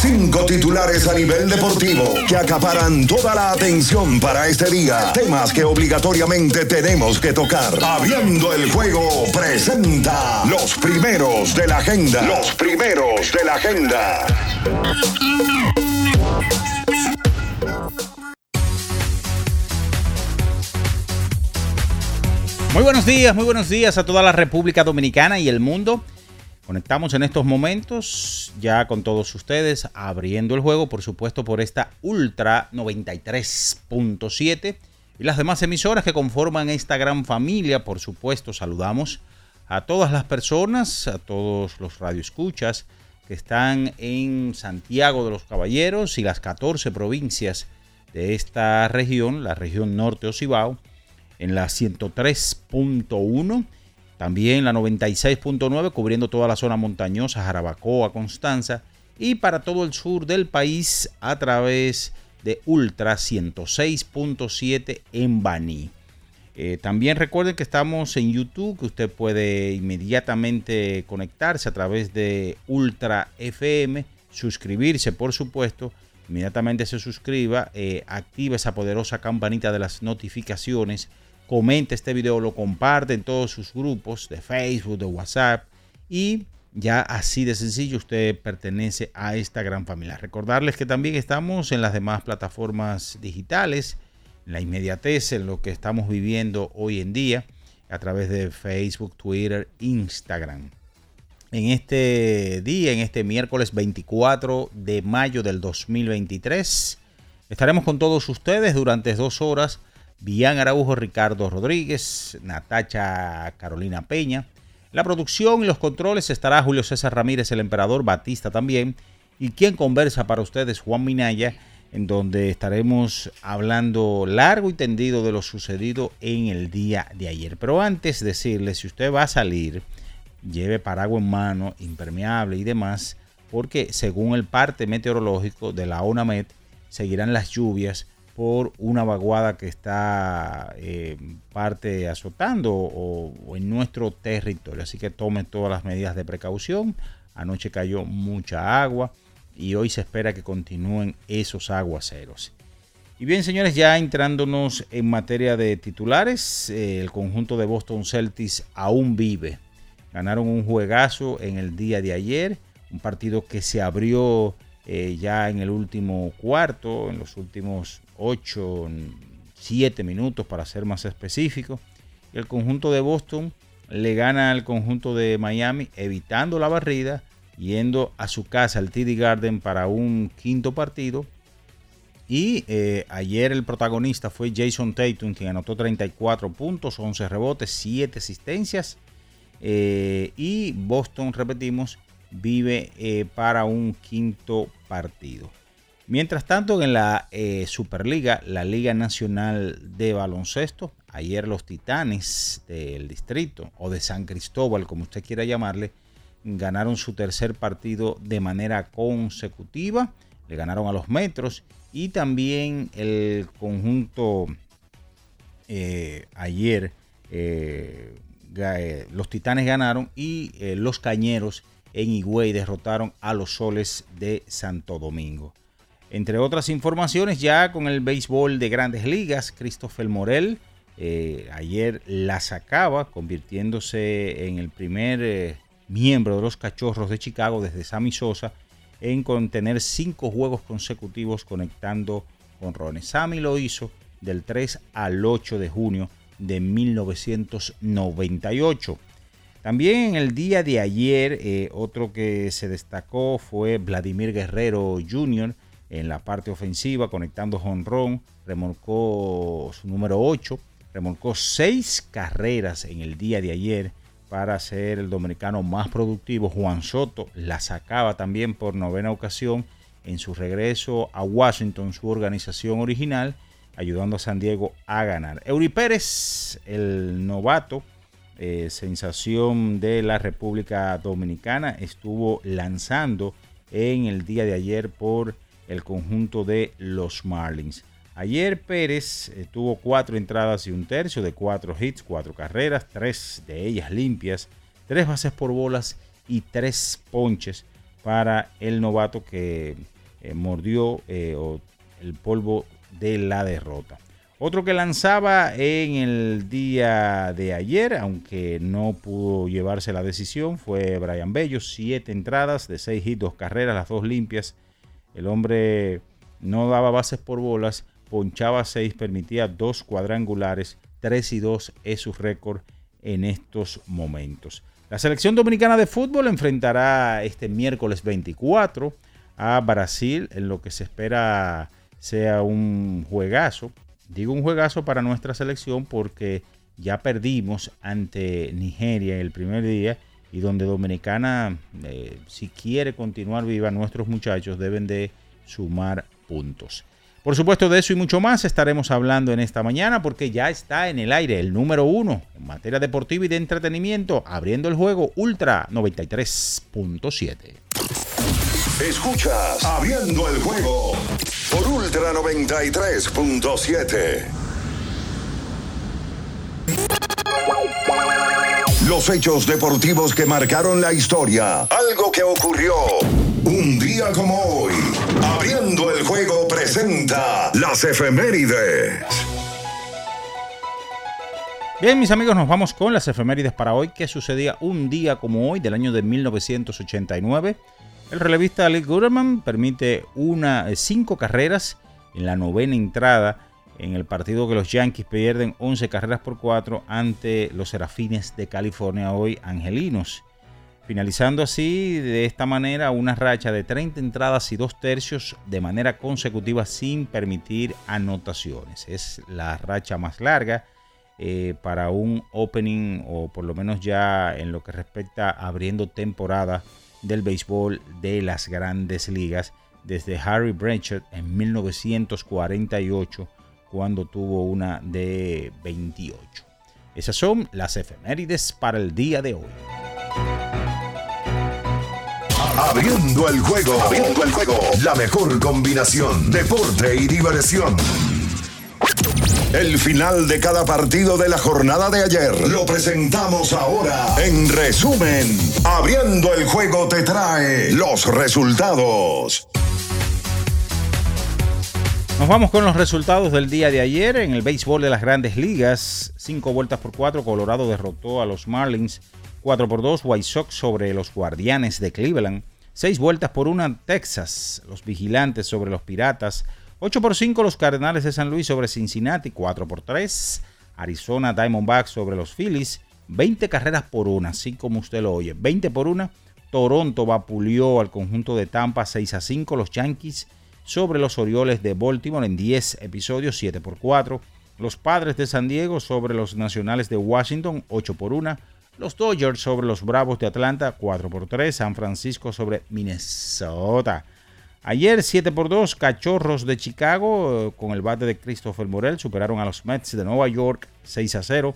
Cinco titulares a nivel deportivo que acaparan toda la atención para este día. Temas que obligatoriamente tenemos que tocar. Abriendo el juego presenta los primeros de la agenda. Los primeros de la agenda. Muy buenos días, muy buenos días a toda la República Dominicana y el mundo. Conectamos en estos momentos ya con todos ustedes, abriendo el juego, por supuesto, por esta Ultra 93.7 y las demás emisoras que conforman esta gran familia. Por supuesto, saludamos a todas las personas, a todos los radioescuchas que están en Santiago de los Caballeros y las 14 provincias de esta región, la región norte Ocibao, en la 103.1 también la 96.9 cubriendo toda la zona montañosa, Jarabacoa, Constanza y para todo el sur del país a través de Ultra 106.7 en Baní. Eh, también recuerden que estamos en YouTube, que usted puede inmediatamente conectarse a través de Ultra FM, suscribirse por supuesto, inmediatamente se suscriba, eh, activa esa poderosa campanita de las notificaciones comente este video, lo comparte en todos sus grupos de Facebook, de WhatsApp y ya así de sencillo usted pertenece a esta gran familia. Recordarles que también estamos en las demás plataformas digitales, en la inmediatez, en lo que estamos viviendo hoy en día, a través de Facebook, Twitter, Instagram. En este día, en este miércoles 24 de mayo del 2023, estaremos con todos ustedes durante dos horas Bian Araujo, Ricardo Rodríguez, Natacha Carolina Peña. La producción y los controles estará Julio César Ramírez, el emperador Batista también. Y quien conversa para ustedes, Juan Minaya, en donde estaremos hablando largo y tendido de lo sucedido en el día de ayer. Pero antes decirle, si usted va a salir, lleve paraguas en mano, impermeable y demás, porque según el parte meteorológico de la ONAMED, seguirán las lluvias por una vaguada que está eh, parte azotando o, en nuestro territorio. Así que tome todas las medidas de precaución. Anoche cayó mucha agua y hoy se espera que continúen esos aguaceros. Y bien, señores, ya entrándonos en materia de titulares, eh, el conjunto de Boston Celtics aún vive. Ganaron un juegazo en el día de ayer, un partido que se abrió eh, ya en el último cuarto, en los últimos 8, 7 minutos para ser más específico. El conjunto de Boston le gana al conjunto de Miami, evitando la barrida, yendo a su casa, al TD Garden, para un quinto partido. Y eh, ayer el protagonista fue Jason Tatum, quien anotó 34 puntos, 11 rebotes, 7 asistencias. Eh, y Boston, repetimos, vive eh, para un quinto partido. Mientras tanto, en la eh, Superliga, la Liga Nacional de Baloncesto, ayer los Titanes del distrito o de San Cristóbal, como usted quiera llamarle, ganaron su tercer partido de manera consecutiva. Le ganaron a los Metros y también el conjunto eh, ayer, eh, los Titanes ganaron y los Cañeros en Higüey derrotaron a los Soles de Santo Domingo. Entre otras informaciones, ya con el béisbol de grandes ligas, Christopher Morel eh, ayer la sacaba, convirtiéndose en el primer eh, miembro de los Cachorros de Chicago desde Sammy Sosa en contener cinco juegos consecutivos conectando con Ron. Sammy lo hizo del 3 al 8 de junio de 1998. También en el día de ayer, eh, otro que se destacó fue Vladimir Guerrero Jr. en la parte ofensiva, conectando honrón, remolcó su número 8, remolcó seis carreras en el día de ayer para ser el dominicano más productivo. Juan Soto la sacaba también por novena ocasión en su regreso a Washington, su organización original, ayudando a San Diego a ganar. Eury Pérez, el novato, eh, sensación de la República Dominicana, estuvo lanzando en el día de ayer por el conjunto de los Marlins. Ayer Pérez eh, tuvo cuatro entradas y un tercio de cuatro hits, cuatro carreras, tres de ellas limpias, tres bases por bolas y tres ponches para el novato que eh, mordió eh, el polvo de la derrota. Otro que lanzaba en el día de ayer, aunque no pudo llevarse la decisión, fue Brian Bello. Siete entradas de seis hits, dos carreras, las dos limpias. El hombre no daba bases por bolas ponchaba 6, permitía dos cuadrangulares, 3 y 2 es su récord en estos momentos. La selección dominicana de fútbol enfrentará este miércoles 24 a Brasil en lo que se espera sea un juegazo. Digo un juegazo para nuestra selección porque ya perdimos ante Nigeria en el primer día y donde Dominicana, eh, si quiere continuar viva, nuestros muchachos deben de sumar puntos. Por supuesto, de eso y mucho más estaremos hablando en esta mañana porque ya está en el aire el número uno en materia deportiva y de entretenimiento, abriendo el juego Ultra 93.7. Escuchas Abriendo el juego por Ultra 93.7. Los hechos deportivos que marcaron la historia. Algo que ocurrió un día como hoy. Abriendo el juego presenta las efemérides. Bien, mis amigos, nos vamos con las efemérides para hoy. ¿Qué sucedía un día como hoy del año de 1989? El relevista Lee Gutterman permite una, eh, cinco carreras en la novena entrada en el partido que los Yankees pierden 11 carreras por 4 ante los Serafines de California, hoy angelinos. Finalizando así de esta manera una racha de 30 entradas y 2 tercios de manera consecutiva sin permitir anotaciones. Es la racha más larga eh, para un opening o por lo menos ya en lo que respecta abriendo temporada del béisbol de las grandes ligas desde Harry Blanchard en 1948 cuando tuvo una de 28. Esas son las efemérides para el día de hoy. Abriendo el juego. Abriendo el juego. La mejor combinación. Deporte y diversión. El final de cada partido de la jornada de ayer lo presentamos ahora. En resumen, Abriendo el juego te trae los resultados. Nos vamos con los resultados del día de ayer en el béisbol de las grandes ligas. Cinco vueltas por cuatro, Colorado derrotó a los Marlins. 4 por 2, White Sox sobre los Guardianes de Cleveland. 6 vueltas por una, Texas, los Vigilantes sobre los Piratas. 8 por 5, los Cardenales de San Luis sobre Cincinnati. 4 por 3, Arizona Diamondbacks sobre los Phillies. 20 carreras por una, así como usted lo oye. 20 por una, Toronto vapuleó al conjunto de Tampa 6 a 5. Los Yankees sobre los Orioles de Baltimore en 10 episodios, 7 por 4. Los Padres de San Diego sobre los Nacionales de Washington, 8 por 1. Los Dodgers sobre los Bravos de Atlanta, 4 por 3. San Francisco sobre Minnesota. Ayer 7 por 2, Cachorros de Chicago con el bate de Christopher Morel superaron a los Mets de Nueva York 6 a 0.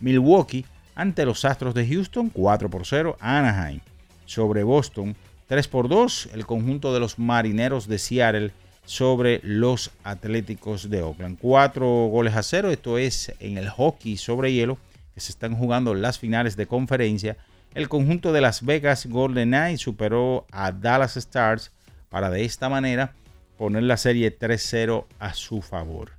Milwaukee ante los Astros de Houston 4 por 0. Anaheim sobre Boston 3 por 2 el conjunto de los Marineros de Seattle sobre los Atléticos de Oakland. 4 goles a 0, esto es en el hockey sobre hielo, que se están jugando las finales de conferencia. El conjunto de Las Vegas Golden Knights superó a Dallas Stars para de esta manera poner la serie 3-0 a su favor.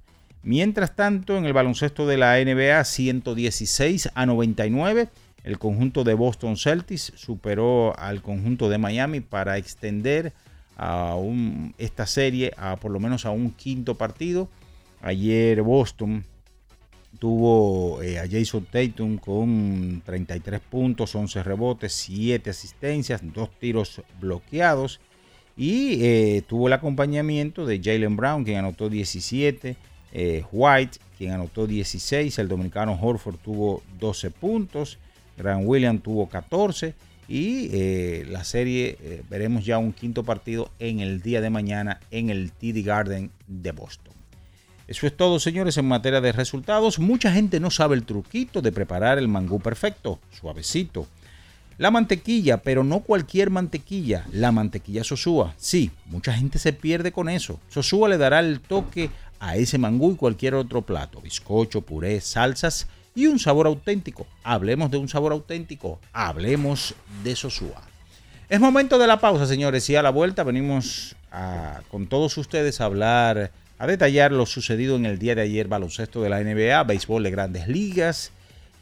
Mientras tanto, en el baloncesto de la NBA, 116 a 99 el conjunto de Boston Celtics superó al conjunto de Miami para extender a esta serie a por lo menos a un quinto partido. Ayer Boston tuvo eh, a Jason Tatum con 33 puntos, 11 rebotes, 7 asistencias, 2 tiros bloqueados. Y eh, tuvo el acompañamiento de Jalen Brown, quien anotó 17. Eh, White, quien anotó 16. El dominicano Horford tuvo 12 puntos. Grant William tuvo 14. Y la serie veremos ya un quinto partido en el día de mañana en el TD Garden de Boston. Eso es todo, señores, en materia de resultados. Mucha gente no sabe el truquito de preparar el mangú perfecto, suavecito. La mantequilla, pero no cualquier mantequilla, la mantequilla Sosúa. Sí, mucha gente se pierde con eso. Sosúa le dará el toque a ese mangú y cualquier otro plato, bizcocho, puré, salsas y un sabor auténtico. Hablemos de un sabor auténtico, hablemos de Sosúa. Es momento de la pausa, señores, y a la vuelta venimos con todos ustedes a hablar a detallar lo sucedido en el día de ayer baloncesto de la NBA, béisbol de grandes ligas,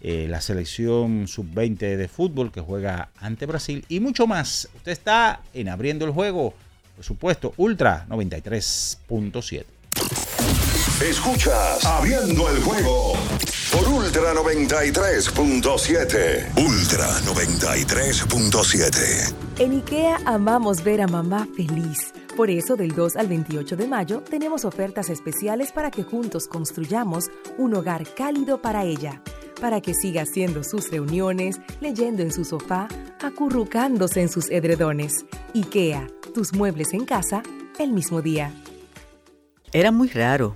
eh, la selección sub-20 de fútbol que juega ante Brasil y mucho más. Usted está en Abriendo el Juego, por supuesto, Ultra 93.7. Escuchas Abriendo el Juego por Ultra 93.7. Ultra 93.7. En IKEA amamos ver a mamá feliz. Por eso, del 2 al 28 de mayo, tenemos ofertas especiales para que juntos construyamos un hogar cálido para ella, para que siga haciendo sus reuniones, leyendo en su sofá, acurrucándose en sus edredones. IKEA, tus muebles en casa, el mismo día. Era muy raro.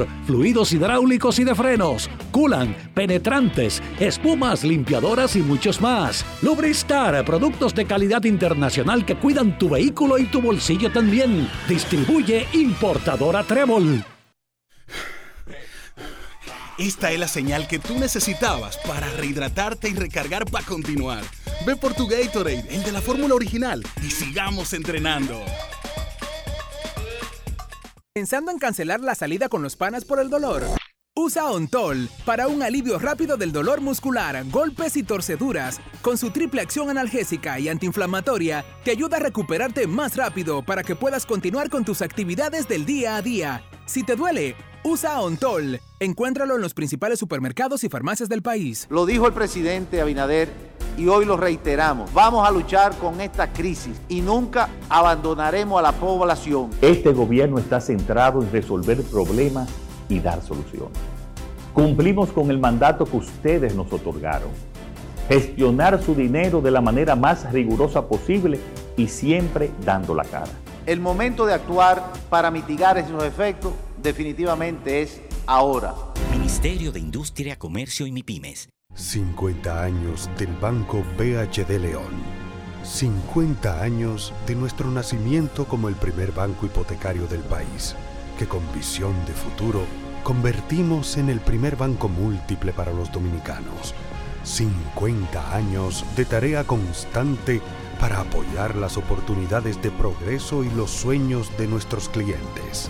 fluidos hidráulicos y de frenos, culan, penetrantes, espumas, limpiadoras y muchos más. Lubristar, productos de calidad internacional que cuidan tu vehículo y tu bolsillo también. Distribuye importadora Trébol. Esta es la señal que tú necesitabas para rehidratarte y recargar para continuar. Ve por tu Gatorade, el de la fórmula original, y sigamos entrenando. ¿Pensando en cancelar la salida con los panas por el dolor? Usa Ontol para un alivio rápido del dolor muscular, golpes y torceduras. Con su triple acción analgésica y antiinflamatoria, te ayuda a recuperarte más rápido para que puedas continuar con tus actividades del día a día. Si te duele, usa Ontol. Encuéntralo en los principales supermercados y farmacias del país. Lo dijo el presidente Abinader y hoy lo reiteramos. Vamos a luchar con esta crisis y nunca abandonaremos a la población. Este gobierno está centrado en resolver problemas y dar soluciones. Cumplimos con el mandato que ustedes nos otorgaron. Gestionar su dinero de la manera más rigurosa posible y siempre dando la cara. El momento de actuar para mitigar esos efectos definitivamente es ahora. Ministerio de Industria, Comercio y MIPIMES 50 años del Banco BHD León. 50 años de nuestro nacimiento como el primer banco hipotecario del país, que con visión de futuro convertimos en el primer banco múltiple para los dominicanos. 50 años de tarea constante para apoyar las oportunidades de progreso y los sueños de nuestros clientes.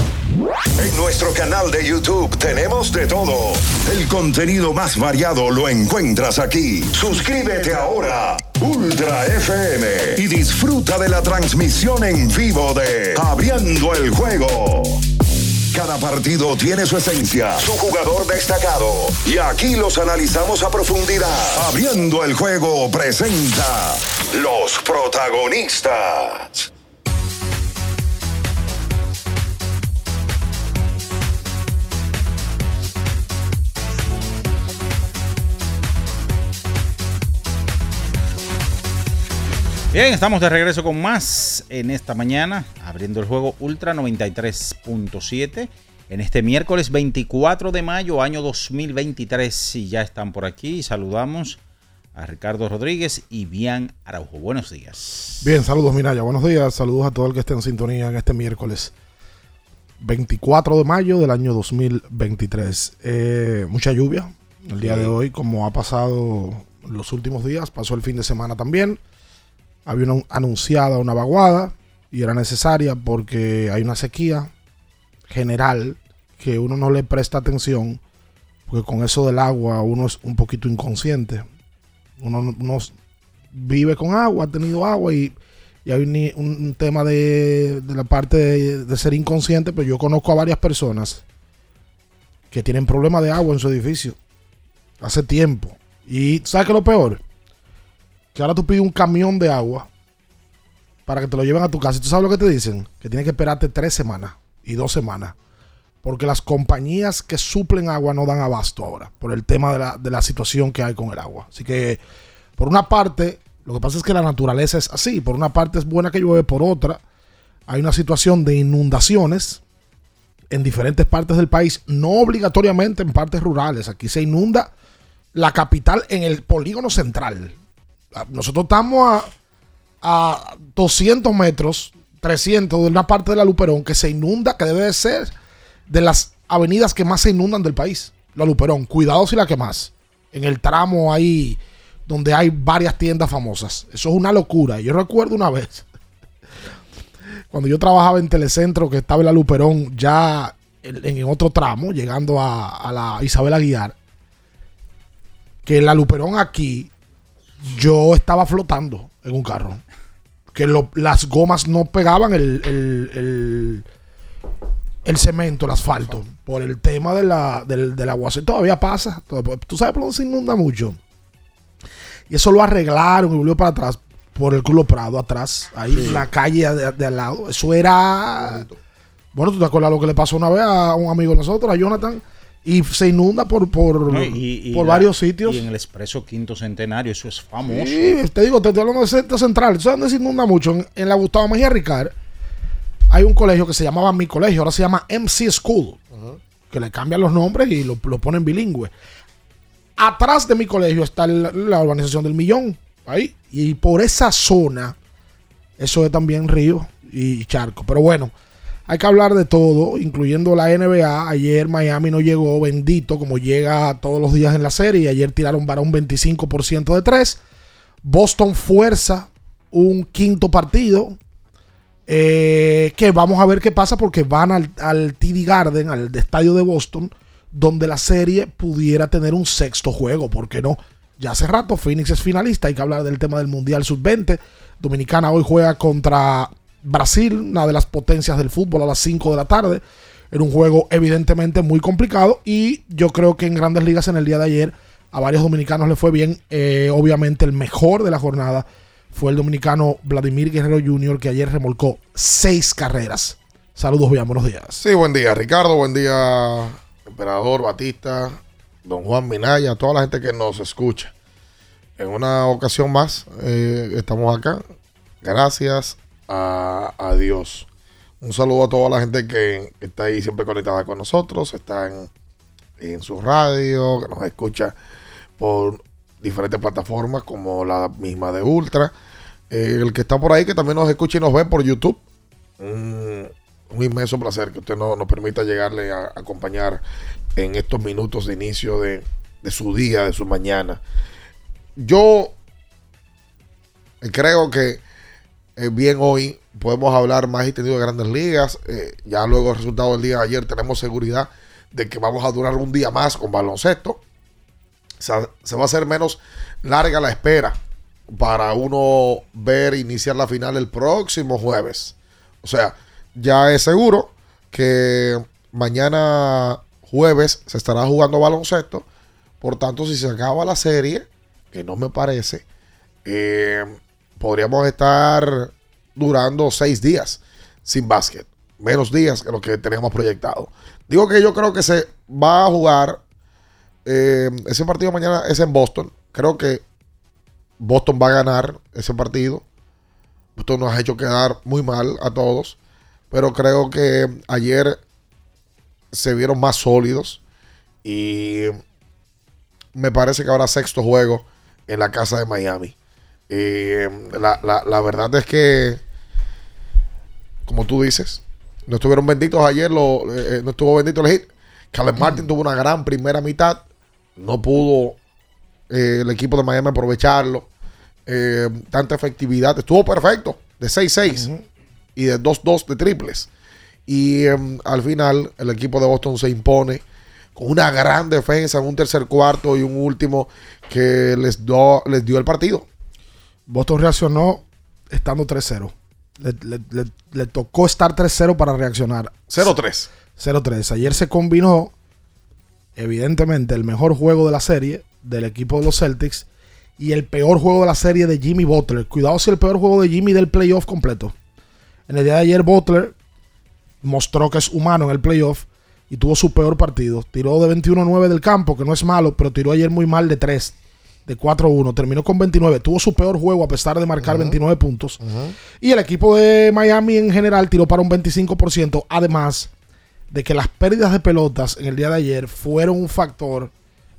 en nuestro canal de YouTube tenemos de todo. El contenido más variado lo encuentras aquí. Suscríbete ahora Ultra FM y disfruta de la transmisión en vivo de Abriendo el Juego. Cada partido tiene su esencia, su jugador destacado. Y aquí los analizamos a profundidad. Abriendo el juego presenta los protagonistas. Bien, estamos de regreso con más en esta mañana, abriendo el juego Ultra 93.7 en este miércoles 24 de mayo, año 2023. Y ya están por aquí. Saludamos a Ricardo Rodríguez y Bian Araujo. Buenos días. Bien, saludos Miraya, buenos días. Saludos a todo el que esté en sintonía en este miércoles 24 de mayo del año 2023. Eh, mucha lluvia el día de hoy, como ha pasado los últimos días. Pasó el fin de semana también había una, anunciada una vaguada y era necesaria porque hay una sequía general que uno no le presta atención porque con eso del agua uno es un poquito inconsciente. Uno, vive con agua, ha tenido agua y, hay un, tema de, la parte de, de, ser inconsciente, pero yo conozco a varias personas que tienen problemas de agua en su edificio hace tiempo. Y ¿sabes qué es lo peor? Que ahora tú pides un camión de agua para que te lo lleven a tu casa. ¿Y tú sabes lo que te dicen? Que tienes que esperarte tres semanas y dos semanas. Porque las compañías que suplen agua no dan abasto ahora. Por el tema de la, de la situación que hay con el agua. Así que, por una parte, lo que pasa es que la naturaleza es así. Por una parte es buena que llueve, por otra, hay una situación de inundaciones en diferentes partes del país. No obligatoriamente en partes rurales. Aquí se inunda la capital en el polígono central nosotros estamos a, 200 metros, 300 de una parte de la Luperón que se inunda, que debe de ser de las avenidas que más se inundan del país. La Luperón, cuidado si la que más. En el tramo ahí donde hay varias tiendas famosas. Eso es una locura. Yo recuerdo una vez, cuando yo trabajaba en Telecentro, que estaba en la Luperón, ya en, otro tramo, llegando a, a la Isabel Aguiar, que la Luperón aquí yo estaba flotando en un carro. Que las gomas no pegaban el, el, cemento, el asfalto. Por el tema de la, del, del Todavía pasa. Tú sabes por dónde se inunda mucho. Y eso lo arreglaron y volvió para atrás. Por el Club Prado, atrás. Ahí en la calle de, al lado. Eso era. Bueno, ¿tú te acuerdas lo que le pasó una vez a un amigo de nosotros, a Jonathan? Y se inunda por, por, por varios sitios. Y en el expreso Quinto Centenario, eso es famoso. Sí, te digo, te estoy hablando del centro central. ¿Sabes dónde se inunda mucho? En, la Gustavo Mejía Ricard hay un colegio que se llamaba Mi Colegio, ahora se llama MC School, que le cambian los nombres y lo, ponen bilingüe. Atrás de mi colegio está la urbanización del Millón, ahí. Y por esa zona, eso es también río y charco. Pero bueno, hay que hablar de todo, incluyendo la NBA. Ayer Miami no llegó, bendito, como llega todos los días en la serie. Ayer tiraron para un 25% de 3. Boston fuerza un quinto partido. Eh, que vamos a ver qué pasa porque van al, al TD Garden, al estadio de Boston, donde la serie pudiera tener un sexto juego. ¿Por qué no? Ya hace rato Phoenix es finalista. Hay que hablar del tema del Mundial Sub-20. Dominicana hoy juega contra Brasil, una de las potencias del fútbol a las 5 de la tarde. Era un juego evidentemente muy complicado y yo creo que en grandes ligas en el día de ayer a varios dominicanos le fue bien. Eh, obviamente el mejor de la jornada fue el dominicano Vladimir Guerrero Jr. que ayer remolcó seis carreras. Saludos, bien, buenos días. Sí, buen día Ricardo, buen día Emperador Batista, don Juan Minaya, toda la gente que nos escucha. En una ocasión más eh, estamos acá. Gracias a, Dios. Un saludo a toda la gente que, está ahí siempre conectada con nosotros, está en, su radio, que nos escucha por diferentes plataformas como la misma de Ultra. Eh, el que está por ahí que también nos escucha y nos ve por YouTube. un inmenso placer que usted nos permita llegarle a, acompañar en estos minutos de inicio de, de su día, de su mañana. Yo creo que eh, bien hoy podemos hablar más y tenido de grandes ligas. Eh, ya luego del resultado del día de ayer tenemos seguridad de que vamos a durar un día más con baloncesto. se va a hacer menos larga la espera para uno ver iniciar la final el próximo jueves. O sea, ya es seguro que mañana jueves se estará jugando baloncesto. Por tanto, si se acaba la serie, que no me parece, eh, podríamos estar durando seis días sin básquet. Menos días que lo que teníamos proyectado. Digo que yo creo que se va a jugar. eh, ese partido mañana es en Boston. Creo que Boston va a ganar ese partido. Boston nos ha hecho quedar muy mal a todos. Pero creo que ayer se vieron más sólidos. Y me parece que habrá sexto juego en la casa de Miami. Eh, la, la- la verdad es que, como tú dices, no estuvieron benditos ayer, lo, eh, no estuvo bendito el hit. Caleb Martin tuvo una gran primera mitad. No pudo eh, el equipo de Miami aprovecharlo. Eh, tanta efectividad. Estuvo perfecto. De 6-6 y de 2-2 de triples. Y em, al final el equipo de Boston se impone con una gran defensa en un tercer cuarto y un último que les, do- les dio el partido. Boston reaccionó estando 3-0. Le, le- le- le tocó estar 3-0 para reaccionar. 0-3. 0-3. Ayer se combinó, evidentemente, el mejor juego de la serie del equipo de los Celtics y el peor juego de la serie de Jimmy Butler. Cuidado si el peor juego de Jimmy del playoff completo. En el día de ayer, Butler mostró que es humano en el playoff y tuvo su peor partido. Tiró de 21-9 del campo, que no es malo, pero tiró ayer muy mal de 3, de 4-1. Terminó con 29. Tuvo su peor juego a pesar de marcar 29 puntos. Y el equipo de Miami en general tiró para un 25%, además de que las pérdidas de pelotas en el día de ayer fueron un factor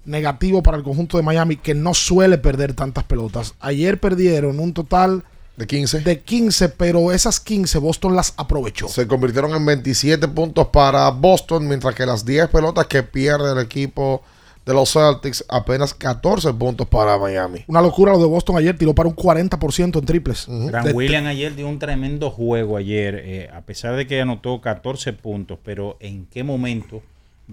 negativo para el conjunto de Miami que no suele perder tantas pelotas. Ayer perdieron un total de 15. De 15, pero esas 15 Boston las aprovechó. Se convirtieron en 27 puntos para Boston, mientras que las 10 pelotas que pierde el equipo de los Celtics, apenas 14 puntos para Miami. Una locura lo de Boston ayer, tiró para un 40% en triples. Grant De- Williams ayer dio un tremendo juego ayer, eh, a pesar de que anotó 14 puntos, pero ¿en qué momento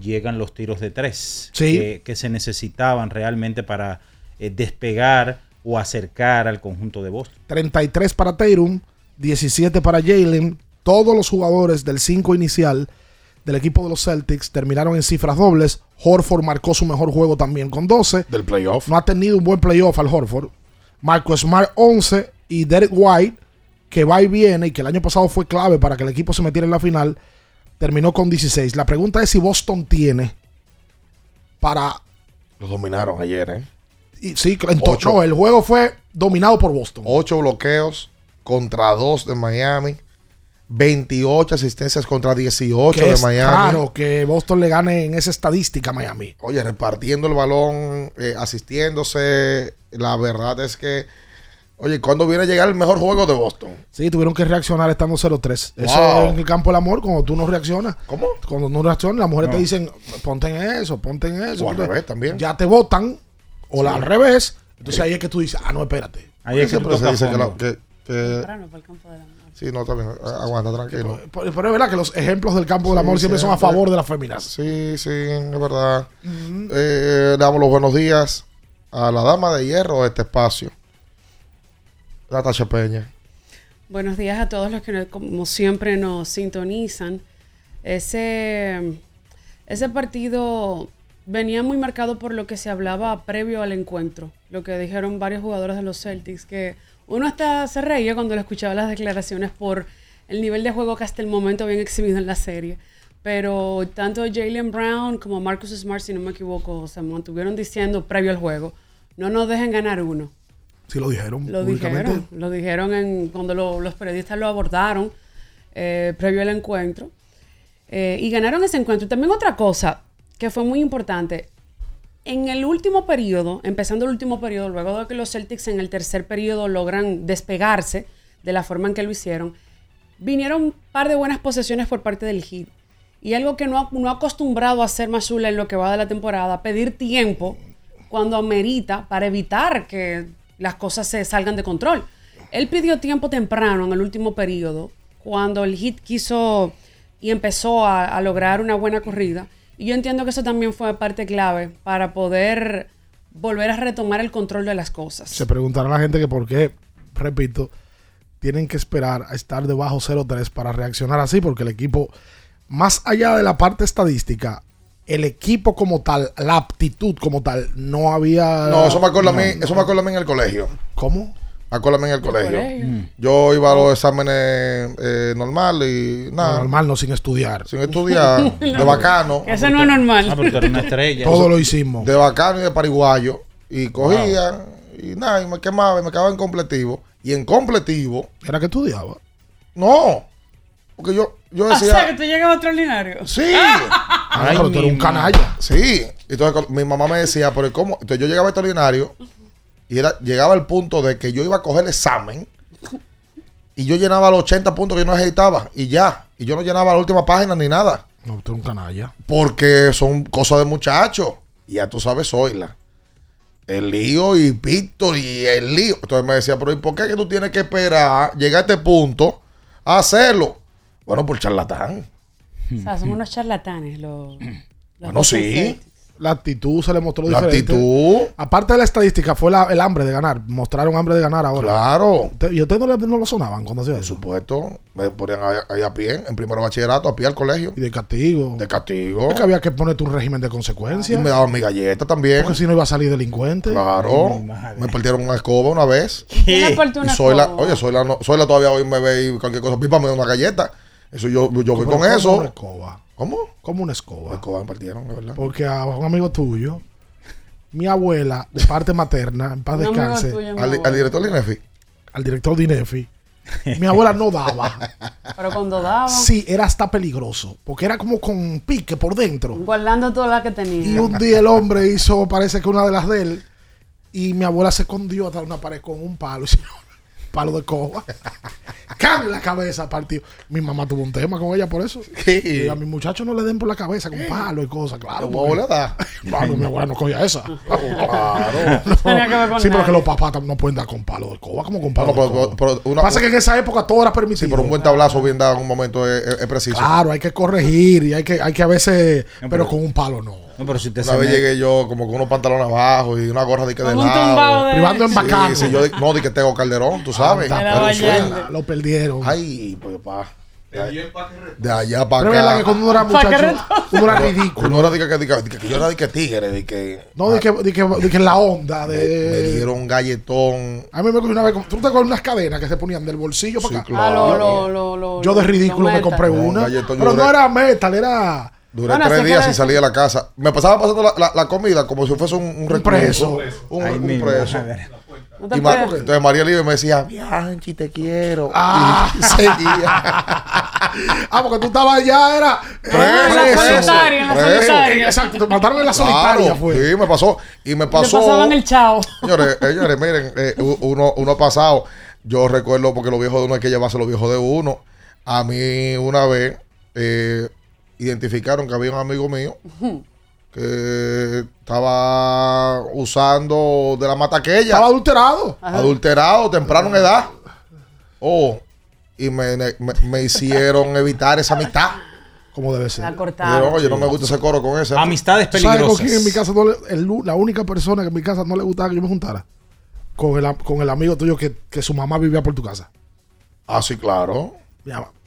llegan los tiros de tres Sí. que, que se necesitaban realmente para eh, despegar o acercar al conjunto de Boston? 33 para Tatum, 17 para Jalen. Todos los jugadores del 5 inicial del equipo de los Celtics terminaron en cifras dobles. Horford marcó su mejor juego también con 12. Del playoff. No ha tenido un buen playoff al Horford. Marco Smart 11 y Derek White, que va y viene y que el año pasado fue clave para que el equipo se metiera en la final, terminó con 16. La pregunta es si Boston tiene para... Los dominaron ayer, ¿eh? y- sí, en to- Ocho. no, el juego fue dominado por Boston. 8 bloqueos contra 2 de Miami. 28 asistencias contra 18 que de Miami. raro que Boston le gane en esa estadística a Miami. Oye, repartiendo el balón, eh, asistiéndose. La verdad es que, oye, ¿cuándo viene a llegar el mejor juego de Boston? Sí, tuvieron que reaccionar estando 0-3. Eso Wow. es en el campo del amor, cuando tú no reaccionas. ¿Cómo? Cuando no reaccionas, las mujeres No. te dicen, ponte en eso, ponte en eso. O al revés también. Ya te votan, o la al revés. Entonces ahí es que tú dices, ah, no, espérate. Ahí es que se dice que, la- fondo. que- que- Temprano para el campo de la Sí, no, a- Aguanta, tranquilo. Pero, pero es verdad que los ejemplos del campo del amor Sí, siempre son a favor de las féminas. Sí, sí, es verdad. Eh, le damos los buenos días a la dama de hierro de este espacio, Natasha Peña. Buenos días a todos los que como siempre nos sintonizan. Ese, ese partido venía muy marcado por lo que se hablaba previo al encuentro, lo que dijeron varios jugadores de los Celtics, que uno hasta se reía cuando le escuchaba las declaraciones por el nivel de juego que hasta el momento habían exhibido en la serie. Pero tanto Jalen Brown como Marcus Smart, si no me equivoco, se mantuvieron diciendo previo al juego, no nos dejen ganar uno. Sí, lo dijeron. Lo dijeron, lo dijeron en, cuando lo- los periodistas lo abordaron eh, previo al encuentro. Eh, y ganaron ese encuentro. Y también otra cosa que fue muy importante. En el último periodo, empezando el último periodo, luego de que los Celtics en el tercer periodo logran despegarse de la forma en que lo hicieron, vinieron un par de buenas posesiones por parte del Heat. Y algo que no ha, no acostumbrado a hacer Mazula en lo que va de la temporada, pedir tiempo cuando amerita para evitar que las cosas se salgan de control. Él pidió tiempo temprano en el último periodo, cuando el Heat quiso y empezó a lograr una buena corrida. Y yo entiendo que eso también fue parte clave para poder volver a retomar el control de las cosas. Se preguntará la gente que por qué, repito, tienen que esperar a estar debajo 0-3 para reaccionar así, porque el equipo, más allá de la parte estadística, el equipo como tal, la aptitud como tal, no había. No, eso me acuerda a mí, no, eso me acuerda a mí en el colegio. ¿Cómo? A en el colegio. colegio? Mm. Yo iba a los exámenes eh, normal y nada. Normal, no sin estudiar. Sin estudiar, de bacano. Eso no es normal. Ah, pero tú eres una estrella. Todo lo hicimos. De bacano y de pariguayo. Y cogía y nada, y me quemaba y me quedaba en completivo. Y en completivo, ¿Era que estudiaba? no. Porque yo, yo O sea, que decía, tú llegas a extraordinario. sí. Ah, pero tú eres un canalla. Sí. Entonces mi mamá me decía, pero ¿cómo? Entonces yo llegaba a extraordinario y era, llegaba al punto de que yo iba a coger el examen y yo llenaba los 80 puntos que yo no necesitaba y ya. Y yo no llenaba la última página ni nada. No, tú eres un canalla. Porque son cosas de muchachos. Y ya tú sabes, Zoila. El lío y Víctor y el lío. Entonces me decía, pero ¿y por qué que tú tienes que esperar, llegar a este punto, a hacerlo? Bueno, por charlatán. O sea, son unos charlatanes los. los Bueno, sí. La actitud se le mostró La diferente. actitud. Aparte de la estadística, fue la- el hambre de ganar. Mostraron hambre de ganar ahora. Claro. ¿Y ustedes no, le- no lo sonaban cuando hacía Por eso? supuesto. Me ponían ahí, ahí a pie, en primero bachillerato, a pie al colegio. Y de castigo. De castigo. Es que había que ponerte un régimen de Y consecuencias. me daban mi galleta también. Porque si no iba a salir delincuente. Claro. Me partieron una escoba una vez. ¿Quién le una Y Zoila, escoba? oye, Zoila, no, Zoila todavía hoy me ve y cualquier cosa, pipa me da una galleta. Eso yo, yo voy con ¿cómo eso. Una escoba. ¿Cómo? Como una La escoba. escoba partieron, de verdad. Porque a un amigo tuyo, mi abuela, de parte materna, en paz amigo descanse, tuyo, Al, director de INEFI. al director de INEFI, mi abuela no daba. Pero cuando daban, Sí, era hasta peligroso. Porque era como con pique por dentro. guardando todas las que Y tenía. un día el hombre hizo, parece que una de las de él, y mi abuela se escondió atrás de una pared con un palo, palo de coba. ¡Cam! en la cabeza partido. Mi mamá tuvo un tema con ella por eso. Y a mis muchachos no le den por la cabeza con palo y cosas, claro. ¿Cómo porque- abuela da? Claro, mi abuela no cogía esa. Claro. Tenía que ver con Sí, pero que los papás no pueden dar con palo de coba, como con palo No, de pero- coba. pero una- Pasa que en esa época todo era permitido. Sí, pero un buen tablazo bien dado en un momento es, es- es preciso. Claro, hay que corregir y hay que, hay que a veces, No, pero- con un palo no. No, pero si usted Una vez llegué yo como con unos pantalones abajo y una gorra de que de lado. de- Privando en Sí, bacano. sí, yo di- no di que tengo Calderón, tú sabes. Pero Allende. suena. Lo perdieron. Ay, pues pa. De allá, de allá para Pero es verdad que acá. cuando uno era muchacho, uno era ridículo. Uno era de que, de que- de que yo era de que tigre, de que No, de que, de que, de que en la onda. me De... dieron un galletón. A mí me cogió una vez. ¿Tú te acuerdas unas cadenas que se ponían del bolsillo para Sí, acá? claro. Ah, lo, lo, lo, lo- Yo de lo- ridículo lo me compré una. galletón, Pero no era metal, era Duré Bueno, tres días sin salir de la casa. Me pasaba pasando la, la- la comida como si fuese un, un recluso, preso. Un, Ay, un preso. No te Y entonces María Libre me decía, Bianchi, te quiero. Ah. Y seguía. Ah, porque tú estabas allá, era. En la Preso, solitaria, en la solitaria. Exacto, te mataron en la solitaria, Claro, fue. sí, me pasó. Y me pasó. pasaban el chao. Señores, señores, miren, eh, uno, uno ha pasado. Yo recuerdo porque los viejos de uno hay que llevarse los viejos de uno. A mí una vez eh, identificaron que había un amigo mío que estaba usando de la mata aquella. Estaba adulterado. adulterado, temprano en edad. Oh, y me, me- me hicieron evitar esa amistad. Como debe ser. La yo, cortaron. oye, no me gusta ese coro con ese. Amistades ¿Sabes con peligrosas. quién en mi casa no le- el la única persona que en mi casa no le gustaba que yo me juntara? Con el, am- con el amigo tuyo que, que su mamá vivía por tu casa. Ah, sí, claro.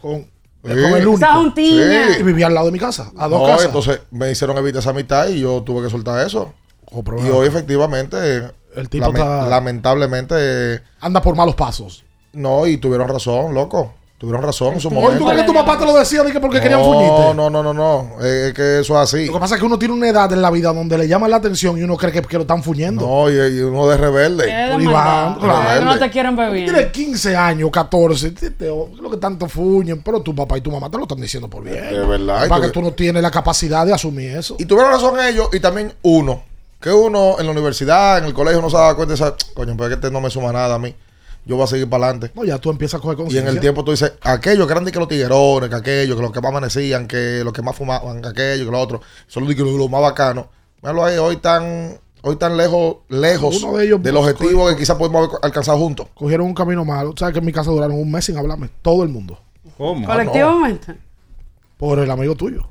Con, Sí. con el único. Esa juntiña. Sí. Y vivía al lado de mi casa, a dos No, casas. entonces me hicieron evitar esa amistad y yo tuve que soltar eso. Oh, Y hoy efectivamente, El tipo lame- está- lamentablemente, anda por malos pasos. no, y tuvieron razón, loco. Tuvieron razón en su. Oye, ¿tú momento. crees que tu papá te lo decía de que porque querían No, fuñirte? no, no, no, no. Es que eso es así. Lo que pasa es que uno tiene una edad en la vida donde le llama la atención y uno cree que, que lo están fuñendo. No, y, y uno de rebelde. Iván, maldad. claro. No te quieren ver Tienes bien. 15 años, 14, te- te- lo que tanto fuñen, pero tu papá y tu mamá te lo están diciendo por bien. De verdad. Y Para que tú no tienes la capacidad de asumir eso. Y tuvieron razón ellos y también uno. Que uno en la universidad, en el colegio, no se daba cuenta de esa, coño, pero es que este no me suma nada a mí. Yo voy a seguir para adelante. No, ya tú empiezas a coger Y en conciencia. el tiempo tú dices, aquellos que eran de que los tiguerones, que aquellos, que los que más amanecían, que los que más fumaban, que aquellos, que los otros, son los, los más bacanos. Míralo ahí, hoy tan, hoy tan lejos, lejos Uno de ellos- del objetivo que quizás podemos haber alcanzado juntos. Cogieron un camino malo. ¿Sabes que en mi casa duraron un mes sin hablarme? Todo el mundo. ¿Cómo? Colectivamente. Por el amigo tuyo.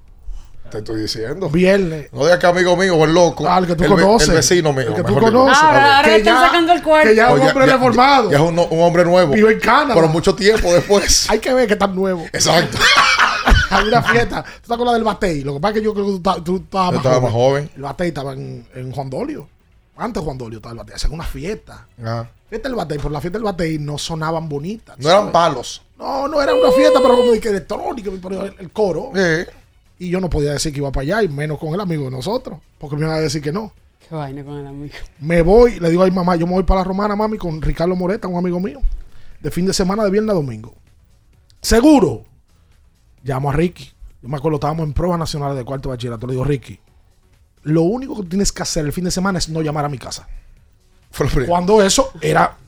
Te estoy diciendo. Viernes. No digas que amigo mío o el loco. Al que tú el, conoces. El vecino mío. El que tú conoces. Ahora, ahora Que le están ya- sacando el cuerpo. Que ya es un hombre ya- reformado. Ya es un, un hombre nuevo. Vive en Canadá. Pero mucho tiempo después. Hay que ver que tan nuevo. Exacto. Hay una fiesta. ¿Tú te acuerdas del Batey? Lo que pasa es que yo creo que tú, ta- tú estabas Yo más, estaba joven. más joven. El Batey estaba en, en Juan Dolio. Antes de Juan Dolio estaba el Batey. Hacían una fiesta. Ah. Fiesta del Batey. Pero las fiestas del Batey no sonaban bonitas. No eran palos. No, no era una fiesta, pero como de que electrónica, el, el coro. Eh. Y yo no podía decir que iba para allá, y menos con el amigo de nosotros, porque me iban a decir que no. Qué vaina con el amigo. Me voy, le digo a mi mamá, yo me voy para la Romana, mami, con Ricardo Moreta, un amigo mío, de fin de semana, de viernes a domingo. Seguro. Llamo a Ricky. Yo me acuerdo, estábamos en pruebas nacionales de cuarto bachillerato. Le digo, Ricky, lo único que tienes que hacer el fin de semana es no llamar a mi casa. Cuando eso era...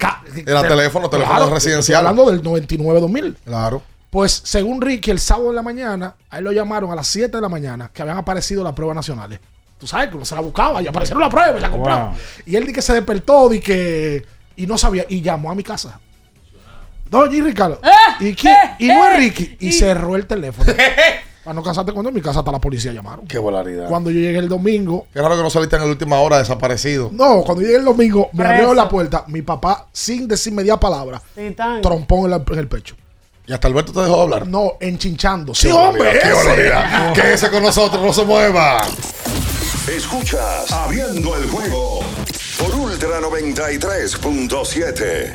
Era teléfono, teléfono Claro, residencial. estoy Hablando del 99-2000. Claro. Pues según Ricky, el sábado de la mañana, a él lo llamaron a las 7 de la mañana que habían aparecido las pruebas nacionales. Tú sabes que uno se la buscaba y aparecieron las pruebas y la compraba. Wow. Y él di que se despertó di que y no sabía y llamó a mi casa. Doña y Ricardo. ¿Y, quién? y no es Ricky. Y cerró el teléfono. Para no casarte cuando en mi casa hasta la policía llamaron. Qué volaridad. Cuando yo llegué el domingo, Qué raro que no saliste en la última hora desaparecido. no, cuando llegué el domingo, me abrió la puerta, mi papá, sin decir media palabra, trompón en, la- en el pecho. Y hasta Alberto te dejó hablar. No, enchinchando. Sí, Qué hombre. qué ese. volaridad. Que ese con nosotros no se mueva. Escuchas Abriendo el juego por Ultra 93.7.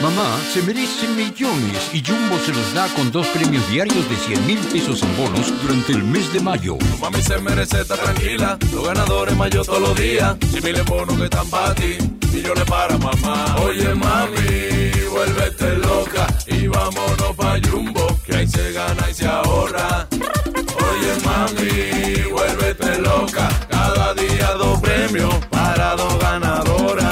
Mamá se merece millones y Jumbo se los da con dos premios diarios de 100 mil pesos en bonos durante el mes de mayo. Mami se merece estar tranquila, los ganadores mayo todos los días. Si miles bonos que están para ti, millones para mamá. Oye mami, vuélvete loca y vámonos pa' Jumbo, que ahí se gana y se ahorra. Oye mami, vuélvete loca, cada día dos premios para dos ganadoras.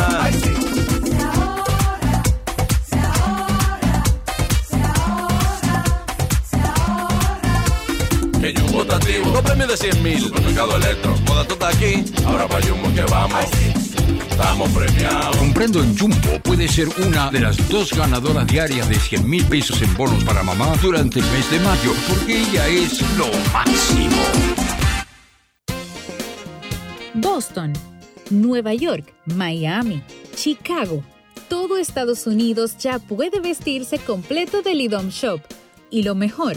Dos premios de 100 mil. Supermercado Electro, tú estás aquí, ahora pa' Jumbo que vamos. Estamos premiados. Comprando en Jumbo puede ser una de las dos ganadoras diarias de 100 mil pesos en bonos para mamá durante el mes de mayo, porque ella es lo máximo. Boston, Nueva York, Miami, Chicago. Todo Estados Unidos ya puede vestirse completo del IDOM Shop. Y lo mejor,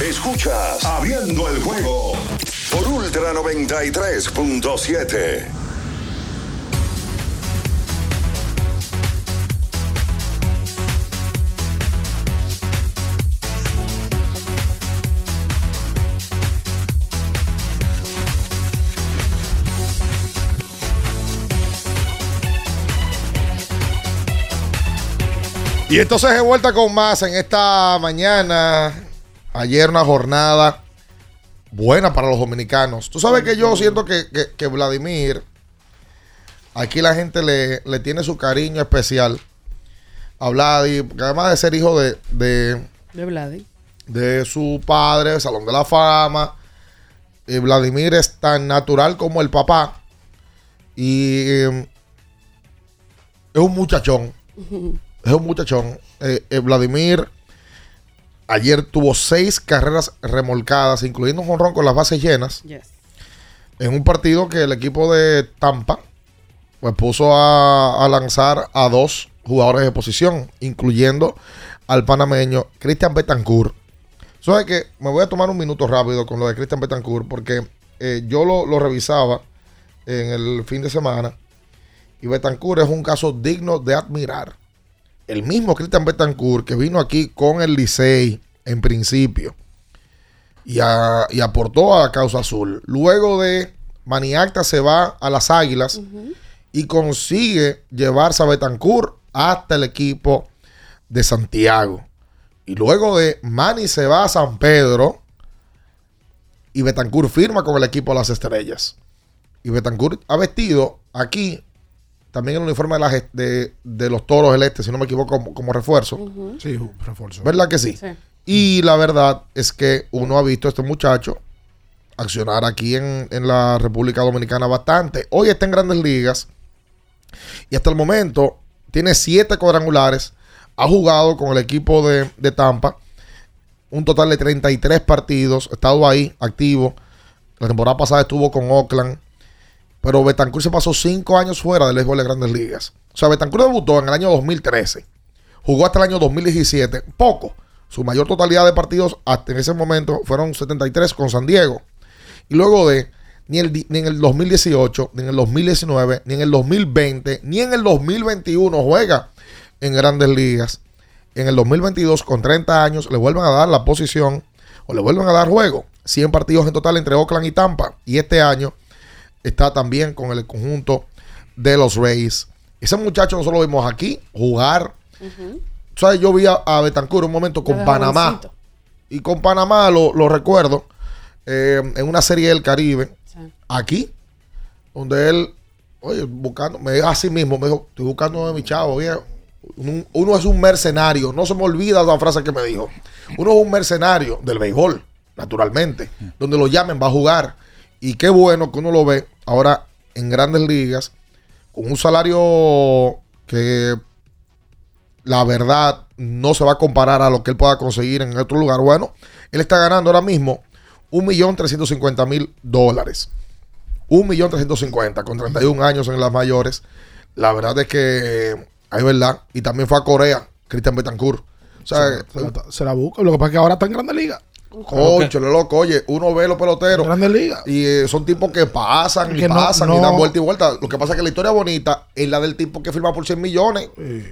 Escuchas Abriendo el juego por Ultra 93.7. Y entonces de vuelta con más en esta mañana. Ayer una jornada buena para los dominicanos. Tú sabes que yo siento que, que- que Vladimir, aquí la gente le, le tiene su cariño especial a Vladi, porque además de ser hijo de, de, De Vladi. de su padre, Salón de la Fama, y Vladimir es tan natural como el papá. Y eh, es un muchachón. Es un muchachón. Eh, eh, Vladimir ayer tuvo seis carreras remolcadas, incluyendo un jonrón con las bases llenas. Yes. En un partido que el equipo de Tampa pues puso a, a lanzar a dos jugadores de posición, incluyendo al panameño Cristian Betancourt. ¿Sabes que Me voy a tomar un minuto rápido con lo de Cristian Betancourt porque eh, yo lo, lo revisaba en el fin de semana y Betancourt es un caso digno de admirar. El mismo Cristian Betancourt que vino aquí con el Licey en principio y, aportó a causa azul. Luego de Maniacta se va a las Águilas y consigue llevarse a Betancourt hasta el equipo de Santiago. Y luego de Manny se va a San Pedro y Betancourt firma con el equipo de las Estrellas. Y Betancourt ha vestido aquí también el uniforme de, la de, de los Toros del Este, si no me equivoco, como, como refuerzo. Sí, refuerzo. ¿Verdad que sí? Sí. Y la verdad es que uno ha visto a este muchacho accionar aquí en, en la República Dominicana bastante. Hoy está en grandes ligas y hasta el momento tiene siete cuadrangulares. Ha jugado con el equipo de, de Tampa un total de 33 partidos. Ha estado ahí activo. La temporada pasada estuvo con Oakland. Pero Betancourt se pasó cinco años fuera del béisbol de grandes ligas. O sea, Betancourt debutó en el año 2013. Jugó hasta el año 2017. Poco. Su mayor totalidad de partidos hasta en ese momento fueron 73 con San Diego. Y luego de ni, en el 2018, ni en el 2019, ni en el 2020, ni en el 2021 juega en grandes ligas. En el 2022, con 30 años, le vuelven a dar la posición o le vuelven a dar juego. 100 partidos en total entre Oakland y Tampa. Y este año está también con el conjunto de los Rays. Ese muchacho nosotros lo vimos aquí jugar. ¿Sabes? Yo vi a, a Betancourt un momento con Panamá. Y con Panamá lo, lo recuerdo eh, en una serie del Caribe. Aquí, donde él, oye, buscando, me dijo así mismo, me dijo, estoy buscando de mi chavo. Un- Uno es un mercenario, no se me olvida la frase que me dijo. Uno es un mercenario del béisbol, naturalmente. Donde lo llamen va a jugar. Y qué bueno que uno lo ve ahora en grandes ligas, con un salario que la verdad no se va a comparar a lo que él pueda conseguir en otro lugar. Bueno, él está ganando ahora mismo 1.350.000 dólares. 1.350.000 con 31 años en las mayores. La verdad es que hay verdad. Y también fue a Corea, Cristian Betancourt. O sea, Se la, se la busca. Lo que pasa es que ahora está en Grandes Ligas. Concho, le loco, oye, uno ve los peloteros. Grandes Ligas. Y eh, son tipos que pasan y no- pasan no- y dan vuelta y vuelta. Lo que pasa es que la historia bonita es la del tipo que firma por 100 millones,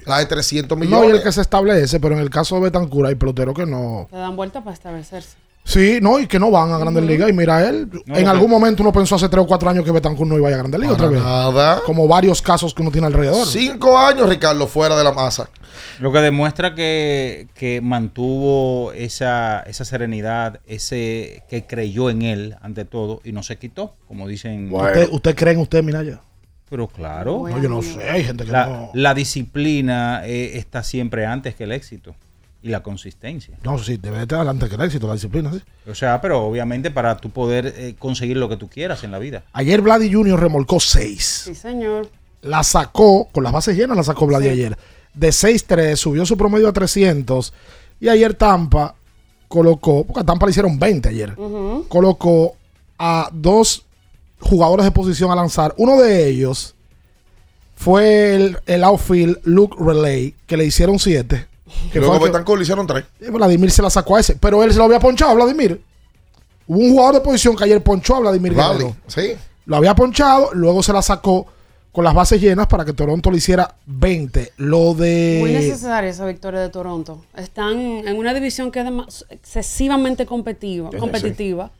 la de 300 No, y millones. el que se establece, pero en el caso de Betancur hay peloteros que no. Te dan vuelta para establecerse. Sí, no, y que no van a Grandes Ligas. Y mira, él, No, en algún momento uno pensó hace 3 o 4 años que Betancourt no iba a Grandes Ligas otra vez. nada. Como varios casos que uno tiene alrededor. Cinco años, Ricardo, fuera de la masa. Lo que demuestra que, que mantuvo esa, esa serenidad, ese que creyó en él ante todo y no se quitó, como dicen. ¿Usted, ¿Usted cree en usted, Minaya? Pero claro. No, yo no sé, hay gente que la, no. la disciplina eh, está siempre antes que el éxito y la consistencia. No, sí, debe estar adelante que el éxito, la disciplina, sí. O sea, pero obviamente para tú poder eh, conseguir lo que tú quieras en la vida. Ayer Vladi Jr. remolcó 6. Sí, señor. La sacó, con las bases llenas la sacó Vladi ayer. De 6-3, subió su promedio a 300. Y ayer Tampa colocó, porque a Tampa le hicieron 20 ayer. Colocó a dos jugadores de posición a lanzar. Uno de ellos fue el, el outfield Luke Relay, que le hicieron 7. Que Luego Betancourt le hicieron tres. y Vladimir se la sacó a ese, pero él se lo había ponchado a Vladimir. Hubo un jugador de posición que ayer ponchó a Vladimir Vale, Guerrero. sí. Lo había ponchado, luego se la sacó con las bases llenas para que Toronto le hiciera 20. Lo de. Muy necesaria esa victoria de Toronto. Están en una división que es excesivamente competitiva, Sí, competitiva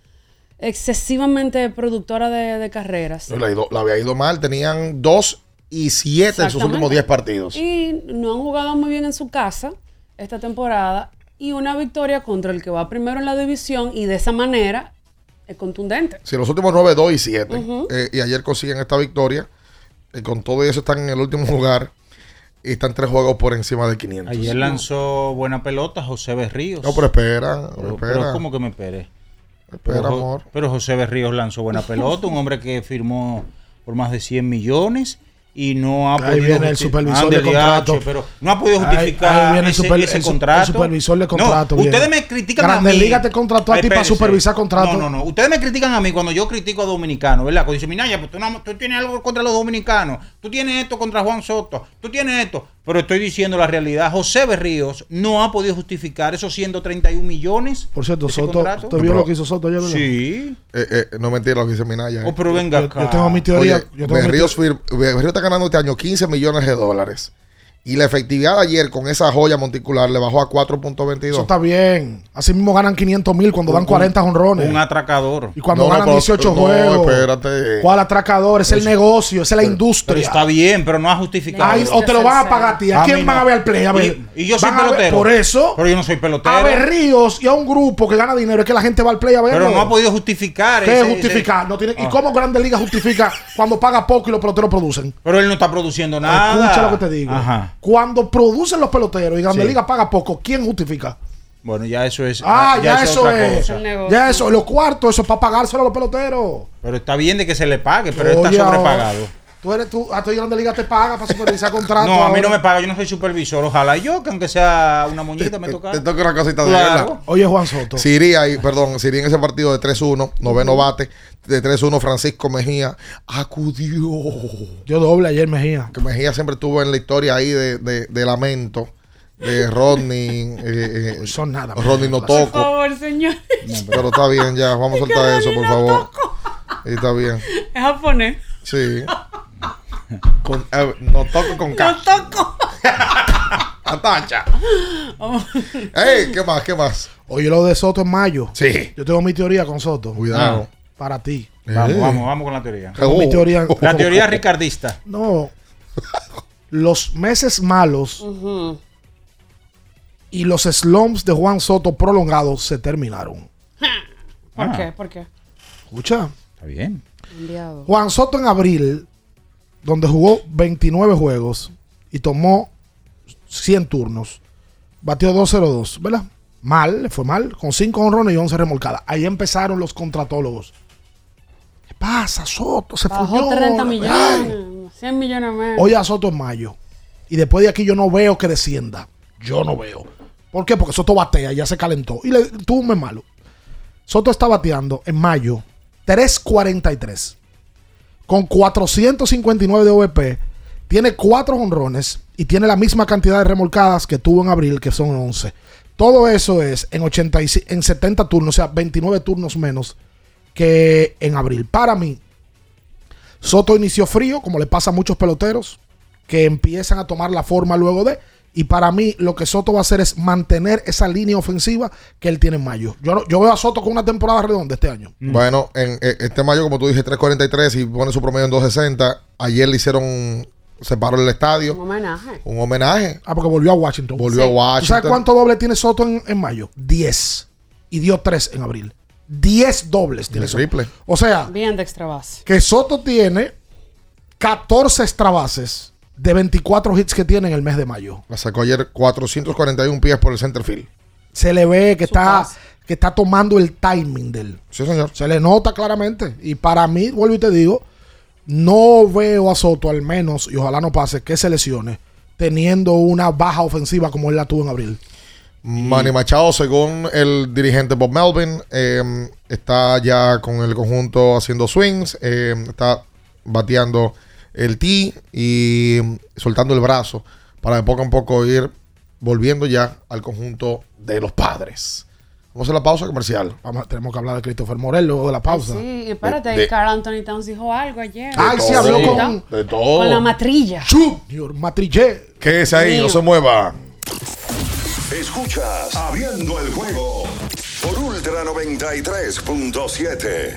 excesivamente productora de, de carreras. Le había ido mal. Tenían 2 y 7 en sus últimos 10 partidos. Y no han jugado muy bien en su casa esta temporada. Y una victoria contra el que va primero en la división y de esa manera es contundente. Sí, los últimos 9, 2 y 7. Ujú. Eh, y ayer consiguen esta victoria. Y con todo eso están en el último lugar. Y están tres juegos por encima de 500. Ayer lanzó buena pelota José Berríos. No, pero espera. Pero, espera. pero ¿cómo que me esperé? Espera, pero, amor. pero José Berríos lanzó buena pelota, un hombre que firmó por más de 100 millones y no ha Ahí podido viene el supervisor de contrato. pero no ha podido Ahí- justificar ahí viene el ese, super- ese el contrato. el supervisor de No, contrato viene. ustedes me critican Grandes a mí. Ligas te contrató a ti para supervisar contrato. No, no, no. Ustedes me critican a mí cuando yo critico a dominicanos, ¿verdad? Cuando dicen, Minaya, pues tú, no- tú tienes algo contra los dominicanos. Tú tienes esto contra Juan Soto. Tú tienes esto. Pero estoy diciendo la realidad. José Berríos no ha podido justificar esos 131 millones. Por cierto, Soto. ¿usted vio lo que hizo Soto ayer? Sí. Eh, eh, no mentira lo que dice Minaya. eh. Oh, pero venga Yo- acá. yo tengo mi teoría. Oye, yo tengo mi Berríos, fir- Berríos está ganando este año 15 millones de dólares. Y la efectividad de ayer con esa joya monticular le bajó a 4.22. Eso está bien. Así mismo ganan 500 mil cuando dan Un- 40 honrones. Un atracador. Y cuando No, no, ganan pero- 18 no, juegos. espérate. ¿Cuál atracador? Es el negocio, esa es la industria. Pero está bien, pero no ha justificado. Ay, o te lo van a pagar a ti. ¿A, A quién van no. a ver al play? A ver. Y, y yo soy ver- pelotero. Por eso, Pero yo no soy pelotero. a ver Ríos y a un grupo que gana dinero es que la gente va al play a verlo. pero no ha podido justificar. ¿Qué ese- justificar? ese- No tiene, ¿Y Ah. cómo Grandes Ligas justifica cuando paga poco y los peloteros producen? Pero él no está produciendo nada. Escucha lo que te digo. Ajá. Cuando producen los peloteros y Grandes Sí. Ligas paga poco, ¿quién justifica? Bueno, ya eso es. Ah, ya, eso otra es. cosa. Ya eso, los cuartos, eso es para pagárselo a los peloteros. Pero está bien de que se le pague, pero está sobrepagado. Tú eres tú, a tu Grandes Ligas te paga para supervisar contratos. No, a mí ahora. no me paga, yo no soy supervisor. Ojalá yo, que aunque sea una moñita, me toca. Te toca una cosita de Claro. verdad. Oye, Juan Soto. Siri ahí, perdón, Siri en ese partido de 3-1, noveno bate, de 3-1 Francisco Mejía acudió. Yo doble ayer Mejía. Que Mejía siempre estuvo en la historia ahí de, de, de lamento. De Rodney. eh, eh, Son nada. Rodney no Por toco. favor, señor. Pero está bien, ya, vamos a soltar eso, por favor. Y está bien. Es japonés. Sí. Con, eh, no toco con K. No toco. Atacha. Ey, ¿qué más? ¿Qué más? Oye, lo de Soto en mayo. Sí. Yo tengo mi teoría con Soto. Cuidado. Para ti. Vamos, Eh. vamos, vamos con la teoría. Tengo mi teoría. La teoría ricardista. No. Los meses malos Ujú. y los slumps de Juan Soto prolongados se terminaron. ¿Por Ah. qué? ¿Por qué? Escucha. Está bien. Juan Soto en abril, donde jugó 29 juegos y tomó 100 turnos, batió 2-0-2, ¿verdad? Mal, le fue mal, con 5 honrones y 11 remolcadas. Ahí empezaron los contratólogos. ¿Qué pasa, Soto? Se Bajó fue 30 millones. 100 millones más. Oye a Soto en mayo. Y después de aquí yo no veo que descienda. Yo no veo. ¿Por qué? Porque Soto batea, ya se calentó. Y le tuvo un mes malo. Soto está bateando en mayo 3.43. Con 459 de OVP. Tiene 4 honrones y tiene la misma cantidad de remolcadas que tuvo en abril, que son 11. Todo eso es en, 85 en 70 turnos, o sea, 29 turnos menos que en abril. Para mí, Soto inició frío, como le pasa a muchos peloteros, que empiezan a tomar la forma luego de, Y para mí, lo que Soto va a hacer es mantener esa línea ofensiva que él tiene en mayo. Yo, no- yo veo a Soto con una temporada redonda este año. Bueno, en eh, este mayo, como tú dije, 3.43 y pone su promedio en 2.60. Ayer le hicieron, se paró el estadio, Un homenaje. un homenaje. Ah, porque volvió a Washington. Volvió a ¿Tú Washington. sabes cuánto doble tiene Soto en, en mayo? 10. Y dio 3 en abril. 10 dobles tiene triple. O sea, Bien de extra base. que Soto tiene 14 extra bases de 24 hits que tiene en el mes de mayo. La sacó ayer 441 pies por el center field. Se le ve que está, que está tomando el timing de él. Sí, señor. Se le nota claramente. Y para mí, vuelvo y te digo, no veo a Soto al menos, y ojalá no pase, que se lesione, teniendo una baja ofensiva como él la tuvo en abril. Manny Machado, según el dirigente Bob Melvin, eh, está ya con el conjunto haciendo swings, eh, está bateando el tee y soltando el brazo para de poco a poco ir volviendo ya al conjunto de los padres. Vamos a la pausa comercial. Vamos, tenemos que hablar de Christopher Morel luego de la pausa. Sí, espérate, De- de- Carl Anthony Towns dijo algo ayer. Ay, sí, habló con, de todo. Con la matrilla. Junior Matrillé. Quédese ahí, no se mueva. Escuchas Abriendo el juego por Ultra 93.7.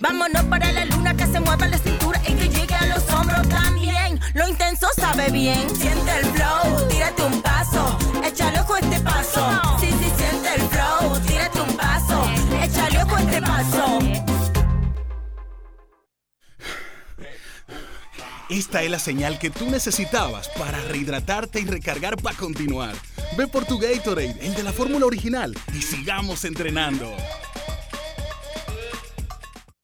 Vámonos para la luna que se mueva la cintura y que llegue a los hombros también. Lo intenso sabe bien, siente el flow, tírate un paso, échale ojo a este paso. Sí, sí, siente el flow, tírate un paso, échale ojo a este paso. Esta es la señal que tú necesitabas para rehidratarte y recargar para continuar. Ve por tu Gatorade, el de la fórmula original, y sigamos entrenando.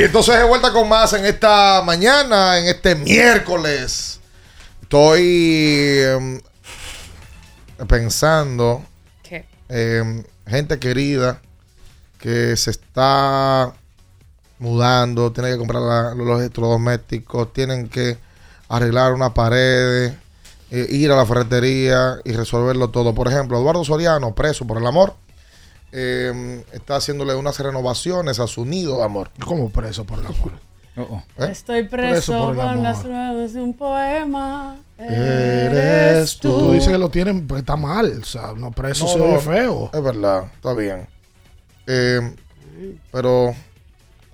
Y entonces de vuelta con más en esta mañana, en este miércoles. Estoy em, pensando, ¿Qué? gente querida que se está mudando, tiene que comprar la- los electrodomésticos, tienen que arreglar una pared, eh, ir a la ferretería y resolverlo todo. Por ejemplo, Eduardo Soriano, preso por el amor, em, está haciéndole unas renovaciones a su nido amor. ¿Cómo preso por el amor? ¿Eh? Estoy Preso preso por con las ruedas de un poema. Eres tú. Tú dices que lo tienen, pues está mal. O sea, no preso No, se no, feo. Es verdad, está bien. Eh, pero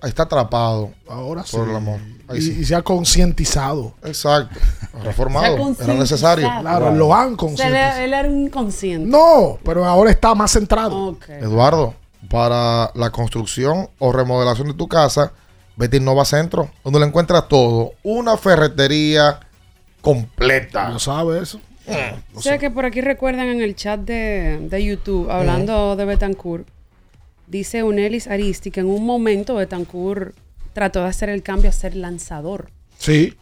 ahí está atrapado. Ahora sí. Por el amor. Y, sí. y se ha concientizado. Exacto. Reformado. Era necesario. Claro, lo han O sea, concientizado. él, era un inconsciente. No, pero ahora está más centrado. Eduardo, para la construcción o remodelación de tu casa, vete a Innova Centro, donde lo encuentras todo. Una ferretería completa. ¿Lo sabe eso? sé que por aquí recuerdan en el chat de, de YouTube, hablando de Betancourt, dice Unelis Aristi que en un momento Betancourt trató de hacer el cambio a ser lanzador. Sí,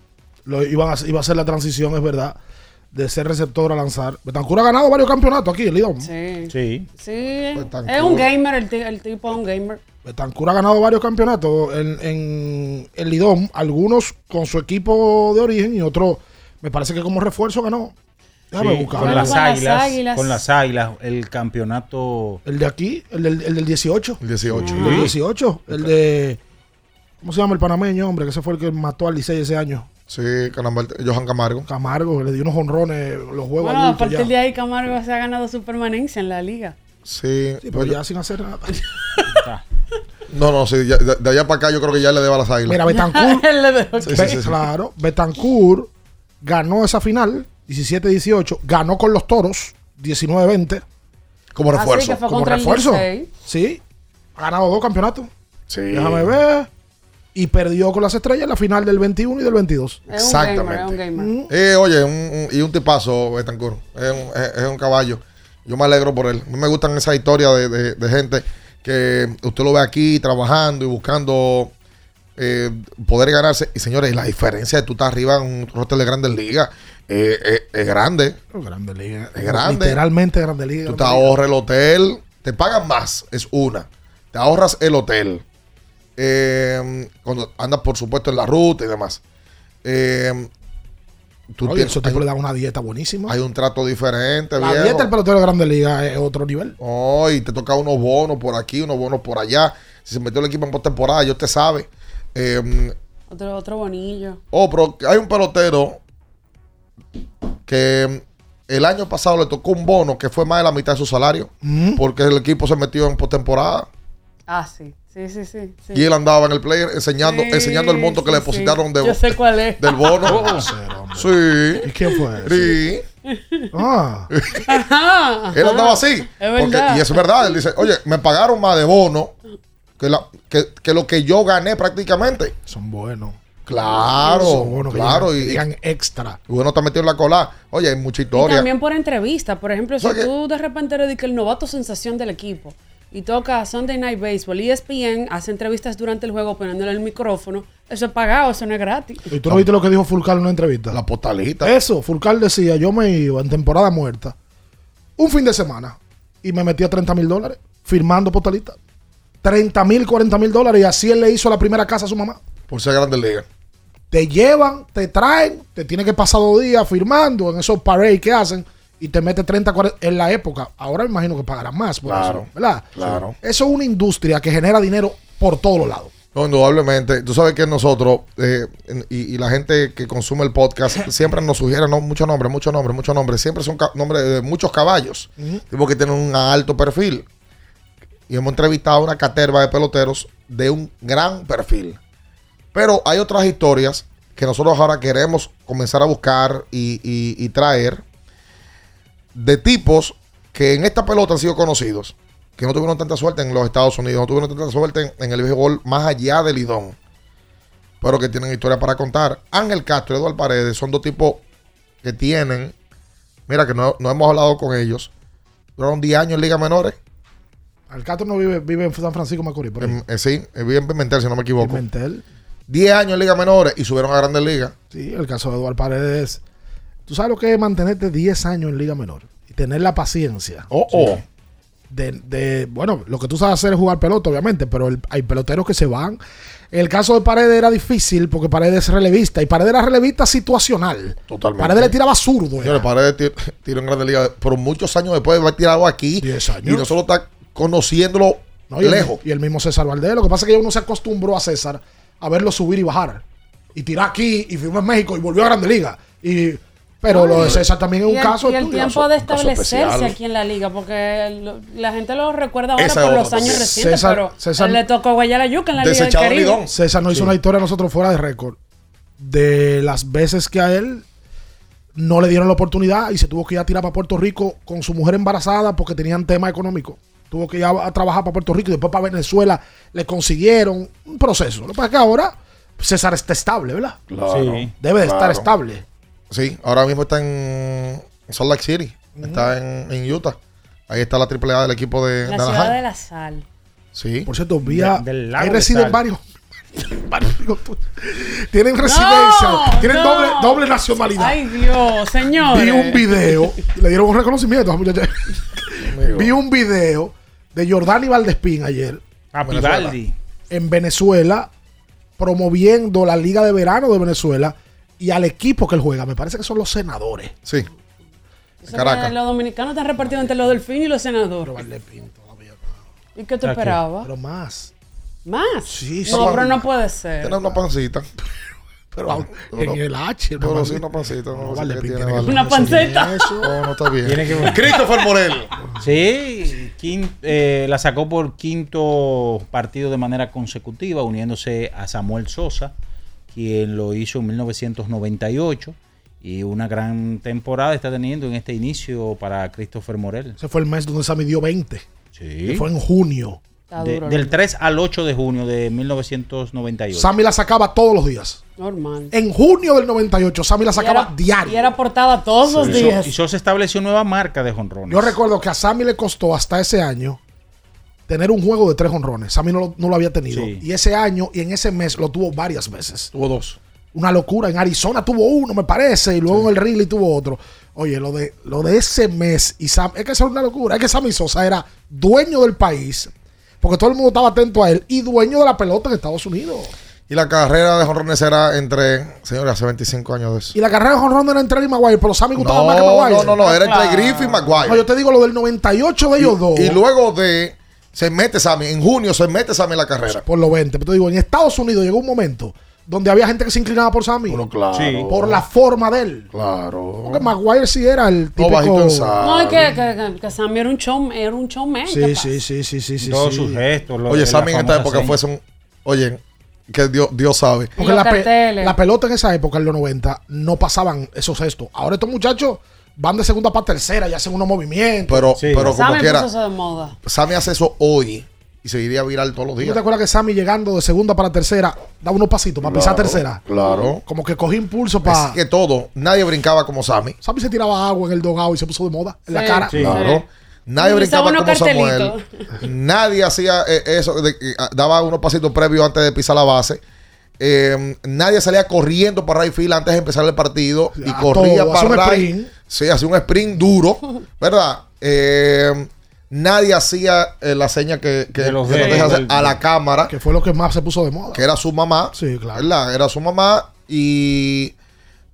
lo, iban a, iba a ser la transición, es verdad, de ser receptor a lanzar. Betancur ha ganado varios campeonatos aquí, el Lidón. Sí. Sí. Sí. Es un gamer, el, el tipo es un gamer. Betancur ha ganado varios campeonatos en, en el Lidón, algunos con su equipo de origen y otros, me parece que como refuerzo ganó. Déjame Sí, buscarlo. con las Con las águilas, Águilas. Con las águilas. El campeonato. El de aquí, el del, el del 18. El 18. El del 18. El de. ¿Cómo se llama el panameño, hombre? Que ese fue el que mató al Licey ese año. Sí, Johan Camargo. Camargo, le dio unos honrones, los juegos Bueno, a partir ya. de ahí Camargo se ha ganado su permanencia en la liga. Sí, Sí, pero pues yo- ya sin hacer nada. no, no, sí, ya- de, de allá para acá yo creo que ya le deba las águilas. Mira, Betancourt. Él le dejó Sí, sí, sí, sí. Claro, Betancourt ganó esa final, 17-18, ganó con los toros, 19-20. Como Así refuerzo. que fue Como refuerzo. Sí, ha ganado dos campeonatos. Sí. Déjame ver. Y perdió con las estrellas en la final del 21 y del 22. Es un gamer, es un Exactamente. gamer. Eh, oye, un- un- y un tipazo, Betancourt. Es un, es- es un caballo. Yo me alegro por él. A mí me gustan esas historias de, de- de gente que usted lo ve aquí trabajando y buscando eh, poder ganarse. Y señores, la diferencia de tú estar arriba en un roster de grandes ligas eh, eh, es grande. Grande Liga. Es grande. Literalmente Grande Liga. Tú te Liga. ahorras el hotel, te pagan más, es una. Te ahorras el hotel. Eh, cuando andas, por supuesto, en la ruta y demás. Eh, tú Oye, tienes- hay, tipos le dan una dieta buenísima. hay un trato diferente, la viejo. dieta del pelotero de Grande Liga es otro nivel. Oh, y te toca unos bonos por aquí, unos bonos por allá. Si se metió el equipo en postemporada, yo te sabe. Eh, Otro, otro bonillo. oh, pero hay un pelotero que el año pasado le tocó un bono que fue más de la mitad de su salario. Porque el equipo se metió en postemporada. Ah, sí. Sí, sí, sí. sí. Y él andaba en el player enseñando, Sí, enseñando el monto que le depositaron sí. de- Yo sé cuál es. del bono. sí. ¿Y quién fue? Sí. Ah, Ajá, Él andaba así. Es Porque- verdad. y es verdad. Él dice, oye, me pagaron más de bono que, la- que, que lo que yo gané prácticamente. son buenos. Claro, Son buenos que claro. llegan- y, llegan extra. y uno está metido en la cola. Oye, hay mucha Y historia. también por entrevista. Por ejemplo, si O sea que- tú de repente eres el novato sensación del equipo y toca Sunday Night Baseball, E ESPN hace entrevistas durante el juego poniéndole el micrófono, eso es pagado, eso no es gratis. ¿Y tú no viste lo que dijo Fulcal en una entrevista? La postalita. Eso, Fulcal decía, yo me iba en temporada muerta un fin de semana y me metí a 30 mil dólares firmando postalita. 30 mil, 40 mil dólares y así él le hizo la primera casa a su mamá. Por ser grande liga. Te llevan, te traen, te tiene que pasar dos días firmando en esos parades que hacen y te mete 30, 40 en la época. Ahora me imagino que pagarán más por Claro, eso, ¿verdad? claro. Eso es una industria que genera dinero por todos los lados. No, indudablemente. Tú sabes que nosotros eh, y, y la gente que consume el podcast siempre nos sugiere no, muchos nombres, muchos nombres, muchos nombres. Siempre son nombres de muchos caballos. Tipo que tienen un alto perfil. Y hemos entrevistado a una caterva de peloteros de un gran perfil. Pero hay otras historias que nosotros ahora queremos comenzar a buscar y, y- y traer de tipos que en esta pelota han sido conocidos, que no tuvieron tanta suerte en los Estados Unidos, no tuvieron tanta suerte en, en el béisbol más allá del Lidón, pero que tienen historia para contar. Ángel Castro y Eduardo Paredes son dos tipos que tienen, mira que no, no hemos hablado con ellos, duraron 10 años en ligas menores Al Castro no vive, vive en San Francisco Macorís. por. En- eh, sí, eh, vive en Pimentel, si no me equivoco. Pimentel. 10 años en Liga Menores y subieron a Grandes Ligas. Sí, el caso de Eduardo Paredes. ¿Tú sabes lo que es mantenerte 10 años en Liga Menor? Y tener la paciencia. Oh, oh. De, de- bueno, lo que tú sabes hacer es jugar pelota, obviamente, pero el- hay peloteros que se van. El caso de Paredes era difícil porque Paredes es relevista y Paredes era relevista situacional. Totalmente. Paredes le tiraba zurdo. Señores, Paredes tir- tiró en Grandes Ligas, pero muchos años después de haber tirado aquí. Y nosotros está conociéndolo ¿no? Y el- lejos. y el mismo César Valdés. Lo que pasa es que uno se acostumbró a César a verlo subir y bajar. Y tirar aquí y firmó en México y volvió a Grande Liga. Y, pero lo de César también es un el, caso y el estudioso. tiempo de establecerse especial. aquí en la liga, porque lo- la gente lo recuerda ahora Esa por los otra años recientes, César- pero César- le tocó guayar la yuca en la Liga del Caribe. César nos hizo Sí. una historia a nosotros fuera de récord de las veces que a él no le dieron la oportunidad y se tuvo que ir a tirar para Puerto Rico con su mujer embarazada porque tenían tema económico. Tuvo que ir a, a trabajar para Puerto Rico y después para Venezuela le consiguieron un proceso. Lo que pasa es que ahora César está estable, ¿verdad? Claro. Sí. Debe de estar estable. Sí, ahora mismo está en Salt Lake City. Está en, en Utah. Ahí está la AAA del equipo de, La de ciudad de la sal. Sí. Por cierto, vía, De- del lago ahí de residen varios. tienen residencia, tienen no. doble, doble nacionalidad. Ay, Dios, señor. Vi un video, le dieron un reconocimiento a esa muchacha. Vi un video de Jordani Valdespín ayer. A Venezuela. En Venezuela, promoviendo la Liga de Verano de Venezuela y al equipo que él juega. Me parece que son los senadores. Sí. Eso que Los dominicanos están repartidos entre los delfines y los senadores. ¿Y qué tú ¿A qué? esperabas? Pero más. ¿Más? Sí, No, sí. pero no puede ser. Tiene una pancita. Pero en el H, Pero no, sí, una pancita. No, No, sé tiene, tiene que vale. Una panceta. No, no está bien. Tiene que- Christopher Morel. Sí, eh, la sacó por quinto partido de manera consecutiva, uniéndose a Samuel Sosa, quien lo hizo en 1998. Y una gran temporada está teniendo en este inicio para Christopher Morel. Ese fue el mes donde Sammy dio 20. Sí. Que fue en junio. De- del 3 al 8 de junio de 1998. Sammy la sacaba todos los días. Normal. En junio del 98, Sammy la sacaba Y era- diario. Y era portada todos los Y días. Y Sosa estableció nueva marca de jonrones. Yo recuerdo que a Sammy le costó hasta ese año tener un juego de tres honrones. Sammy no lo, no lo había tenido. Sí. Y ese año y en ese mes lo tuvo varias veces. Tuvo dos. Una locura. En Arizona tuvo uno, me parece. Y luego en el Ridley tuvo otro. Oye, lo de, lo de ese mes. Y Sam, es que eso es una locura. Es que Sammy Sosa era dueño del país. Porque todo el mundo estaba atento a él. Y dueño de la pelota en Estados Unidos. Y la carrera de jonrones era entre, señores, hace 25 años de eso. Y la carrera de jonrón era entre él y Maguire. Pero Sammy gustaba No, más que Maguire. no, no, no, era entre Griffith y Maguire. No, yo te digo lo del 98 de ellos dos. Y luego de, se mete Sammy, en junio se mete Sammy en la carrera. por los 20. Pero te digo, en Estados Unidos llegó un momento donde había gente que se inclinaba por Sammy. claro. Sí. Por la forma de él. Claro. Porque Maguire sí era el típico... bajito en sal. No, es que, que, que- Sammy era un show, era un showman. ¿qué Sí, sí, sí, sí, sí, sí. Todos sí. sus gestos. lo- Oye, Sammy en esta época seña. fue un, oye, que Dios, Dios sabe. Porque la, pe- la pelota en esa época, en los 90, no pasaban esos gestos. Ahora estos muchachos van de segunda para tercera y hacen unos movimientos. Pero, pero como Sammy quiera, puso eso de moda. Sammy hace eso hoy y seguiría viral todos los ¿Tú días. te acuerdas que Sammy llegando de segunda para tercera daba unos pasitos para pisar tercera? claro. Como que cogí impulso Es para... que todo, nadie brincaba como Sammy. Sammy se tiraba agua en el dogado y se puso de moda en la Sí, cara. sí. Claro. Nadie Y brincaba como unos Samuel. Nadie hacía eh, eso, de ah, daba unos pasitos previos antes de pisar la base. Eh, nadie salía corriendo para right field antes de empezar el partido y A corría todo, para right. Sí, hacía un sprint duro, ¿verdad? Eh, nadie hacía eh, la seña que, que, De los que nos dedos, deja hacer del- a la cámara, Que fue lo que más se puso de moda. que era su mamá. Sí, claro. ¿verdad? Era su mamá y,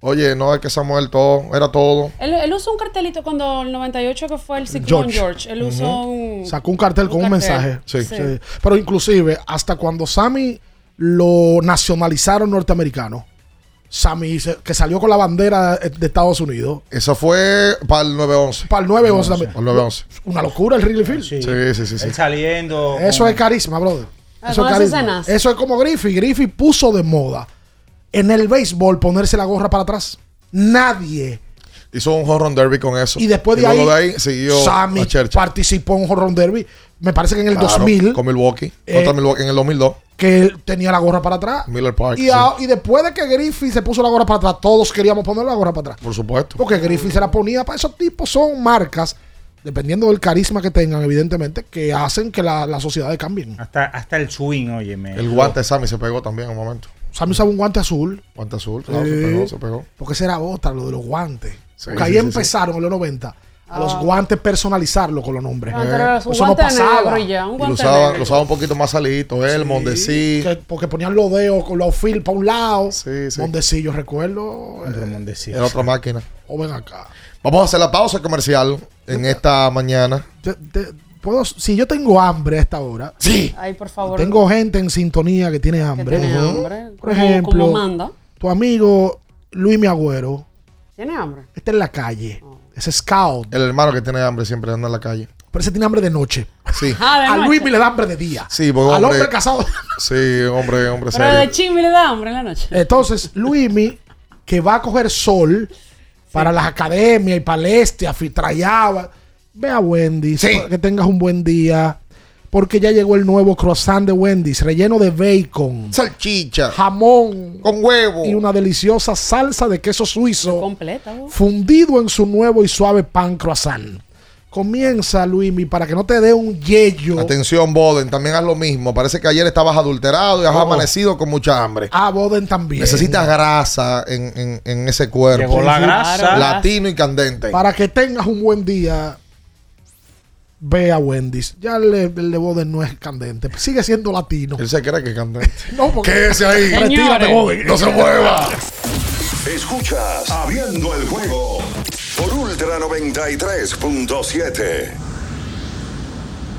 oye, no es que Samuel todo, era todo. Él, él usó un cartelito cuando el 98 que fue el ciclón George. George. Él usó un... Sacó un cartel con un mensaje. Sí. Sí. Pero inclusive, hasta cuando Sammy lo nacionalizaron norteamericano, Sammy, que salió con la bandera de Estados Unidos, Eso fue para el 911. para el 9-11 también. Para el 911. Una locura el Wrigley Field. Sí. Sí, sí, sí. sí. Él saliendo. Eso con- es carisma, brother. Eso es carisma. Eso es como Griffey. Griffey puso de moda en el béisbol ponerse la gorra para atrás. Nadie. Hizo un home run derby con eso. Y después de, ahí, de ahí siguió Sammy participó en un home run derby. Me parece que en el Claro, 2000, Con Milwaukee. Eh, Contra Milwaukee en el 2002. Que él tenía la gorra para atrás. Miller Park. Y, sí. a- y después de que Griffith se puso la gorra para atrás, todos queríamos poner la gorra para atrás. Por supuesto. Porque Griffith se la ponía para esos tipos, son marcas dependiendo del carisma que tengan, evidentemente, que hacen que la- las sociedades cambien. Hasta, hasta el swing, óyeme. El guante de Sammy se pegó también en un momento. Sammy usaba un guante azul. Guante azul, claro, se Sí. pegó, se pegó. Porque esa era otra, lo de los guantes. Sí, Porque ahí sí, sí, empezaron en los 90 a los Ah. guantes personalizarlo con los nombres. Era un Eso no guante pasaba. negro y ya, un Y lo usaba, negro. lo usaba un poquito más salito, él, Mondesi. Que- porque ponían los dedos con los fil para un lado. Sí, sí. Mondesi, yo recuerdo. Eh, Mondesi. Era otra máquina. o ven acá. Vamos a hacer la pausa comercial en esta mañana. Puedo, si yo tengo hambre a esta hora, Sí. Ay, por favor. tengo gente en sintonía que tiene que hambre. tiene hambre. Por como- ejemplo, como manda. tu amigo Luis Mi Agüero ¿Tiene hambre? está en la calle. Es scout. El hermano que tiene hambre siempre anda en la calle. Pero ese tiene hambre de noche. Sí. Ah, de a noche. Luis le da hambre de día. Sí, porque Al hombre- hombre casado. Sí, hombre, hombre Pero serio. de chimi le da hambre en la noche. Entonces, Luismi, que va a coger sol para las academias y palestias, fitrayaba. Ve a Wendy's, Sí. que tengas un buen día. Porque ya llegó el nuevo croissant de Wendy's, relleno de bacon, Salchicha. jamón Con huevo. y una deliciosa salsa de queso suizo Completa. fundido en su nuevo y suave pan croissant. Comienza, Luismi, para que no te dé un yello. Atención, Boden, también haz lo mismo. Parece que ayer estabas adulterado y has Oh. amanecido con mucha hambre. A Boden también. Necesitas grasa en, en- en ese cuerpo. Llegó la grasa. Latino y candente. Para que tengas un buen día, ve a Wendy's. Ya el, de- el de Boden no es candente, sigue siendo latino. Él se cree que es candente. No, porque Quédese ahí. Retírate. Boden. No se mueva. Escuchas Abriendo el juego por Ultra 93.7.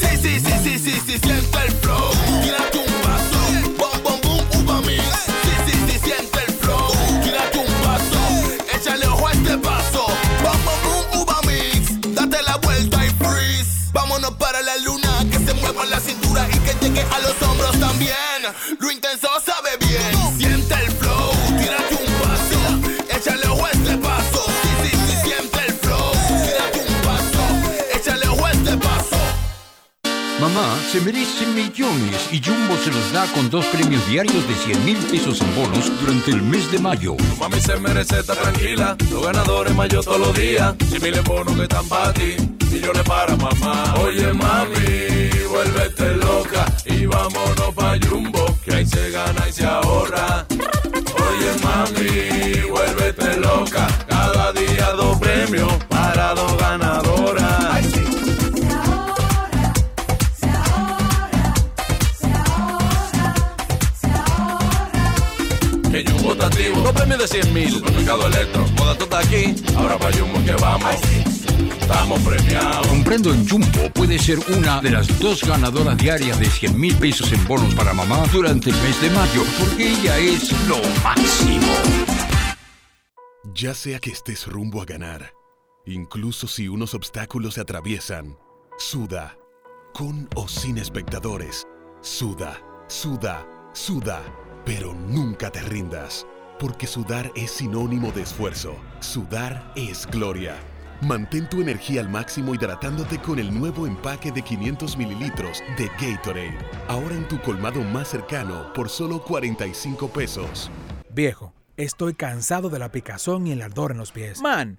Sí, sí, sí, sí, sí, sí, siente el flow. Tírate un paso. Bom, bom, boom, uva mix. Sí, sí, sí, siente el flow. Tírate un paso. Échale ojo a este paso. Bom, bom, boom, uva mix. Date la vuelta y freeze. Vámonos para la luna. Que se mueva la cintura y que llegue a los hombros también. Lo se merece millones y Jumbo se los da con dos premios diarios de 100 mil pesos en bonos durante el mes de mayo. Mami se merece estar tranquila. Los ganadores mayo todos los días. Si miles bonos que están para ti, millones para mamá. Oye, mami, vuélvete loca y vámonos pa' Jumbo. Que ahí se gana y se ahorra. Oye, mami, vuélvete loca. Cada día dos premios para dos ganadoras. Dos premios de 100 mil. Supermercado Electro, moda todo está aquí. Ahora pa' Jumbo que vamos. Estamos premiados. Comprando en Jumbo puede ser una de las dos ganadoras diarias de 100 mil pesos en bonos para mamá durante el mes de mayo, porque ella es lo máximo. Ya sea que estés rumbo a ganar, incluso si unos obstáculos se atraviesan, suda, con o sin espectadores, suda, suda, suda, pero nunca te rindas, porque sudar es sinónimo de esfuerzo, sudar es gloria. Mantén tu energía al máximo hidratándote con el nuevo empaque de 500 mililitros de Gatorade. Ahora en tu colmado más cercano por solo 45 pesos. Viejo, estoy cansado de la picazón y el ardor en los pies. Man,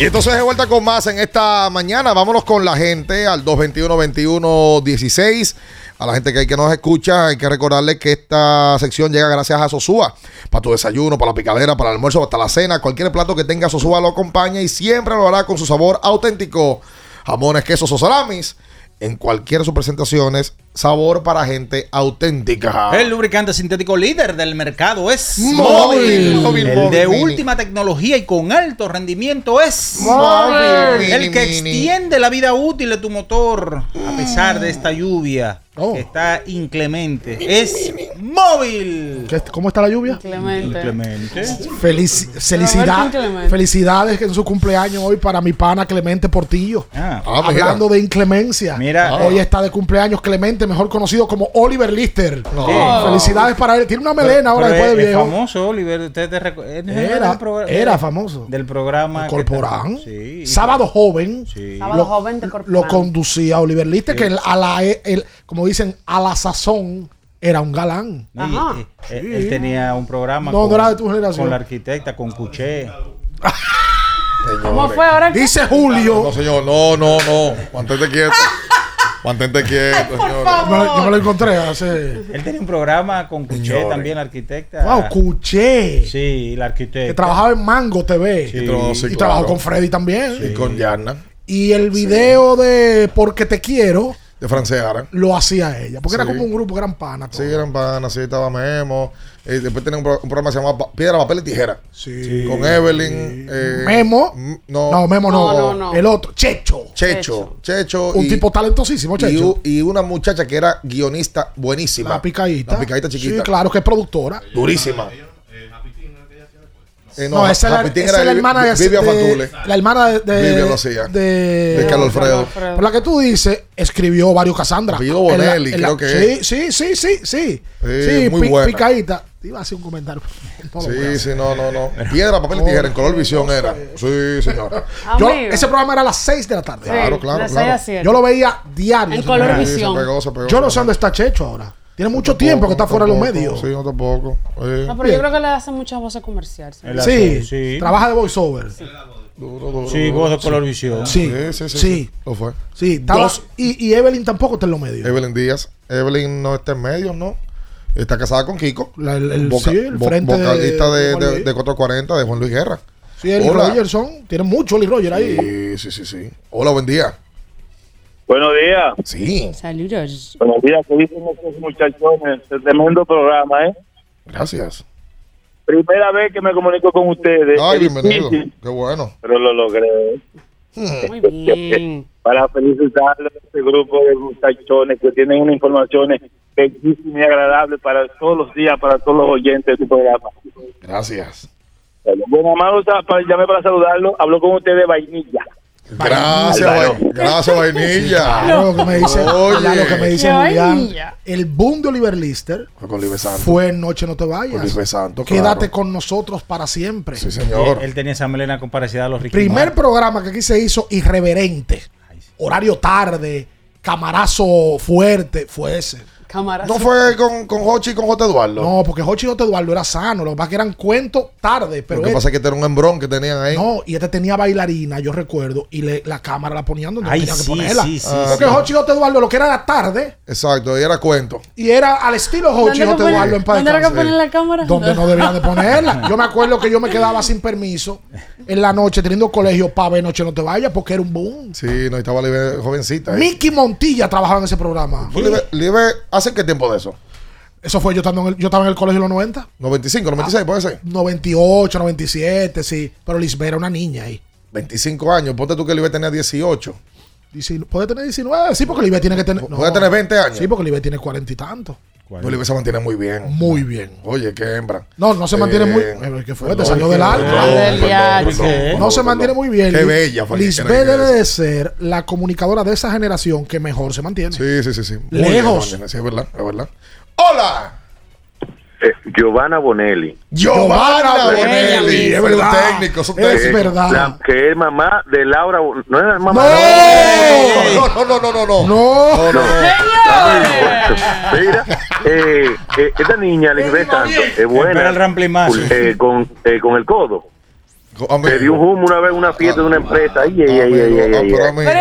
Y entonces de vuelta con más en esta mañana. Vámonos con la gente al 221-21-16. A la gente que, hay que nos escucha, hay que recordarle que esta sección llega gracias a Sosúa. Para tu desayuno, para la picadera, para el almuerzo, hasta la cena. Cualquier plato que tenga Sosúa lo acompaña y siempre lo hará con su sabor auténtico. Jamones, quesos o salamis. En cualquiera de sus presentaciones, sabor para gente auténtica. El lubricante sintético líder del mercado es Móvil. Móvil, el móvil, de mini. última tecnología y con alto rendimiento es Móvil. El que extiende la vida útil de tu motor a pesar de esta lluvia Oh. que está inclemente. Es móvil. ¿Qué- ¿Cómo está la lluvia? Clemente. Inclemente. Felici- felicidad- Roberto Clemente. felicidades en su cumpleaños hoy para mi pana Clemente Portillo. Ah, Ah, mira. Hablando de inclemencia. Mira, hoy eh. está de cumpleaños Clemente, mejor conocido como Oliver Lister. No. Felicidades para él. Tiene una melena ahora Pero después es- de viejo. famoso, Oliver. Usted te recu- Era, del era famoso. Del programa. Corporán. Sí. Sábado joven. Sí. Sábado Lo- joven de Lo Corporán. conducía Oliver Lister, que a la, el- como dicen, a la sazón era un galán. No, y- Ajá. y- él, él tenía un programa No, no era de tu generación. con la arquitecta, con Cuché. ¿Cómo fue ahora? Dice No, Julio. señor, no, no, no. Mantente quieto. Mantente quieto, señor. Yo me lo- yo me lo encontré hace. Él tenía un programa con Cuché Señores. también, la arquitecta. Wow, Cuché. Sí, la arquitecta. Que trabajaba en Mango TV. Sí. Y sí, trabajó con Freddy también. Y con Yarna. Y el video de Porque te quiero De Franceara. lo hacía ella. Porque era como un grupo que eran panas. Sí, eran panas, sí, estaba Memo. Eh, después tenía un, pro- un programa que se llamaba Piedra, Papel y Tijera. Sí. Con Evelyn. eh, Memo. no, No, Memo no. No, no, no. El otro, Checho. Checho. Checho. Un y- tipo talentosísimo, Checho. y una muchacha que era guionista buenísima. La picadita. La picadita chiquita. Sí, claro, que es productora. Durísima. Eh, No, esa es la, esa es la hermana de, Vivian Fatule. La hermana de. de Vivian lo hacía. De, De Carlos Alfredo. Por la que tú dices, escribió varios Cassandra. La- Bonelli, creo que sí, sí, sí, sí, sí. Sí, Sí, muy pi- buena. picadita. Te iba a hacer un comentario. No Sí, sí, no, no, no. Piedra, papel y tijera en color visión era. Sí, señor. Yo- Amigo. ese programa era a las 6 de la tarde. Sí, Claro, claro, claro. Yo lo veía diario. En color visión. Yo no sé dónde está Checho ahora. Tiene mucho tiempo que está fuera de los medios. Sí, no tampoco. Eh, No, pero yo creo que le hacen muchas voces comerciales. Sí, sí. trabaja de voiceover. duro, duro, Sí, duro. voz de color visión. Sí, Sí, sí, sí. sí. Lo fue. Sí, Dos. y, y Evelyn tampoco está en los medios. Evelyn Díaz. Evelyn no está en medio, ¿no? Está casada con Kiko. La- el- el- Voca- sí, el frente vocalista de, de de, de 440 de Juan Luis Guerra. Sí, Eli. Rogerson. Tiene mucho Eli Roger ahí. Sí, sí, sí, sí. Hola, buen día. Buenos días. Sí, Saludos. Buenos días, ¿qué dicen estos muchachones? Es tremendo programa, ¿eh? gracias. Primera vez que me comunico con ustedes. Ay, Es bienvenido. difícil, Qué bueno. pero lo logré. Muy bien. Para felicitarles a este grupo de muchachones que tienen una información bellísima y agradable para todos los días, para todos los oyentes de su programa. Gracias. Bueno, amado, para, llamé para saludarlo. Habló con usted de vainilla. Gracias, Álvaro. gracias, vainilla. Claro, lo que me dice, Oye. lo que me dice Julián. El boom de Oliver Lister Fue con Libre Santo. fue en Noche No Te Vayas. Oliver Santo, Quédate claro. con nosotros para siempre. Sí, señor. Él, él tenía esa melena con parecida a los Ricky Primer programa que aquí se hizo irreverente. Horario tarde, camarazo fuerte, fue ese. ¿No fue con, con Hochi y con J. Eduardo? No, porque Jochi y Otto Eduardo era sano. Lo que pasa es que eran cuentos tarde. Pero Lo que este- pasa es que este era un embrón que tenían ahí. No, y este tenía bailarina, yo recuerdo, y le- la cámara la ponían donde Ay, tenía que sí, ponerla. sí, sí, porque sí. Jochi y Otto Eduardo lo que era la tarde Exacto, y era cuento. y era al estilo Jochi y ¿Dónde Otto que Eduardo en ¿Dónde era que ponen la cámara? donde no debían de ponerla. Yo me acuerdo que yo me quedaba sin permiso en la noche teniendo colegio para ver Noche No Te Vayas porque era un boom. Sí, no estaba Libre jovencita. ahí. Mickey Montilla trabajaba en ese programa. Libre, Libre, ¿hace qué tiempo de eso? Eso fue yo estando en el, yo estaba en el colegio en los 90. 95, 96, puede ser. 98, 97, sí. Pero Lisbeth era una niña ahí. 25 años, ponte tú que Libre tenía 18. Dici- ¿Puede tener 19? Sí, porque Lisbeth tiene que tener. Puede tener 20 años. Sí, porque Lisbeth tiene 40 y tanto. No, Libre se mantiene muy bien. Muy bien. Oye, qué hembra. No, no se mantiene muy. Eh, eh, ¿Qué fue? perdón, Te salió del alma. No se mantiene muy bien. Qué bella Lisbeth debe de ser la comunicadora de esa generación que mejor se mantiene. Sí, sí, sí, sí. Muy Lejos. bien, sí, es verdad, es verdad. ¡Hola! Eh, Giovanna Bonelli. Giovanna Bonelli, Bonelli, es verdad. técnicos, son Es técnicos. verdad. La- que es mamá de Laura. No es la mamá No, no, no, no, no, no. No. No. Mira, eh, eh, esta niña, Elizabeth Santos, es Espera buena el eh, con, eh, con el codo. Se dio un humo una vez en una fiesta de una empresa. Ay, ay, ay, ay, ay, ay,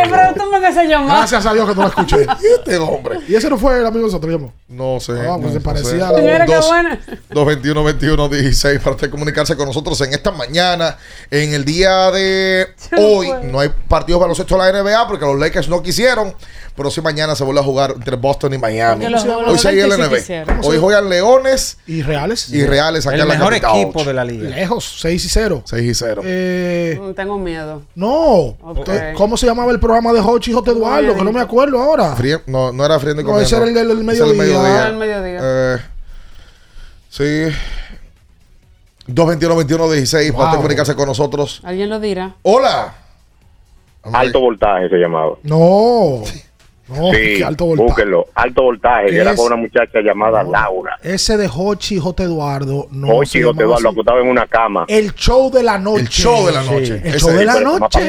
pero tú me que se llamó. Gracias a Dios que no lo escuché. Este hombre. y ese no fue el amigo de nosotros, llamó. No sé. Ah, pues no, se no parecía sé. a la- Señora, qué Dos- buena. 221 21 16 para usted comunicarse con nosotros en esta mañana. En el día de hoy no hay partidos baloncesto de la NBA porque los Lakers no quisieron. Pero sí mañana se vuelve a jugar entre Boston y Miami. Hoy sí LNB. quisieron. Hoy juegan Leones ¿Y Reales? y Reales acá El en la mejor capital. equipo de la liga. Lejos, 6 y 0. 6 y 0. Eh, Mm, Tengo miedo. no. Ok. Eh, ¿Cómo se llamaba el programa de Hochi y J. Eduardo? Que no me acuerdo ahora. Frie- no, no era friendo y No, ese era el del- era el mediodía. Ah, el mediodía. Eh, sí. 221 21 16 para Wow. comunicarse con nosotros. Alguien lo dirá. Hola. Alto voltaje se llamaba. No. No, sí, qué alto voltaje. búsquenlo. Alto voltaje. ¿Qué que era es? con una muchacha llamada Laura. Ese de Hochi y J. Eduardo. No va, lo así. acostaba en una cama. El show de la noche. El show de la noche. El Ese- show de la pero noche.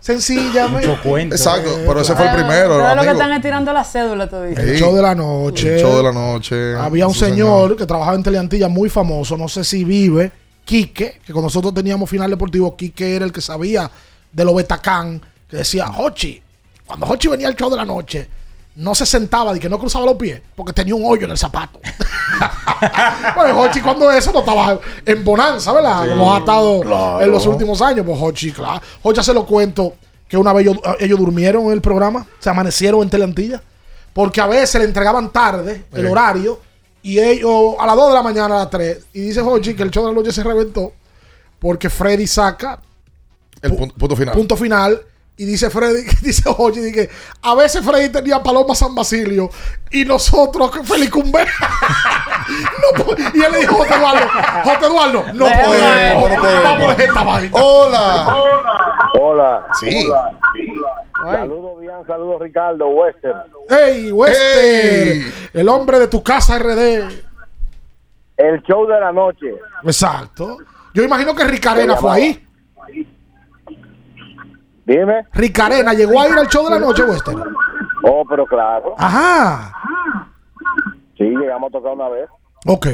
Sencillamente. Mucho cuento. Exacto, pero ese fue el primero. Todo lo que están estirando la cédula, tú dices. El show de la noche. El show de la noche. Había un señor que trabajaba en Teleantilla muy famoso, no sé si vive, Quique, que con nosotros teníamos final deportivo, Quique era el que sabía de lo betacán, que decía, Hochi, cuando Hochi venía al show de la noche, no se sentaba y que no cruzaba los pies, porque tenía un hoyo en el zapato. pues Hochi cuando eso no estaba en bonanza, ¿verdad? Como ha estado Claro. en los últimos años, pues Hochi, claro. Hochi se lo cuento que una vez ellos, ellos durmieron en el programa, se amanecieron en Teleantilla, porque a veces le entregaban tarde el Sí. horario y ellos a las 2 de la mañana, a las 3. Y dice Hochi que el show de la noche se reventó porque Freddy saca El punto, punto final. punto final. Y dice Freddy, dice Hochi, dice, a veces Freddy tenía Paloma San Basilio y nosotros que Félix Cumbe. no, y él le dijo, José Eduardo, José Eduardo, no podemos, No podemos. esta vaina. Hola. Hola. Sí. Saludos, bien, saludos, Ricardo Western. Hey, Wester, Hey. el hombre de tu casa RD. El show de la noche. Exacto. Yo imagino que Ricarena fue ahí. Dime. Ricarena llegó a ir al show de la noche, Wester. Oh, pero claro. Ajá. Sí, llegamos a tocar una vez. Ok.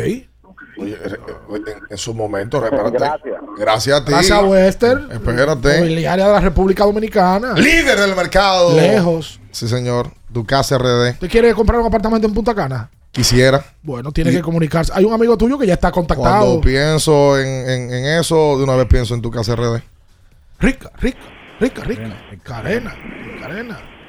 Oye, en, en su momento, repárate. Gracias. Gracias a ti. Gracias a Wester. Espérate. Mobiliaria de la República Dominicana. Líder del mercado. Lejos. Sí, señor. Ducas RD. ¿Usted quiere comprar un apartamento en Punta Cana? Quisiera. Bueno, tiene que comunicarse. Hay un amigo tuyo que ya está contactado. Cuando pienso en, en- en eso, de una vez pienso en tu casa RD. Rica, rica, rica, rica. Ricarena, Ricarena.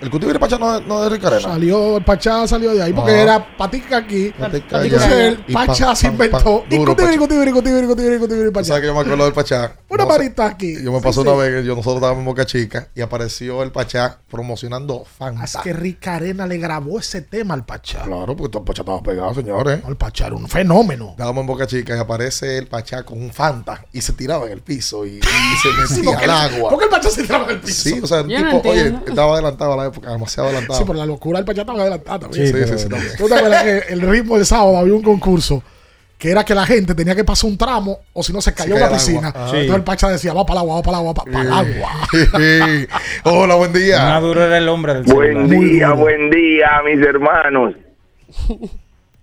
El Pacha no, es- no es de Ricarena. Salió, el Pachá salió de ahí porque Ah. era patica aquí. Patica allá. el Y Pachá pam, se inventó. Y Cutibiri, Pachá. Cutibiri, Cutibiri, Cutibiri, Cutibiri, ¿Sabes Pachá. que yo me acuerdo del Pachá? Una No sé. manita aquí. Yo me Sí, pasó sí. una vez que yo, nosotros estábamos en Boca Chica y apareció el Pachá promocionando Es Fanta. que Rica Arena le grabó ese tema al Pachá. Claro, porque todo el Pachá estaba pegado, señores. El Pachá era un fenómeno. Estábamos en Boca Chica y aparece el Pachá con un Fanta y se tiraba en el piso y, y se Sí, metía porque al el- agua. porque el Pachá se tiraba en el piso. Sí, o sea, el Yo no tipo, oye, estaba adelantado a la época, demasiado adelantado. Sí, pero la locura del Pachá estaba adelantada también. Sí, sí, sí, también. ¿Tú te acuerdas que el ritmo del sábado había un concurso que era que la gente tenía que pasar un tramo o si no se cayó en caía la piscina? Entonces Sí. el Pachá decía, va para el agua, va para el agua, va para el agua. Hola, buen día. Maduro era el hombre del Buen celular. día, buen día, mis hermanos.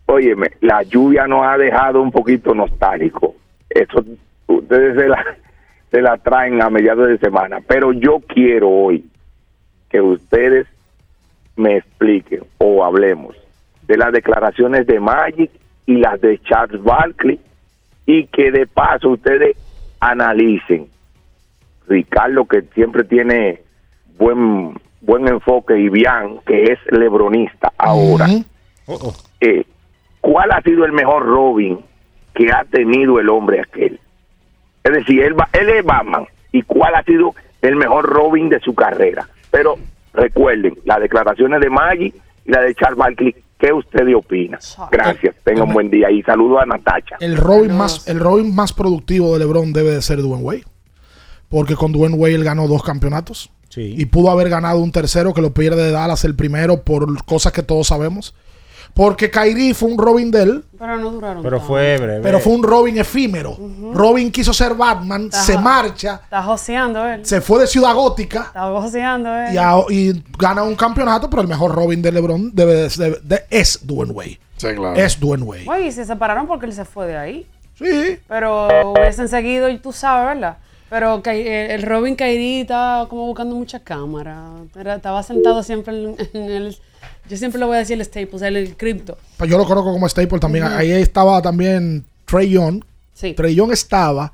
Óyeme, la lluvia nos ha dejado un poquito nostálgico. Eso ustedes se la, se la traen a mediados de semana. Pero yo quiero hoy que ustedes me expliquen o hablemos de las declaraciones de Magic y las de Charles Barkley y que de paso ustedes analicen. Ricardo, que siempre tiene buen buen enfoque, y Bian, que es lebronista ahora. Eh, ¿Cuál ha sido el mejor Robin que ha tenido el hombre aquel? Es decir, él, va- él es Batman. ¿Y cuál ha sido el mejor Robin de su carrera? Pero recuerden, las declaraciones de Maggie y la de Charles Barkley, ¿qué ustedes opinan? Gracias, tengan un buen día y saludo a Natacha. El Robin, más, el Robin más productivo de LeBron debe de ser Dwayne Wade. Porque con Dwayne Wade él ganó dos campeonatos. Y pudo haber ganado un tercero que lo pierde de Dallas el primero por cosas que todos sabemos. Porque Kyrie fue un Robin de él, Pero no duraron. Pero tanto. fue breve. pero fue un Robin efímero. Robin quiso ser Batman, Está se marcha, Está joseando él. se fue de Ciudad Gótica Está joseando él. y, a- y gana un campeonato, pero el mejor Robin de LeBron debe de- es Dwayne Wade. Sí, claro. Es Dwayne Wade. Oye, y se separaron porque él se fue de ahí. Sí. Pero hubiesen seguido y tú sabes, ¿verdad? Pero Kai- el, Robin Kairi estaba como buscando mucha cámara. Era- estaba sentado siempre en, en el... Yo siempre le voy a decir el Staples, el, el cripto. Pues yo lo conozco como Staple también. Ahí estaba también Trey Young. Sí. Trey Young estaba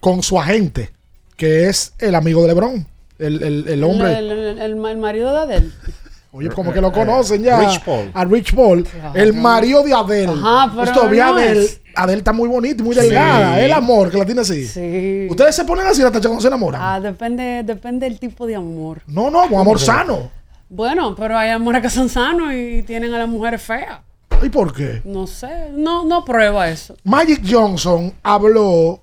con su agente, que es el amigo de LeBron. El, el- el hombre. El, el- el- el marido de Adele. Oye, como que lo conocen ya. Rich Paul. A Rich Paul. El marido de Adele. Ajá, pero Pues no es. Adele está muy bonita y muy delgada. Sí. El amor que la tiene así. Sí. Ustedes se ponen así, Natacha, cuando se enamoran. Ah, depende, depende del tipo de amor. No, no, un amor sano. Bueno, pero hay amores que son sanos y tienen a las mujeres feas. ¿Y por qué? No sé, no, no prueba eso. Magic Johnson habló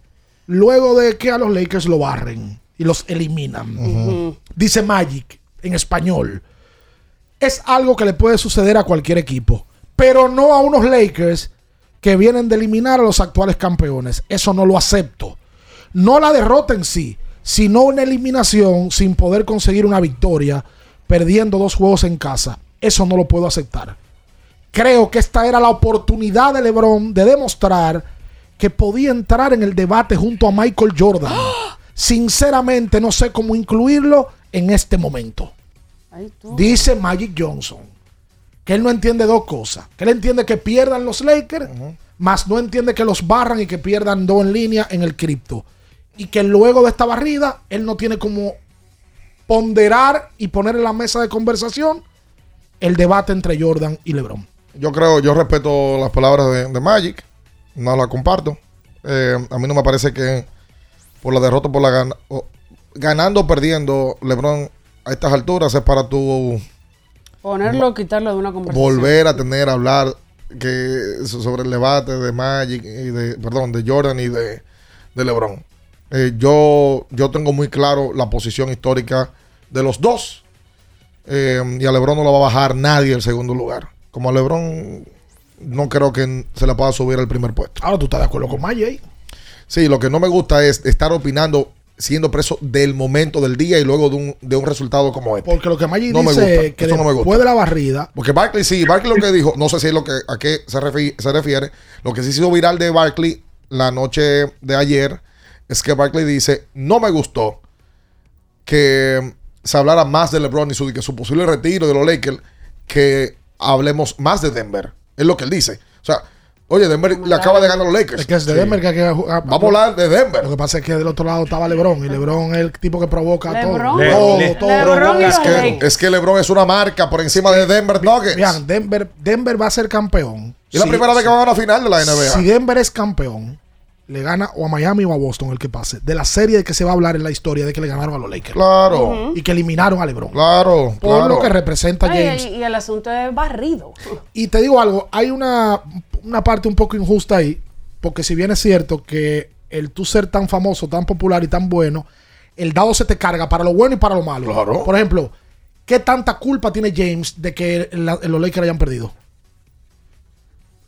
luego de que a los Lakers lo barren y los eliminan. Dice Magic en español. Es algo que le puede suceder a cualquier equipo, pero no a unos Lakers que vienen de eliminar a los actuales campeones. Eso no lo acepto. No la derrota en sí, sino una eliminación sin poder conseguir una victoria, perdiendo dos juegos en casa. Eso no lo puedo aceptar. Creo que esta era la oportunidad de LeBron de demostrar que podía entrar en el debate junto a Michael Jordan. Sinceramente no sé cómo incluirlo en este momento. Ay, tú. Dice Magic Johnson que él no entiende dos cosas. Que él entiende que pierdan los Lakers, más no entiende que los barran y que pierdan dos en línea en el cripto. Y que luego de esta barrida, él no tiene como ponderar y poner en la mesa de conversación el debate entre Jordan y LeBron. Yo creo, yo respeto las palabras de, de Magic, no las comparto. Eh, a mí no me parece que por la derrota, por la gana, o- ganando o perdiendo, LeBron a estas alturas es para tu Ponerlo o quitarlo de una conversación. volver a tener a hablar que so- sobre el debate de Magic y de perdón de Jordan y de, de LeBron. Eh, yo yo tengo muy claro la posición histórica de los dos Eh, y a LeBron no lo va a bajar nadie el segundo lugar. Como a LeBron no creo que se le pueda subir al primer puesto. Ahora tú estás de acuerdo con Magic ahí. Sí, lo que no me gusta es estar opinando siendo preso del momento del día y luego de un, de un resultado como este. Porque lo que No me dice gusta, que eso no me después gusta. de la barrida, Porque Barkley sí, Barkley lo que dijo, no sé si es lo que a qué se refiere. Lo que sí se hizo viral de Barkley la noche de ayer es que Barkley dice, no me gustó que se hablara más de LeBron y su, que su posible retiro de los Lakers, que hablemos más de Denver. Es lo que él dice. O sea, oye, Denver le acaba de ganar a los Lakers. es que es de Sí. Denver que hay que jugar. Vamos a hablar de Denver. Lo que pasa es que del otro lado estaba LeBron y LeBron es el tipo que provoca LeBron. todo. Le- todo, le- todo. LeBron y Es que, es que LeBron es una marca por encima de Denver Nuggets. Vean, Denver, Denver va a ser campeón. Y la Sí, primera vez que van a una final de la NBA. Si Denver es campeón, le gana o a Miami o a Boston el que pase. De la serie de que se va a hablar en la historia de que le ganaron a los Lakers. Claro. Y que eliminaron a LeBron. Claro, Por claro. lo que representa Ay, James. y, y el asunto es barrido. Y te digo algo, hay una, una parte un poco injusta ahí, porque si bien es cierto que el tú ser tan famoso, tan popular y tan bueno, el dado se te carga para lo bueno y para lo malo. Claro. Por ejemplo, ¿qué tanta culpa tiene James de que la- los Lakers hayan perdido?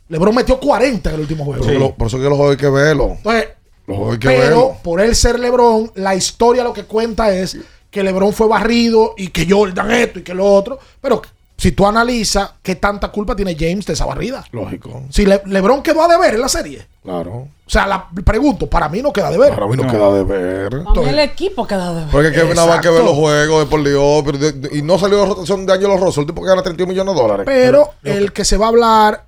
LeBron metió 40 en el último juego. Por, eso que lo- por eso que los juegos hay que verlo. Entonces, Los juegos hay que pero verlo. por él ser LeBron, la historia lo que cuenta es que LeBron fue barrido y que Jordan esto y que lo otro. Pero si tú analizas qué tanta culpa tiene James de esa barrida. Lógico. Si Le- LeBron quedó a deber en la serie. Claro. O sea, la pregunto, para mí no queda de ver. Para mí no, queda de ver. A mí el equipo queda de ver. Porque es que nada más que ver los juegos de por Dios. pero de- de- y no salió la rotación de Angelo Rosso, el tipo que gana 31 millones de dólares. Pero el que se va a hablar